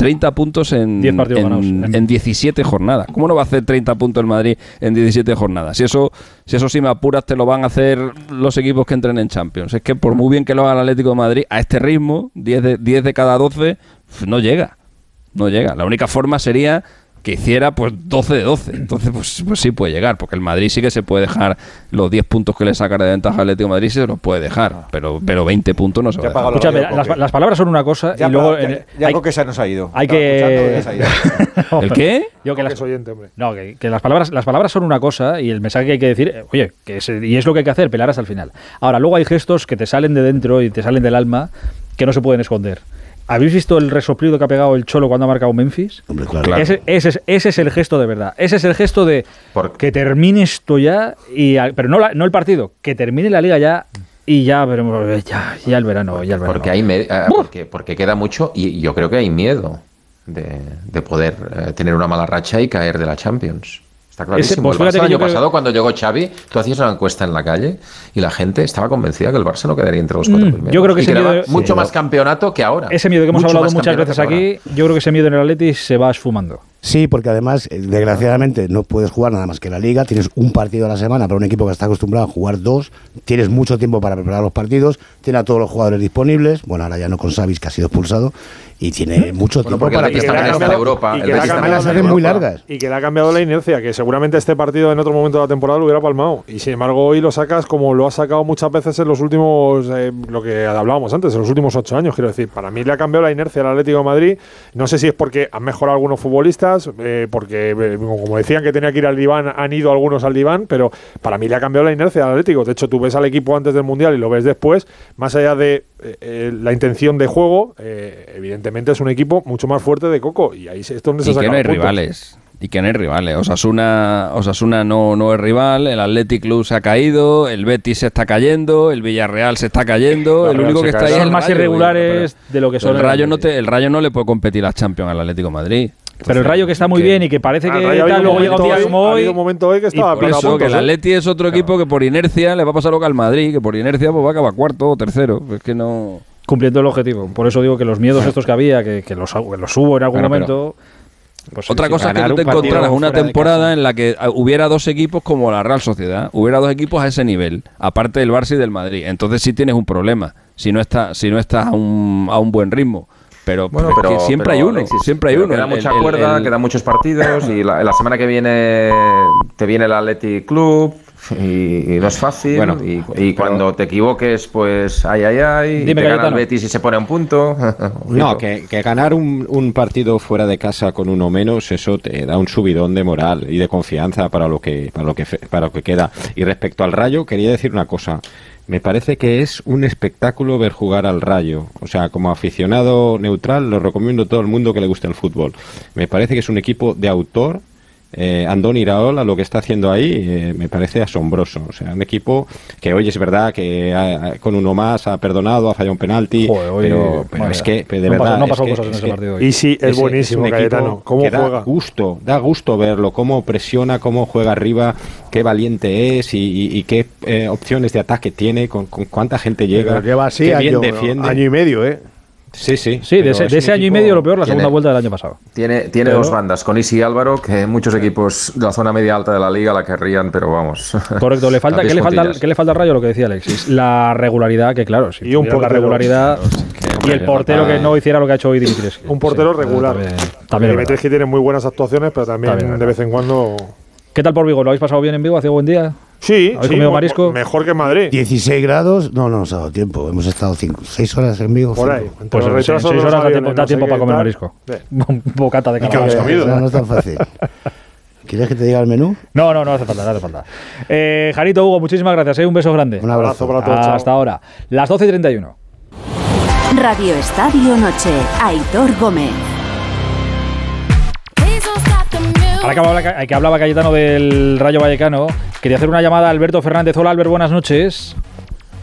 S4: 30 puntos en,
S1: 10 partidos
S4: en,
S1: ganados.
S4: en 17 jornadas. ¿Cómo no va a hacer 30 puntos el Madrid en 17 jornadas? Si eso, si eso si me apuras te lo van a hacer los equipos que entren en Champions. Es que por muy bien que lo haga el Atlético de Madrid, a este ritmo, 10 de, 10 de cada 12, pf, no llega. No llega. La única forma sería que hiciera pues 12 de 12. Entonces, pues, pues sí puede llegar, porque el Madrid sí que se puede dejar los 10 puntos que le saca de ventaja al Atlético de Madrid, se los puede dejar, pero, pero 20 puntos no se va a dejar.
S1: Escúchame, las, las palabras son una cosa
S2: Ya,
S1: y luego.
S2: ya, ya
S1: hay-
S2: Coque se nos ha ido.
S1: Hay que.
S2: ya se ha ido. [LAUGHS]
S4: ¿El qué?
S1: Yo que las,
S18: es oyente, hombre.
S1: no, que, que las palabras las palabras son una cosa y el mensaje que hay que decir, eh, oye, que es, y es lo que hay que hacer, pelar hasta el final. Ahora, luego hay gestos que te salen de dentro y te salen del alma que no se pueden esconder. ¿Habéis visto el resoplido que ha pegado el Cholo cuando ha marcado Memphis?
S19: Hombre, claro.
S1: Ese, ese es, ese es el gesto de verdad. Ese es el gesto de que termine esto ya, y, pero no, la- no el partido, que termine la liga ya y ya veremos, ya, ya el verano, ya el verano.
S13: Porque, hay eh, porque, porque queda mucho y yo creo que hay miedo de, de poder eh, tener una mala racha y caer de la Champions. Está clarísimo.
S1: pues
S13: el Barça año pasado, cuando llegó Xavi, tú hacías una encuesta en la calle y la gente estaba convencida que el Barça no quedaría entre los cuatro
S1: Mm,
S13: primeros.
S1: yo creo que ese miedo-
S13: mucho
S1: sí.
S13: más campeonato que ahora.
S1: Ese miedo que hemos
S13: Mucho
S1: hablado muchas veces aquí, yo creo que ese miedo en el Atleti se va esfumando.
S19: Sí, porque además, eh, desgraciadamente, no puedes jugar nada más que la liga. Tienes un partido a la semana para un equipo que está acostumbrado a jugar dos. Tienes mucho tiempo para preparar los partidos. Tiene a todos los jugadores disponibles. Bueno, ahora ya no con Savis, que ha sido expulsado. Y tiene mucho tiempo
S13: el
S19: para preparar.
S13: está Europa.
S18: Y
S13: El
S18: que
S13: Betis
S18: la
S13: también
S19: las
S13: está en
S19: hacen muy
S13: Europa.
S19: largas.
S18: Y que le ha cambiado la inercia, que seguramente este partido en otro momento de la temporada lo hubiera palmado. Y sin embargo, hoy lo sacas como lo ha sacado muchas veces en los últimos, eh, lo que hablábamos antes, en los últimos ocho años. Quiero decir, para mí le ha cambiado la inercia al Atlético de Madrid. No sé si es porque han mejorado algunos futbolistas, eh, porque eh, como decían que tenía que ir al diván, han ido algunos al diván, pero para mí le ha cambiado la inercia al Atlético. De hecho, tú ves al equipo antes del Mundial y lo ves después, más allá de eh, la intención de juego, eh, evidentemente es un equipo mucho más fuerte de Coco. Y ahí es donde se
S4: Y que no hay
S18: puntos.
S4: rivales. Y que no hay rivales. Osasuna, Osasuna no, no es rival, el Athletic Club se ha caído, el Betis se está cayendo, el Villarreal se está cayendo,
S1: La
S4: el
S1: Real
S4: único que está ahí es
S1: Son
S4: el
S1: más
S4: Rayo,
S1: irregulares de lo que son
S4: El
S1: el
S4: Rayo, no te, el Rayo no le puede competir a Champions al Atlético de Madrid.
S1: Pero el Rayo que está muy
S4: que-
S1: bien y que parece
S18: Ah,
S1: que
S18: ha
S1: luego llega un
S18: momento
S1: día
S18: hoy-
S1: como hoy.
S18: un momento hoy que estaba
S1: por
S4: Eso, que el. Atleti es otro equipo que por inercia le va a pasar lo que al Madrid, que por inercia pues va a acabar cuarto o tercero. Es que no...
S1: Cumpliendo el objetivo. Por eso digo que los miedos estos que había, que, que los, que los hubo en algún
S4: Bueno,
S1: momento. pues
S4: Otra
S1: sí,
S4: cosa es que tú te encontraras una temporada en la que ah, hubiera dos equipos como la Real Sociedad, hubiera dos equipos a ese nivel, aparte del Barça y del Madrid. Entonces sí tienes un problema, si no estás, si no estás a un, a un buen ritmo. Pero,
S13: Bueno, pero
S4: que siempre
S13: pero,
S4: hay uno,
S13: Alexis,
S4: siempre hay uno.
S13: Queda
S4: El-
S13: mucha
S4: el-
S13: cuerda,
S4: el-
S13: quedan muchos partidos y la, la semana que viene te viene el Athletic Club y, y no es fácil.
S5: Bueno,
S13: y, y cuando te equivoques, pues ay, ay, ay. y
S1: Dime,
S13: te gana el. Betis y se pone a un punto. [LAUGHS]
S5: No, que, que ganar un, un partido fuera de casa con uno menos, eso te da un subidón de moral y de confianza para lo que, para lo que, fe- para lo que queda. Y respecto al Rayo, quería decir una cosa. Me parece que es un espectáculo ver jugar al Rayo. O sea, como aficionado neutral, lo recomiendo a todo el mundo que le guste el fútbol. Me parece que es un equipo de autor. Eh, Andoni Iraola lo que está haciendo ahí eh, me parece asombroso. O sea, un equipo que hoy es verdad que ha- ha- con uno más ha perdonado, ha fallado un penalti,
S1: Joder, hoy-
S5: pero, es que de
S1: No
S5: verdad
S1: pasó- no
S5: es
S1: pasó
S5: que-
S1: cosas en
S5: es
S1: ese
S5: que
S1: partido hoy.
S18: Y sí, es buenísimo,
S5: un equipo
S18: Cayetano. ¿Cómo
S5: que da
S18: juega?
S5: gusto, da gusto verlo, cómo presiona, cómo juega arriba, qué valiente es y, y- y qué eh, opciones de ataque tiene, con, con cuánta gente llega,
S8: Pero lleva así
S5: qué bien
S8: año,
S5: defiende.
S8: año y medio, ¿eh?
S5: Sí, sí.
S1: Sí, de ese,
S5: es
S1: de
S5: un
S1: ese año y medio lo peor, la
S13: Tiene-
S1: segunda vuelta del año pasado.
S13: Tiene, tiene
S1: Pero-
S13: dos bandas, con Isi y Álvaro, que muchos equipos de la zona media alta de la liga la querrían, pero vamos. [LAUGHS]
S1: Correcto, le falta, ¿qué, le falta. ¿qué le falta al Rayo? Lo que decía Alexis. La regularidad, que claro, si
S18: Y un
S1: tuviera la
S18: portero.
S1: regularidad y el portero que no hiciera lo que ha hecho hoy Dimitrescu.
S18: Un portero
S1: Sí,
S18: regular.
S1: También,
S18: que tiene muy buenas actuaciones, pero también,
S1: También
S18: de vez en cuando.
S1: ¿Qué tal por Vigo? ¿Lo habéis pasado bien en Vigo? ¿Hacía buen día?
S18: Sí,
S1: ¿Habéis
S18: sí,
S1: comido
S18: mu-
S1: marisco?
S18: mejor que en Madrid.
S19: 16 grados, no, no nos ha dado tiempo. Hemos estado 6 horas en Vigo.
S18: Por ahí.
S1: Pues
S18: los
S1: en seis
S18: retrasos de los
S1: horas da tiempo,
S18: no
S1: para comer
S18: tal.
S1: marisco. Un [LAUGHS] bocata de
S18: qué
S1: camarón.
S18: habéis comido?
S19: No, no es tan fácil. ¿Quieres que te diga el menú?
S1: No, no, no hace falta, no hace falta. Eh, Jarito, Hugo, muchísimas gracias. ¿eh? Un beso grande.
S19: Un abrazo.
S18: para todos. chao.
S1: Hasta ahora. Las 12 y 31.
S15: Radio Estadio Noche. Aitor Gómez.
S1: Ahora que hablaba, Cayetano del Rayo Vallecano, quería hacer una llamada a Alberto Fernández. Hola, Albert, buenas noches.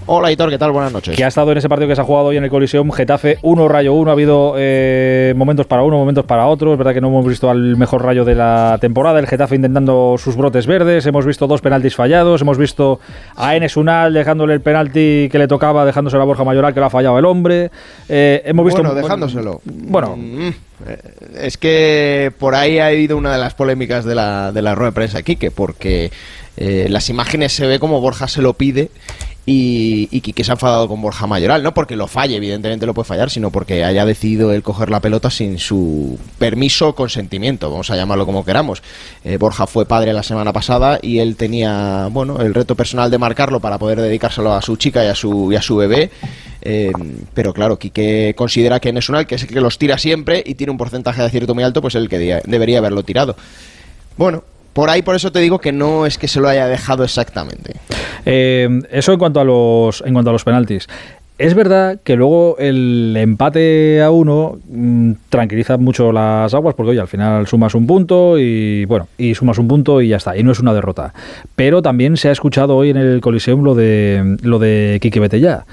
S23: Hola, Hitor, ¿qué tal? Buenas noches.
S1: Que ha estado en ese partido que se ha jugado hoy en el Coliseum, Getafe 1, Rayo 1. Ha habido eh, momentos para uno, momentos para otro. Es verdad que no hemos visto al mejor rayo de la temporada. El Getafe intentando sus brotes verdes. Hemos visto dos penaltis fallados. Hemos visto a Enes Unal dejándole el penalti que le tocaba, dejándoselo a Borja Mayoral, que lo ha fallado el hombre. Eh, hemos visto.
S23: Bueno, dejándoselo.
S1: Bueno.
S23: Mm, eh, es que por ahí ha habido una de las polémicas de la, de la rueda de prensa aquí, que porque eh, las imágenes se ve como Borja se lo pide y, y se ha enfadado con Borja Mayoral, no porque lo falle, evidentemente lo puede fallar, sino porque haya decidido él coger la pelota sin su permiso o consentimiento, vamos a llamarlo como queramos. Eh, Borja fue padre la semana pasada y él tenía, bueno, el reto personal de marcarlo para poder dedicárselo a su chica y a su, y a su bebé. Eh, pero claro, Quique considera que Nesunal, que es el que los tira siempre y tiene un porcentaje de acierto muy alto, pues es el que de- debería haberlo tirado. Bueno, por ahí por eso te digo que no es que se lo haya dejado exactamente.
S1: Eh, eso en cuanto a los en cuanto a los penaltis. Es verdad que luego el empate a uno mm, tranquiliza mucho las aguas porque oye, al final sumas un punto y bueno, y sumas un punto y ya está, y no es una derrota. Pero también se ha escuchado hoy en el Coliseum lo de lo de Kiki Betella.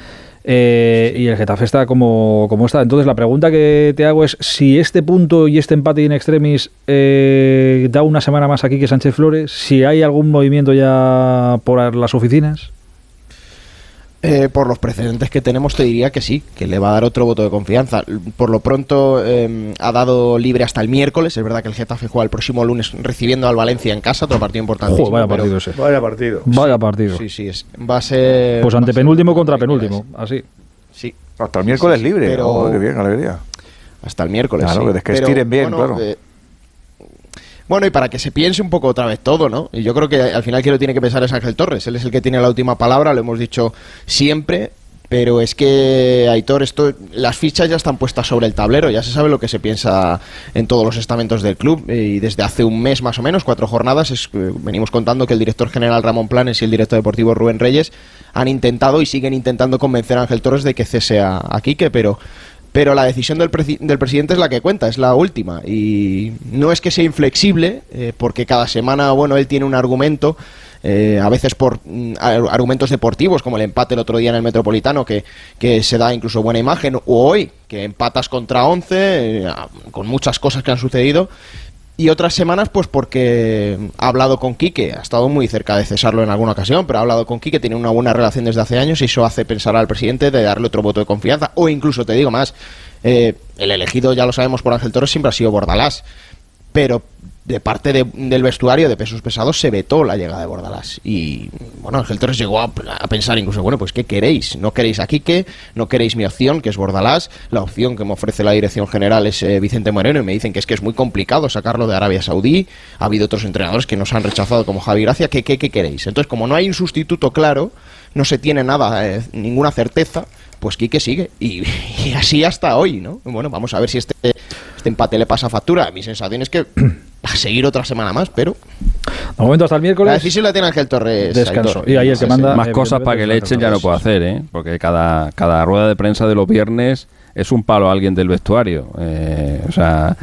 S1: Eh, y el Getafe está como, como está. Entonces la pregunta que te hago es si este punto y este empate in extremis eh, da una semana más aquí que Sánchez Flores, si hay algún movimiento ya por las oficinas.
S23: Eh, por los precedentes que tenemos, te diría que sí, que le va a dar otro voto de confianza. Por lo pronto, eh, ha dado libre hasta el miércoles. Es verdad que el Getafe juega el próximo lunes recibiendo al Valencia en casa, otro partido importante.
S1: Vaya partido ese.
S2: Vaya partido.
S1: Vaya partido.
S23: Sí, sí, es, va a ser.
S1: Pues ante penúltimo contra penúltimo, así.
S23: Sí.
S2: Hasta el miércoles
S23: Sí,
S2: libre.
S23: pero-
S2: Oh, qué bien, alegría.
S23: Hasta el miércoles.
S2: Claro,
S23: sí.
S2: que es que
S23: Pero,
S2: estiren bien,
S23: bueno,
S2: claro.
S23: eh, bueno, y para que se piense un poco otra vez todo, ¿no? Y yo creo que al final quien lo tiene que pensar es Ángel Torres. Él es el que tiene la última palabra, lo hemos dicho siempre. Pero es que, Aitor, esto, las fichas ya están puestas sobre el tablero, ya se sabe lo que se piensa en todos los estamentos del club. eh, Y desde hace un mes más o menos, cuatro jornadas, es, eh, venimos contando que el director general Ramón Planes y el director deportivo Rubén Reyes han intentado y siguen intentando convencer a Ángel Torres de que cese a, a Quique, pero pero la decisión del, del presidente es la que cuenta, es la última. Y no es que sea inflexible, eh, porque cada semana, bueno, él tiene un argumento, eh, a veces por mm, ar- argumentos deportivos, como el empate el otro día en el Metropolitano, que, que se da incluso buena imagen, o hoy, que empatas contra 11, eh, con muchas cosas que han sucedido. Y otras semanas, pues porque ha hablado con Quique, ha estado muy cerca de cesarlo en alguna ocasión, pero ha hablado con Quique, tiene una buena relación desde hace años y eso hace pensar al presidente de darle otro voto de confianza. O incluso, te digo más, eh, el elegido, ya lo sabemos por Ángel Torres, siempre ha sido Bordalás. Pero de parte de- del vestuario de pesos pesados se vetó la llegada de Bordalás. Y bueno, Ángel Torres llegó a, pensar incluso, bueno, pues ¿qué queréis? ¿No queréis a Quique? ¿No queréis mi opción, que es Bordalás? La opción que me ofrece la dirección general es eh, Vicente Moreno y me dicen que es que es muy complicado sacarlo de Arabia Saudí. Ha habido otros entrenadores que nos han rechazado como Javi Gracia. ¿Qué, qué, qué queréis? Entonces, como no hay un sustituto claro, no se tiene nada, eh, ninguna certeza, pues Quique sigue. Y, [LAUGHS] y así hasta hoy, ¿no? Bueno, vamos a ver si este, este empate le pasa factura. Mi sensación es que a seguir otra semana más, pero
S1: De momento hasta el
S23: la
S1: miércoles.
S23: decisión la tiene Ángel Torres.
S1: Descanso.
S23: Aitor.
S1: Y ahí el que manda.
S4: Más
S1: eh,
S4: cosas para que le echen ya no puedo hacer, ¿eh? Porque cada, cada rueda de prensa de los viernes es un palo a alguien del vestuario. Eh, o sea,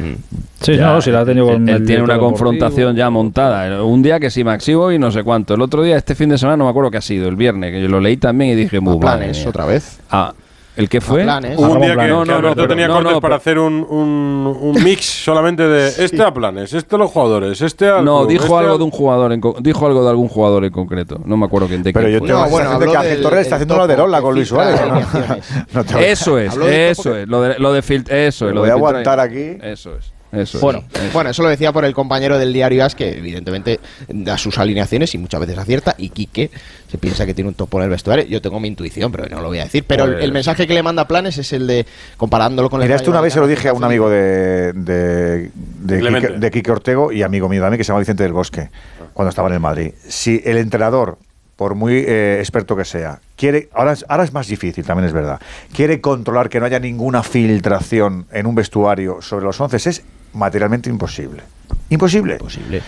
S1: Sí, no, si la ha tenido con
S4: él,
S1: el
S4: tiene una confrontación ya montada. Un día que sí, Maxivo y no sé cuánto. El otro día, este fin de semana, no me acuerdo qué ha sido, el viernes, que yo lo leí también y dije, muy
S23: planes, otra vez.
S4: Ah, ¿el que fue?
S23: planes.
S3: Hubo un día que,
S4: No,
S3: que
S4: no, pero-
S3: tenía cortes
S4: no,
S3: para hacer un, un, un mix solamente de este a planes, este a los jugadores, este al
S4: No,
S3: club,
S4: dijo
S3: este
S4: algo
S3: al-
S4: de un jugador, en dijo algo de algún jugador en concreto. No me acuerdo quién de
S2: Pero
S4: quién
S2: yo
S4: fue.
S2: tengo
S23: No,
S2: la
S23: bueno,
S2: de que Ángel Torres está haciendo la de
S23: que
S2: con Luis Suárez. [LAUGHS]
S4: Eso es, eso es, lo de, lo de eso es,
S2: Lo voy
S4: de
S2: a aguantar aquí.
S4: Eso es, eso
S23: Bueno,
S4: es. eso.
S23: bueno, eso lo decía por el compañero del diario As, que evidentemente da sus alineaciones y muchas veces acierta, y Quique se piensa que tiene un topo en el vestuario. Yo tengo mi intuición, pero no lo voy a decir. Pero el,
S2: Pues-
S23: el mensaje que le manda Planes es el de comparándolo con el
S2: Mira, esto una vez se lo dije a un amigo de, de, de. Quique, de Quique Ortego y amigo mío también, que se llama Vicente del Bosque, cuando estaba en el Madrid. Si el entrenador, por muy eh, experto que sea, quiere, ahora es, ahora es más difícil, también es verdad, quiere controlar que no haya ninguna filtración en un vestuario sobre los once, es materialmente imposible. Imposible.
S23: Imposible.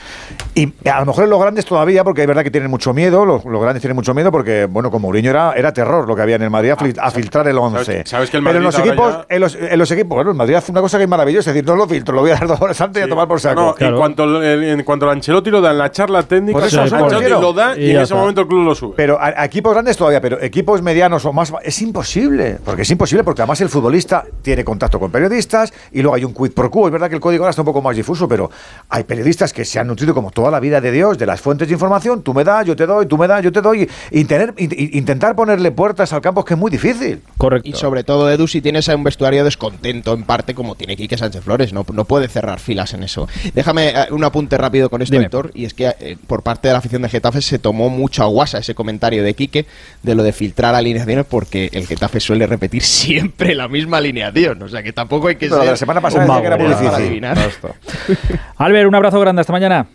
S2: Y a lo mejor en los grandes todavía, porque es verdad que tienen mucho miedo, los, los grandes tienen mucho miedo porque, bueno, como Mourinho era, era terror lo que había en el Madrid a, fil- a filtrar el 11.
S3: ¿Sabes- sabes que el
S2: Pero en los equipos, en los, en los equipos, bueno, el Madrid hace una cosa que es maravillosa, es decir, no lo filtro, lo voy a dar dos horas antes y a tomar por saco.
S3: No, en, cuanto, en cuanto a Ancelotti lo da en la charla técnica,
S2: Por eso, refiero.
S3: lo da y,
S2: Y
S3: en ese momento el club lo sube.
S2: Pero a, a equipos grandes todavía, pero equipos medianos o más, es imposible. Porque es imposible, porque además el futbolista tiene contacto con periodistas y luego hay un quid pro quo. Es verdad que el código ahora está un poco más difuso, pero hay periodistas que se han nutrido como toda la vida de Dios de las fuentes de información. Tú me das, yo te doy, tú me das, yo te doy. Y, tener, y- y- intentar ponerle puertas al campo es que es muy difícil.
S1: Correcto.
S23: Y sobre todo, Edu, si tienes a un vestuario descontento en parte, como tiene Quique Sánchez Flores, no, no puede cerrar filas en eso. Déjame eh, un apunte rápido con esto,
S1: Dime.
S23: Héctor, y es que eh, por parte de la afición de Getafe se tomó mucho a guasa ese comentario de Quique de lo de filtrar alineaciones, porque el Getafe suele repetir [LAUGHS] siempre la misma alineación. O sea que tampoco hay que
S2: Pero
S23: ser.
S2: la semana pasada que era muy difícil. [LAUGHS]
S1: Albert, un abrazo grande. Hasta mañana.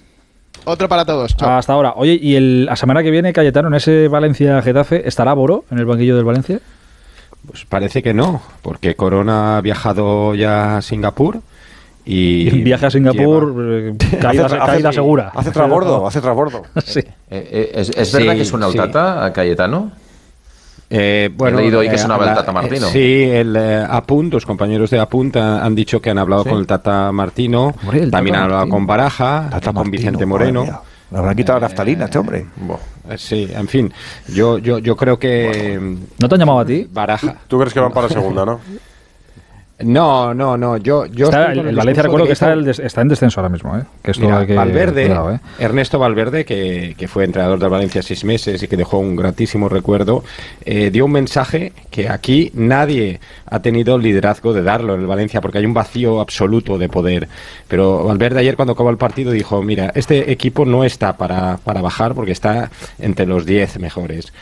S23: Otro para todos. Chao.
S1: Hasta ahora. Oye, ¿y el, la semana que viene, Cayetano, en ese Valencia-Getafe, estará Boro en el banquillo del Valencia?
S5: Pues parece que no, porque Corona ha viajado ya a Singapur y... [LAUGHS]
S1: Y viaje a Singapur, eh, [LAUGHS] caída,
S2: Hace-
S1: caída
S2: hace-
S1: segura.
S2: Hace transbordo, hace transbordo.
S1: Sí.
S13: Eh, eh, ¿Es, verdad
S5: Sí,
S13: que es una
S5: sí.
S13: altata a Cayetano?
S5: Eh, bueno,
S13: He leído hoy que
S5: eh,
S13: sonaba el
S5: habla-
S13: Tata Martino.
S5: eh, sí, el eh, Apunt, los compañeros de Apunt ha- han dicho que han hablado
S2: Sí.
S5: con el Tata Martino,
S2: Hombre, el
S5: también
S2: Tata
S5: han hablado
S2: Martino.
S5: con Baraja,
S2: Tata
S5: con
S2: Martino,
S5: Vicente Moreno.
S2: Le habrán quitado la naftalina este hombre.
S5: Eh, Sí, en fin, yo, yo, yo creo que...
S1: ¿No te han llamado a ti?
S5: Baraja.
S3: ¿Tú crees que van para segunda, no? [LAUGHS]
S5: No, no, no, yo... yo
S1: Está- el, Valencia recuerdo
S5: de
S1: que está, el des- está en descenso ahora mismo, ¿eh? Que
S5: Mira,
S1: que-
S5: Valverde,
S1: cuidado, ¿eh?
S5: Ernesto Valverde, que, que fue entrenador del Valencia seis meses y que dejó un gratísimo recuerdo, eh, dio un mensaje que aquí nadie ha tenido el liderazgo de darlo en el Valencia, porque hay un vacío absoluto de poder. Pero Valverde ayer cuando acabó el partido dijo, mira, este equipo no está para, para bajar porque está entre los 10 mejores.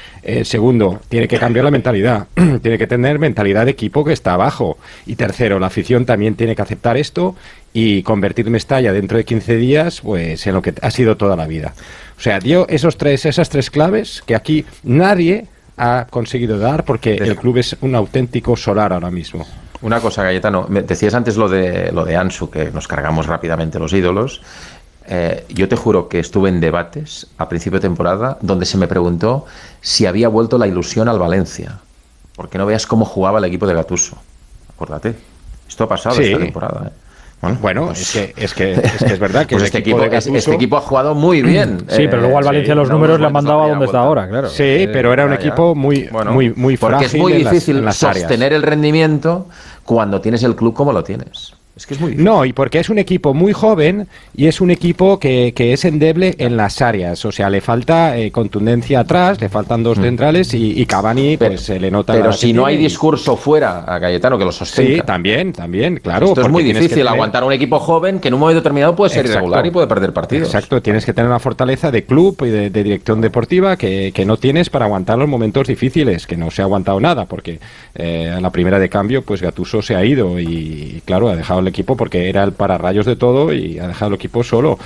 S5: Segundo, tiene que cambiar la mentalidad, [CLEARS THROAT] tiene que tener mentalidad de equipo que está abajo. Y tercero, la afición también tiene que aceptar esto y convertir Mestalla dentro de 15 días pues en lo que ha sido toda la vida. O sea, dio esos tres, esas tres claves que aquí nadie ha conseguido dar porque el club es un auténtico solar ahora mismo.
S13: Una cosa, Cayetano, me decías antes lo de lo de Ansu, que nos cargamos rápidamente los ídolos. Eh, yo te juro que estuve en debates a principio de temporada donde se me preguntó si había vuelto la ilusión al Valencia. Porque no veas cómo jugaba el equipo de Gatuso. Acuérdate. Esto ha pasado
S5: Sí.
S13: esta temporada. ¿eh?
S5: Bueno, es que, es que es que es verdad que
S13: Pues este
S5: equipo
S13: equipo,
S5: de
S13: es-
S5: Gattuso-
S13: este equipo ha jugado muy bien. [CLEARS THROAT]
S1: Sí, pero luego al
S13: Eh,
S1: Valencia
S13: sí,
S1: los números le han mandado a donde está ahora, claro.
S5: Sí,
S1: Eh,
S5: pero era un
S13: ya,
S5: equipo muy,
S13: Bueno,
S5: muy, muy
S13: porque
S5: frágil
S13: es muy
S5: en las-
S13: difícil
S5: en las áreas.
S13: sostener el rendimiento cuando tienes el club como lo tienes. Es que es muy difícil.
S5: No, y porque es un equipo muy joven y es un equipo que, que es endeble en las áreas. O sea, le falta eh, contundencia atrás, le faltan dos centrales y, y Cavani, pues se le nota.
S13: Mm. Pero si no hay
S5: y-
S13: discurso fuera a Cayetano que lo sostenga.
S5: Sí, también, también, claro.
S13: Esto es muy difícil
S5: tener-
S13: aguantar un equipo joven que en un momento determinado puede ser
S5: Exacto.
S13: irregular y puede perder partidos.
S5: Exacto, tienes que tener una fortaleza de club y de, de dirección deportiva que, que no tienes para aguantar los momentos difíciles, que no se ha aguantado nada, porque eh, a la primera de cambio, pues Gatuso se ha ido y, claro, ha dejado equipo porque era el pararrayos de todo y ha dejado el equipo solo.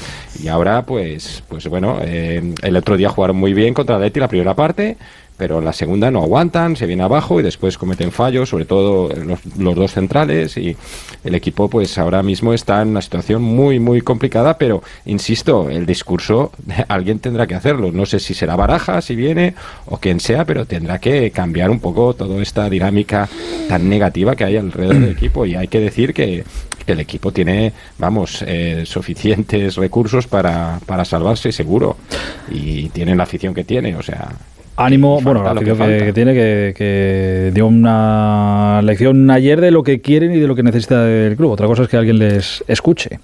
S5: Y ahora, pues, pues bueno, eh, el otro día jugaron muy bien contra el Atleti la primera parte, pero en la segunda no aguantan, se viene abajo y después cometen fallos, sobre todo los, dos centrales y el equipo pues ahora mismo está en una situación muy muy complicada, pero insisto, el discurso [LAUGHS] alguien tendrá que hacerlo, no sé si será Baraja, si viene o quien sea, pero tendrá que cambiar un poco toda esta dinámica tan negativa que hay alrededor del equipo. Y hay que decir que el equipo tiene, vamos, eh, suficientes recursos para, para salvarse seguro. Y tienen la afición que tiene, o sea,
S1: Ánimo, bueno, la
S5: que
S1: afición que, tiene, que, que dio una lección ayer de lo que quieren y de lo que necesita el club. Otra cosa es que alguien les escuche.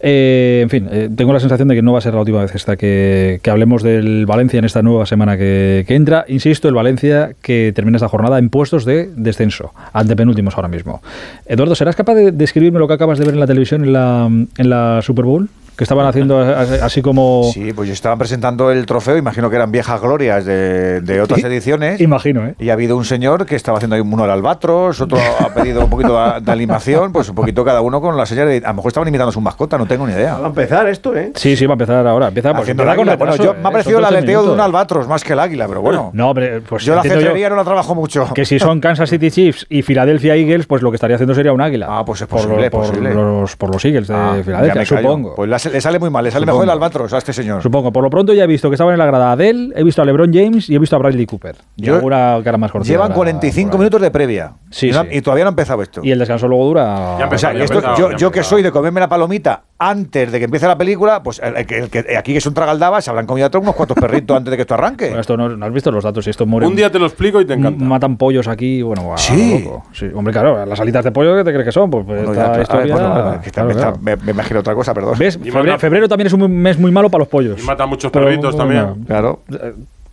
S1: Eh, en fin, eh, tengo la sensación de que no va a ser la última vez esta que, hablemos del Valencia en esta nueva semana que, que entra. Insisto, el Valencia que termina esta jornada en puestos de descenso, antepenúltimos ahora mismo. Eduardo, ¿serás capaz de describirme lo que acabas de ver en la televisión en la, en la Super Bowl? Que estaban haciendo a- así como...
S2: Sí, pues estaban presentando el trofeo, imagino que eran viejas glorias de, de otras ediciones.
S1: Imagino, ¿eh?
S2: Y ha habido un señor que estaba haciendo ahí uno al albatros, otro ha pedido un poquito de, animación, pues un poquito cada uno con la señal de... A lo mejor estaban imitando a su mascota, no tengo ni idea.
S8: Va a empezar esto, ¿eh?
S1: Sí, sí, va a empezar ahora. Empieza, pues, empieza
S2: el
S1: con.
S2: Bueno, yo-
S1: ¿eh?
S2: me ha parecido
S1: Son
S2: el
S1: 12
S2: aleteo de un albatros más que el águila, pero bueno.
S1: No, hombre, pues
S2: yo la cetrería no la trabajo mucho.
S1: Que si son Kansas City Chiefs y Philadelphia Eagles, pues lo que estaría haciendo sería un águila.
S2: Ah, pues es
S1: por,
S2: posible,
S1: por
S2: posible.
S1: Los, por los Eagles de
S2: Ah,
S1: Filadelfia, supongo.
S2: Pues la, le sale muy mal, le sale mejor el albatros a este señor.
S1: Supongo. Por lo pronto ya he visto que estaban en la grada Adele, he visto a LeBron James y he visto a Bradley Cooper. Y
S2: Yo-
S1: alguna cara más cortita.
S2: Llevan
S1: para-
S2: 45 minutos de previa.
S1: Sí,
S2: y, no-
S1: sí.
S2: y todavía no ha empezado esto.
S1: Y el descanso luego dura.
S2: O sea, esto- yo, yo que soy de comerme la palomita antes de que empiece la película, pues el, el que- el que- aquí que es un tragaldaba, se habrán comido otros unos cuantos perritos antes de que esto arranque.
S1: Bueno, esto no, no has visto los datos y esto muere.
S3: Un día te lo explico y te encanta.
S1: Matan pollos aquí, bueno, guau,
S2: Sí.
S1: loco. Sí, hombre, claro, las alitas de pollo, ¿qué te crees que son? Pues,
S2: Bueno,
S1: esta
S2: ya, claro,
S1: historia-
S2: bueno, bueno, que está-
S1: claro,
S2: me, está-
S1: claro.
S2: me- me imagino otra cosa, perdón.
S1: ¿Ves? Febrero, febrero también es un mes muy malo para los pollos.
S3: Y mata muchos
S1: Pero,
S3: perritos
S1: bueno,
S3: también.
S2: Claro.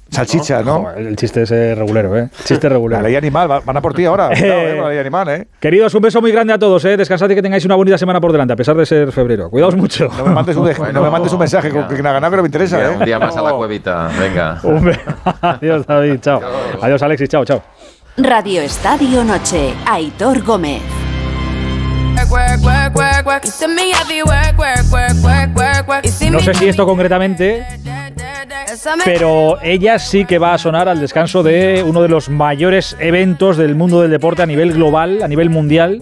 S2: Salchicha, ¿no?
S1: Joder, el chiste es eh, regulero, ¿eh? Chiste regulero.
S2: La ley animal, va- van a por ti ahora. Cuidado, eh, con la ley animal, ¿eh?
S1: Queridos, un beso muy grande a todos, ¿eh? Descansad y que tengáis una bonita semana por delante, a pesar de ser febrero. Cuidaos mucho.
S2: No me mandes un, no me mandes un mensaje con que nada, que no me interesa, ¿eh?
S13: Un día más a la cuevita. Venga.
S1: Adiós, David. Chao. Adiós, Alexis. Chao, chao.
S15: Radio Estadio Noche, Aitor Gómez.
S1: No sé si esto concretamente, pero ella sí que va a sonar al descanso de uno de los mayores eventos del mundo del deporte a nivel global, a nivel mundial,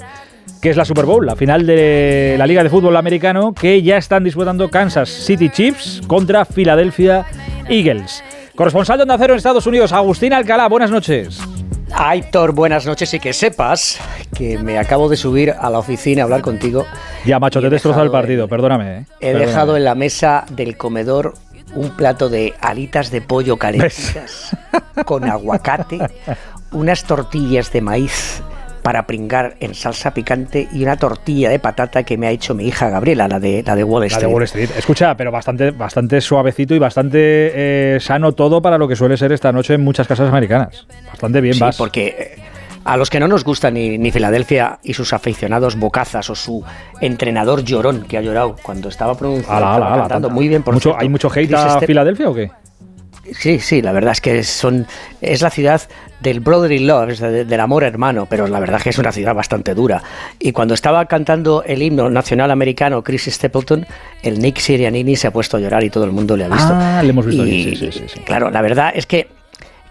S1: que es la Super Bowl, la final de la Liga de Fútbol Americano, que ya están disputando Kansas City Chiefs contra Philadelphia Eagles. Corresponsal de Onda Cero en Estados Unidos, Agustín Alcalá, buenas noches.
S24: Aitor, buenas noches y que sepas que me acabo de subir a la oficina a hablar contigo.
S1: Ya, macho, te he destrozado el partido, perdóname. ¿eh?
S24: He
S1: Perdóname.
S24: dejado en la mesa del comedor un plato de alitas de pollo calentitas [LAUGHS] con aguacate, unas tortillas de maíz para pringar en salsa picante y una tortilla de patata que me ha hecho mi hija Gabriela, la de, la de Wall
S1: La
S24: Street.
S1: de Wall Street. Escucha, pero bastante, bastante suavecito y bastante eh, sano todo para lo que suele ser esta noche en muchas casas americanas. Bastante bien
S24: Sí,
S1: vas.
S24: porque eh, a los que no nos gusta ni, ni Filadelfia y sus aficionados bocazas o su entrenador llorón que ha llorado cuando estaba pronunciando,
S1: Ala, ala,
S24: estaba
S1: ala,
S24: cantando muy bien. Por
S1: mucho,
S24: cierto.
S1: ¿Hay mucho hate
S24: Chris
S1: a
S24: Step-
S1: Filadelfia o qué?
S24: Sí, sí, la verdad es que son es la ciudad del brotherly love, es de- del amor hermano, pero la verdad es que es una ciudad bastante dura. Y cuando estaba cantando el himno nacional americano Chris Stapleton, el Nick Sirianini se ha puesto a llorar y todo el mundo le ha visto.
S1: Ah, le hemos visto
S24: Y,
S1: sí, sí, sí.
S24: Claro, la verdad es que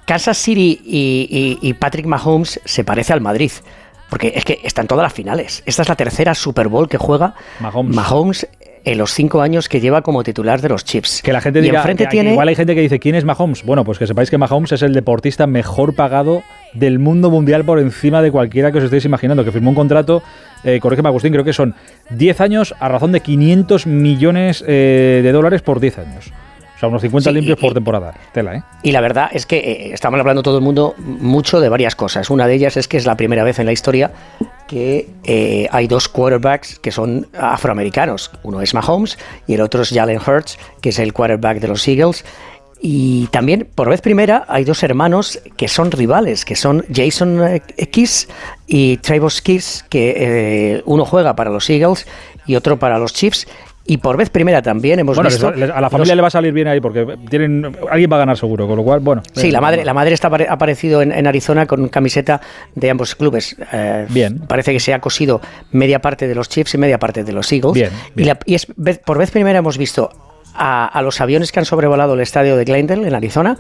S24: Kansas City y, y- y Patrick Mahomes se parece al Madrid. Porque es que está en todas las finales. Esta es la tercera Super Bowl que juega
S1: Mahomes.
S24: en los cinco años que lleva como titular de los Chiefs.
S1: Que la gente diga, que- que
S24: tiene
S1: igual hay gente que dice, ¿quién es Mahomes? Bueno, pues que sepáis que Mahomes es el deportista mejor pagado del mundo mundial por encima de cualquiera que os estéis imaginando, que firmó un contrato, eh, corrígeme Agustín, creo que son 10 años a razón de 500 millones eh, de dólares por 10 años. Sea, unos 50
S24: Sí,
S1: limpios
S24: y-
S1: por temporada. Tela, ¿eh?
S24: Y la verdad es que eh, estamos hablando todo el mundo mucho de varias cosas. Una de ellas es que es la primera vez en la historia que eh, hay dos quarterbacks que son afroamericanos. Uno es Mahomes y el otro es Jalen Hurts, que es el quarterback de los Eagles. Y también, por vez primera, hay dos hermanos que son rivales, que son Jason Kiss y Travis Kiss, que eh, uno juega para los Eagles y otro para los Chiefs. Y por vez primera también hemos
S1: Bueno,
S24: visto...
S1: les- a la familia le va a salir bien ahí porque tienen alguien va a ganar seguro, con lo cual, bueno.
S24: Sí,
S1: eh,
S24: la madre, la madre está apare- aparecido en, en Arizona con camiseta de ambos clubes. Eh,
S1: Bien.
S24: Parece que se ha cosido media parte de los Chiefs y media parte de los Eagles.
S1: Bien,
S24: Y, la- y es, por vez primera hemos visto a, a los aviones que han sobrevolado el estadio de Glendale en Arizona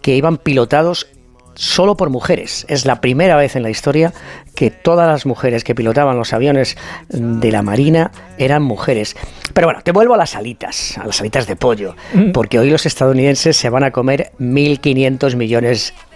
S24: que iban pilotados solo por mujeres. Es la primera vez en la historia que todas las mujeres que pilotaban los aviones de la Marina eran mujeres. Pero bueno, te vuelvo a las alitas, a las alitas de pollo,
S1: Mm.
S24: porque hoy los estadounidenses se van a comer 1.500 millones de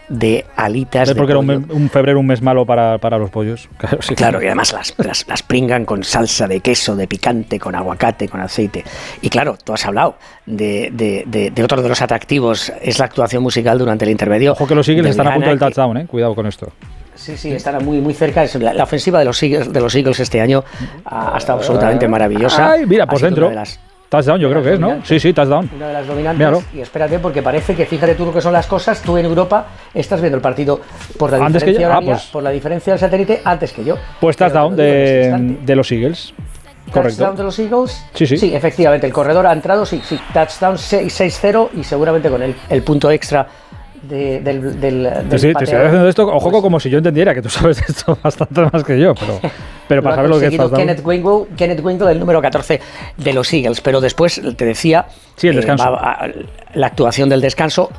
S24: alitas
S1: ¿Ves
S24: de
S1: por qué era un, febrero un mes malo para, para los pollos? [LAUGHS] Claro, sí.
S24: Claro, y además las, las, las pringan con salsa de queso, de picante, con aguacate, con aceite. Y claro, tú has hablado de, de, de- de otro de los atractivos, es la actuación musical durante el intermedio.
S1: Ojo que los Eagles están a punto del touchdown, ¿eh? Cuidado con esto.
S24: Sí, sí, están muy, muy cerca. La, la ofensiva de los, Eagles, de los Eagles este año ha, ha estado absolutamente maravillosa.
S1: Ay, mira, por dentro.
S24: una de las-
S1: Touchdown, yo creo que es, ¿no? Sí, sí, touchdown.
S24: una de las dominantes.
S1: Míralo.
S24: Y espérate, porque parece que fíjate tú lo que son las cosas. Tú en Europa estás viendo el partido por la
S1: Antes que
S24: diferencia
S1: yo. Ah, pues-
S24: por la diferencia del satélite antes que yo.
S1: Pues touchdown
S24: este
S1: de, de los Eagles. Correcto.
S24: Touchdown de los Eagles.
S1: Sí, sí.
S24: Sí, efectivamente. El corredor ha entrado, sí, sí. Touchdown 6 6-0 y seguramente con el, el punto extra de- del, del, del
S1: Te, sí, te
S24: pateo.
S1: estoy haciendo esto, ojo, como si yo entendiera, que tú sabes de esto [LAUGHS] bastante más que yo, pero, pero para saber lo que es
S24: conseguido
S1: touchdown.
S24: Kenneth Wingle, Kenneth Wingle, el número 14 de los Eagles. Pero después, te decía,
S1: Sí, el
S24: eh,
S1: descanso.
S24: va a- la actuación del descanso,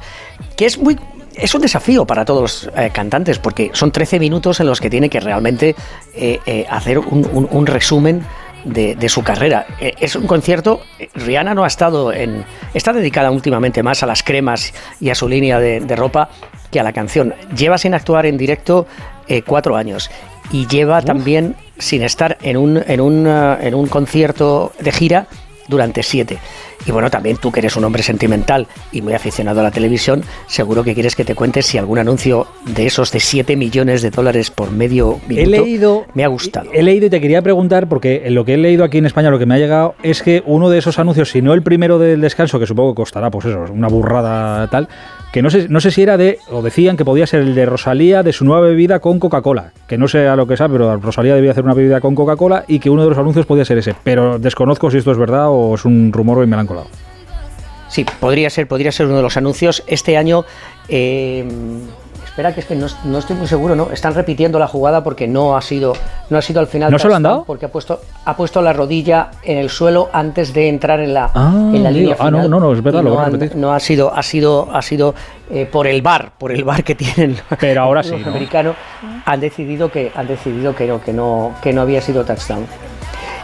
S24: que es muy... Es un desafío para todos los eh, cantantes, porque son 13 minutos en los que tiene que realmente eh, eh, hacer un, un- un resumen de, de su carrera. Eh, Es un concierto, Rihanna no ha estado en... Está dedicada últimamente más a las cremas y a su línea de, de ropa que a la canción. Lleva sin actuar en directo eh, cuatro años y lleva también sin estar en un, en, un, en un concierto de gira durante siete. Y bueno, también tú que eres un hombre sentimental y muy aficionado a la televisión, seguro que quieres que te cuentes si algún anuncio de esos de 7 millones de dólares por medio minuto
S1: He leído,
S24: me ha gustado.
S1: he leído y te quería preguntar, porque en lo que he leído aquí en España, lo que me ha llegado es que uno de esos anuncios, si no el primero del descanso, que supongo que costará, pues eso, una burrada tal, que no sé, no sé si era de, o decían que podía ser el de Rosalía de su nueva bebida con Coca-Cola, que no sé a lo que sea, pero Rosalía debía hacer una bebida con Coca-Cola y que uno de los anuncios podía ser ese, pero desconozco si esto es verdad o es un rumor y me lo han colado.
S24: Sí, podría ser, podría ser uno de los anuncios. Este año, eh, espera que es que no, no estoy muy seguro, ¿no? Están repitiendo la jugada porque no ha sido, no ha sido al final.
S1: ¿No se lo han dado?
S24: Porque ha puesto, ha puesto la rodilla en el suelo antes de entrar en la,
S1: Ah,
S24: en la línea
S1: ah, no,
S24: final.
S1: no, no, es verdad, lo
S24: no, han- no ha sido, ha sido, ha sido eh, por el bar, por el bar que tienen. [LAUGHS]
S1: Pero ahora sí,
S24: los
S1: ¿no?
S24: americanos han decidido que han decidido que no, que no, que no había sido touchdown.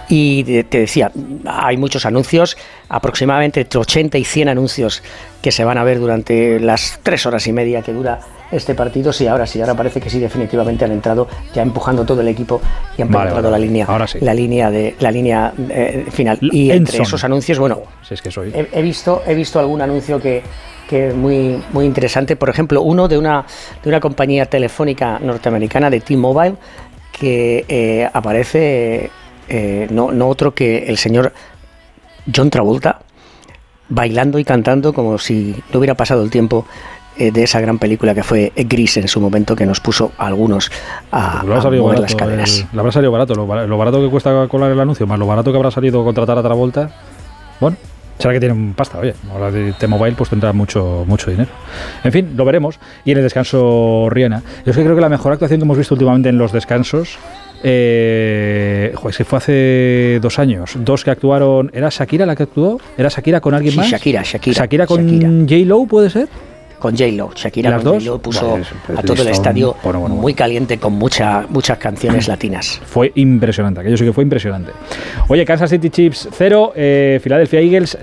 S24: Y te te decía, hay muchos anuncios, aproximadamente entre 80 y 100 anuncios que se van a ver durante las tres horas y media que dura este partido. Sí, ahora sí, ahora parece que sí, definitivamente han entrado ya empujando todo el equipo y han
S1: Vale,
S24: penetrado
S1: vale,
S24: la línea,
S1: ahora sí.
S24: la línea de la línea eh, final. Y entre
S1: Enson.
S24: esos anuncios, bueno,
S1: Si es que soy.
S24: He, he visto, he visto algún anuncio que, que es muy, muy interesante. Por ejemplo, uno de una, de una compañía telefónica norteamericana de T-Mobile que eh, aparece eh, no, no otro que el señor John Travolta bailando y cantando como si no hubiera pasado el tiempo eh, de esa gran película que fue Gris en su momento que nos puso a algunos a, a mover
S1: barato,
S24: las caderas.
S1: el- le habrá salido barato. Lo, lo barato que cuesta colar el anuncio, más lo barato que habrá salido contratar a Travolta. Bueno, será que tienen pasta, oye. Ahora de T-Mobile pues tendrá mucho, mucho dinero. En fin, lo veremos. Y en el descanso Rihanna. Yo es que creo que la mejor actuación que hemos visto últimamente en los descansos. Eh, joder, fue hace dos años. Dos que actuaron. ¿Era Shakira la que actuó? ¿Era Shakira con alguien
S24: Sí,
S1: más?
S24: Shakira, Shakira.
S1: Shakira con J-Lo, ¿puede ser?
S24: Con J-Lo. Shakira
S1: ¿Las
S24: con
S1: dos?
S24: J-Lo puso
S1: Vale, eso, pues
S24: a todo el estadio
S1: Bueno, bueno,
S24: muy caliente con mucha, muchas canciones latinas. [CLEARS THROAT]
S1: Fue impresionante, aquello sí que fue impresionante. Oye, Kansas City Chiefs 0, eh, Philadelphia Eagles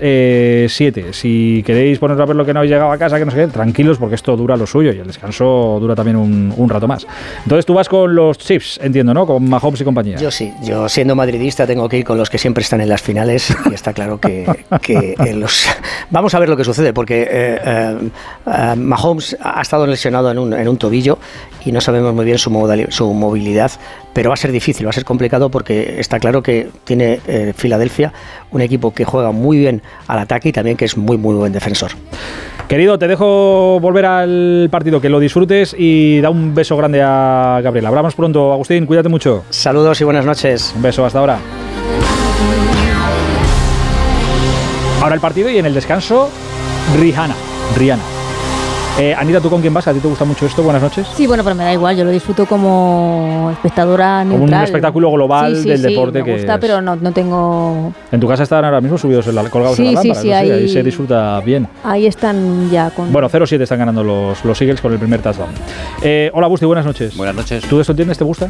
S1: 7. si queréis poneros a ver lo que no habéis llegado a casa, que no sé qué, tranquilos porque esto dura lo suyo y el descanso dura también un, un rato más. Entonces tú vas con los Chiefs, entiendo, ¿no? Con Mahomes y compañía.
S24: Yo sí, yo siendo madridista tengo que ir con los que siempre están en las finales y está claro que, que en los... [LAUGHS] Vamos a ver lo que sucede porque eh, Mahomes ha estado lesionado en un, en un tobillo y no sabemos muy bien su movilidad, pero va a ser difícil, va a ser complicado porque está claro que tiene eh, Filadelfia un equipo que juega muy bien al ataque y también que es muy muy buen defensor.
S1: Querido, te dejo volver al partido, que lo disfrutes y da un beso grande a Gabriel. Hablamos pronto, Agustín, cuídate mucho.
S24: Saludos y buenas noches.
S1: Un beso, hasta ahora. Ahora el partido y en el descanso, Rihanna. Rihanna. Eh, Anita, ¿tú con quién vas? ¿A ti te gusta mucho esto? Buenas noches.
S25: Sí, bueno, pero me da igual, yo lo disfruto como espectadora
S1: Como un
S25: neutral.
S1: espectáculo global
S25: Sí, sí,
S1: del
S25: sí,
S1: deporte
S25: me
S1: que
S25: gusta,
S1: es.
S25: pero no, no tengo...
S1: En tu casa están ahora mismo subidos en la, colgados en la
S25: sí,
S1: lámpara.
S25: sí,
S1: no sé,
S25: ahí-
S1: ahí se disfruta bien.
S25: Ahí están ya con...
S1: Bueno, 0-7 están ganando los, los Eagles con el primer touchdown. Eh, hola, Busti, buenas noches.
S26: Buenas noches.
S1: ¿Tú esto entiendes? ¿Te gusta?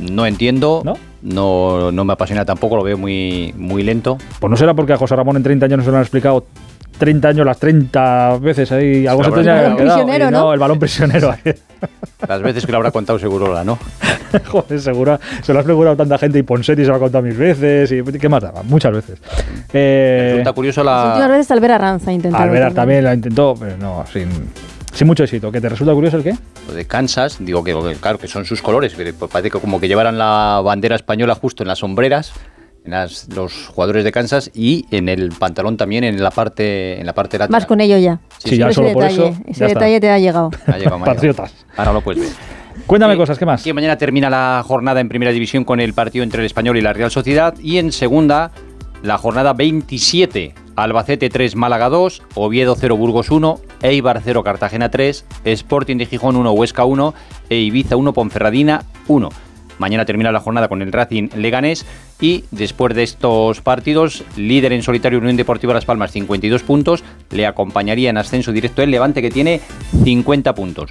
S26: No entiendo, ¿No? no, me apasiona tampoco, lo veo muy, muy lento.
S1: Pues no será porque a José Ramón en 30 años no se lo han explicado 30 años, las 30 veces ahí. Algo
S26: El
S1: se
S26: balón
S1: que haber quedado.
S26: prisionero,
S1: Y
S26: ¿no?
S1: El balón prisionero. ahí. [LAUGHS]
S26: Las veces que lo habrá contado seguro la no. [LAUGHS]
S1: Joder, seguro. Se lo ha explicado tanta gente y Ponsetti se lo ha contado mil veces. y ¿Qué más daba? Muchas veces. Eh,
S26: Resulta curioso
S25: Las últimas veces Albert Arranza intentó.
S1: Alvear también la intentó, pero no, sin, sin mucho éxito. ¿Que te resulta curioso el qué?
S26: Lo de Kansas, digo que claro que son sus colores, pero parece que como que llevaran la bandera española justo en las sombreras, en las- los jugadores de Kansas y en el pantalón también en la parte en la parte lateral.
S25: Vas con ello ya.
S26: Sí, ya
S25: ese
S26: solo por
S25: detalle,
S26: eso,
S25: ese
S26: está.
S25: detalle te ha llegado.
S26: Ha llegado, llegado. Ahora lo puedes ver.
S1: Cuéntame cosas, ¿qué más?
S26: Que mañana termina la jornada en primera división con el partido entre el Español y la Real Sociedad y en segunda la jornada 27. Albacete 3, Málaga 2, Oviedo 0, Burgos 1, Eibar 0, Cartagena 3, Sporting de Gijón 1, Huesca 1 e Ibiza 1, Ponferradina 1. Mañana termina la jornada con el Racing Leganés y después de estos partidos, líder en solitario Unión Deportiva Las Palmas 52 puntos, le acompañaría en ascenso directo el Levante que tiene 50 puntos.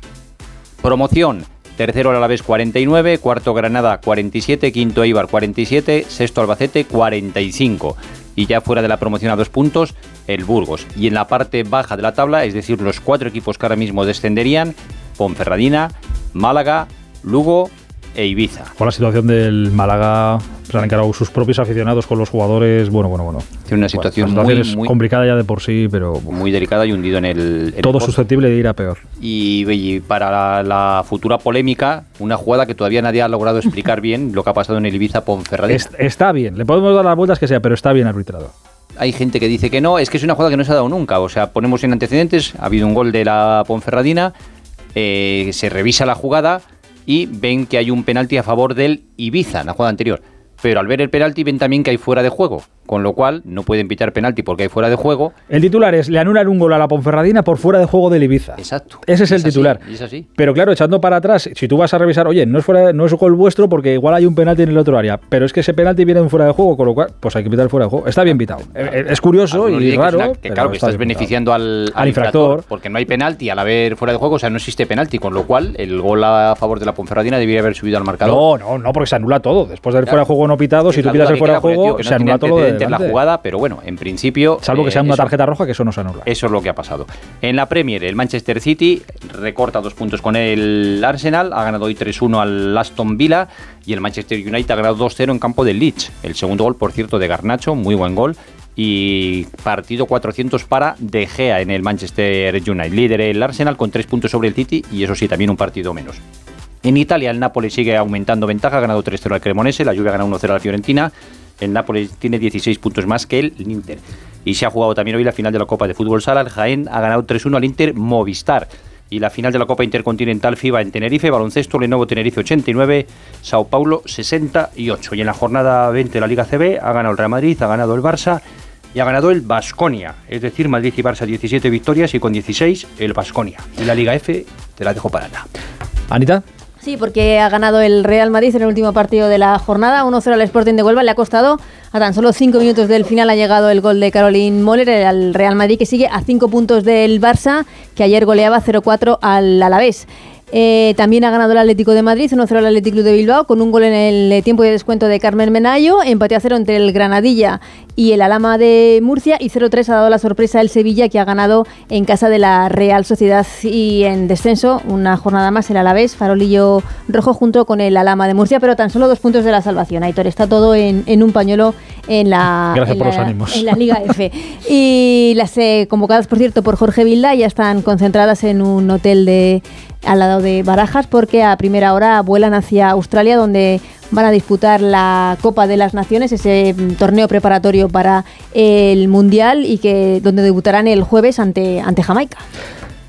S26: Promoción, Tercero el Alavés 49, cuarto Granada 47, quinto Eibar 47, sexto Albacete 45. Y ya fuera de la promoción a dos puntos, el Burgos. Y en la parte baja de la tabla, es decir, los cuatro equipos que ahora mismo descenderían, Ponferradina, Málaga, Lugo e Ibiza.
S1: Con la situación del Málaga, se han encargado sus propios aficionados con los jugadores. Bueno, bueno, bueno.
S26: Tiene una situación muy,
S1: complicada ya de por sí, pero
S26: muy delicada y hundido en el. en
S1: todo
S26: el
S1: susceptible de ir a peor.
S26: Y, y para la, la futura polémica, una jugada que todavía nadie ha logrado explicar bien lo que ha pasado en el Ibiza Ponferradina.
S1: Es- está bien, le podemos dar las vueltas que sea, pero está bien arbitrado.
S26: Hay gente que dice que no, es que es una jugada que no se ha dado nunca. O sea, ponemos en antecedentes, ha habido un gol de la Ponferradina, eh, se revisa la jugada y ven que hay un penalti a favor del Ibiza en la jugada anterior. Pero al ver el penalti ven también que hay fuera de juego, con lo cual no pueden pitar penalti porque hay fuera de juego.
S1: El titular es: le anulan un gol a la Ponferradina por fuera de juego del Ibiza.
S26: Exacto.
S1: Ese es el
S26: así,
S1: titular.
S26: y es así.
S1: Pero claro, echando para atrás, si tú vas a revisar, oye, no es fuera, no es gol vuestro porque igual hay un penalti en el otro área, pero es que ese penalti viene en fuera de juego, con lo cual, pues hay que pitar fuera de juego. Está bien pitado. Eh, eh, Es curioso
S26: Algunos
S1: y
S26: que es
S1: raro.
S26: una- que
S1: pero
S26: claro, que
S1: está
S26: estás beneficiando al,
S1: Al infractor.
S26: porque no hay penalti al haber fuera de juego, o sea, no existe penalti, con lo cual el gol a favor de la Ponferradina debería haber subido al marcador.
S1: No, no, no, porque se anula todo. Después del
S26: Claro.
S1: fuera de juego no pitado, si tú pitas el
S26: que
S1: fuera de juego,
S26: que
S1: se anula todo
S26: antecedentes la jugada, pero bueno, en principio.
S1: Salvo que
S26: eh,
S1: sea una
S26: eso-
S1: tarjeta roja, que eso no se anula.
S26: Eso es lo que ha pasado. En la Premier, el Manchester City recorta dos puntos con el Arsenal, ha ganado hoy 3-1 al Aston Villa y el Manchester United ha ganado 2-0 en campo del Leeds. El segundo gol, por cierto, de Garnacho, muy buen gol. Y partido 400 para De Gea en el Manchester United. Líder el Arsenal con tres puntos sobre el City y eso sí, también un partido menos. En Italia, el Napoli sigue aumentando ventaja, ha ganado 3-0 al Cremonese, la Juve ha ganado 1-0 a la Fiorentina. El Napoli tiene 16 puntos más que el Inter. Y se ha jugado también hoy la final de la Copa de Fútbol Sala. El Jaén ha ganado 3-1 al Inter Movistar. Y la final de la Copa Intercontinental FIBA en Tenerife, baloncesto, Lenovo Tenerife 89, Sao Paulo 68. Y en la jornada 20 de la Liga CB ha ganado el Real Madrid, ha ganado el Barça y ha ganado el Basconia. Es decir, Madrid y Barça 17 victorias y con 16 el Basconia. Y la Liga F te la dejo para.
S1: Anita.
S25: Sí, porque ha ganado el Real Madrid en el último partido de la jornada, 1-0 al Sporting de Huelva, le ha costado a tan solo 5 minutos del final. Ha llegado el gol de Caroline Moller al Real Madrid que sigue a 5 puntos del Barça, que ayer goleaba 0-4 al Alavés. Eh, también ha ganado el Atlético de Madrid, 1-0 al Atlético Club de Bilbao, con un gol en el eh, tiempo de descuento de Carmen Menayo, empate a 0 entre el Granadilla y el Alama de Murcia, y 0-3 ha dado la sorpresa el Sevilla, que ha ganado en casa de la Real Sociedad. Y en descenso, una jornada más, el Alavés, farolillo rojo junto con el Alama de Murcia, pero tan solo dos puntos de la salvación. Aitor, está todo en, en un pañuelo la, la- en la Liga F. Y las eh, convocadas, por cierto, por Jorge Vilda ya están concentradas en un hotel de al lado de Barajas porque a primera hora vuelan hacia Australia donde van a disputar la Copa de las Naciones, ese mm, torneo preparatorio para el Mundial y que donde debutarán el jueves ante, ante Jamaica.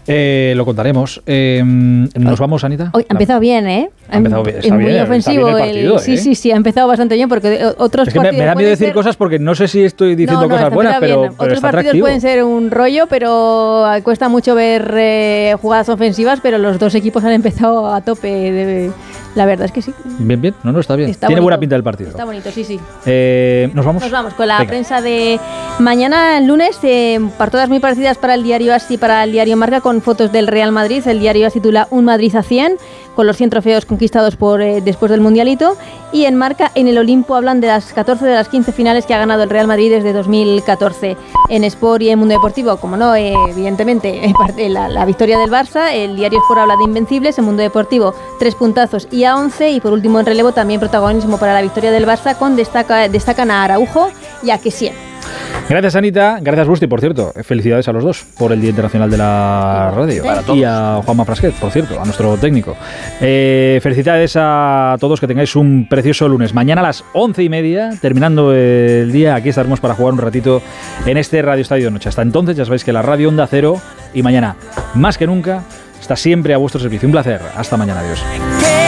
S1: Eh, lo contaremos. Eh, ¿Nos vamos, Anita?
S25: Hoy ha empezado bien, ¿eh?
S1: Ha empezado bien,
S25: Es
S1: está
S25: muy
S1: bien, está
S25: ofensivo.
S1: bien el
S25: el-
S1: partido,
S25: sí,
S1: ¿eh?
S25: sí, sí, ha empezado bastante bien porque eh, otros
S1: Es que me,
S25: partidos
S1: me da miedo decir
S25: ser-
S1: cosas porque no sé si estoy diciendo
S25: No, no,
S1: cosas
S25: está
S1: buenas, pero,
S25: bien.
S1: pero
S25: Otros
S1: está
S25: partidos
S1: atractivo.
S25: pueden ser un rollo, pero cuesta mucho ver eh, jugadas ofensivas, pero los dos equipos han empezado a tope. de- la verdad es que sí.
S1: Bien, bien. No, no, está bien.
S25: Está
S1: Tiene
S25: bonito.
S1: buena pinta el partido.
S25: Está bonito, sí, sí.
S1: Eh, ¿Nos vamos?
S25: Nos vamos con la
S1: Venga.
S25: prensa de mañana, el lunes, eh, muy parecidas para el diario AS y para el diario Marca, con fotos del Real Madrid. El diario titula Un Madrid a 100, con los 100 trofeos conquistados por eh, después del Mundialito. Y en Marca, en el Olimpo, hablan de las 14 de las 15 finales que ha ganado el Real Madrid desde 2014. En Sport y en Mundo Deportivo, como no, eh, evidentemente, [LAUGHS] la victoria del Barça. El diario Sport habla de Invencibles, en Mundo Deportivo, tres puntazos y a 11. Y por último, en relevo, también protagonismo para la victoria del Barça, con destaca, destacan a Araujo y a Kessie.
S1: Gracias, Anita. Gracias, Busti, por cierto. Felicidades a los dos por el Día Internacional de la Radio.
S26: Para todos.
S1: Y a Juanma Frasquet, por cierto, a nuestro técnico. Eh, felicidades a todos, que tengáis un precioso lunes. Mañana a las once y media, terminando el día, aquí estaremos para jugar un ratito en este Radio Estadio Noche. Hasta entonces, ya sabéis que la Radio Onda Cero y mañana, más que nunca, está siempre a vuestro servicio. Un placer. Hasta mañana. Adiós.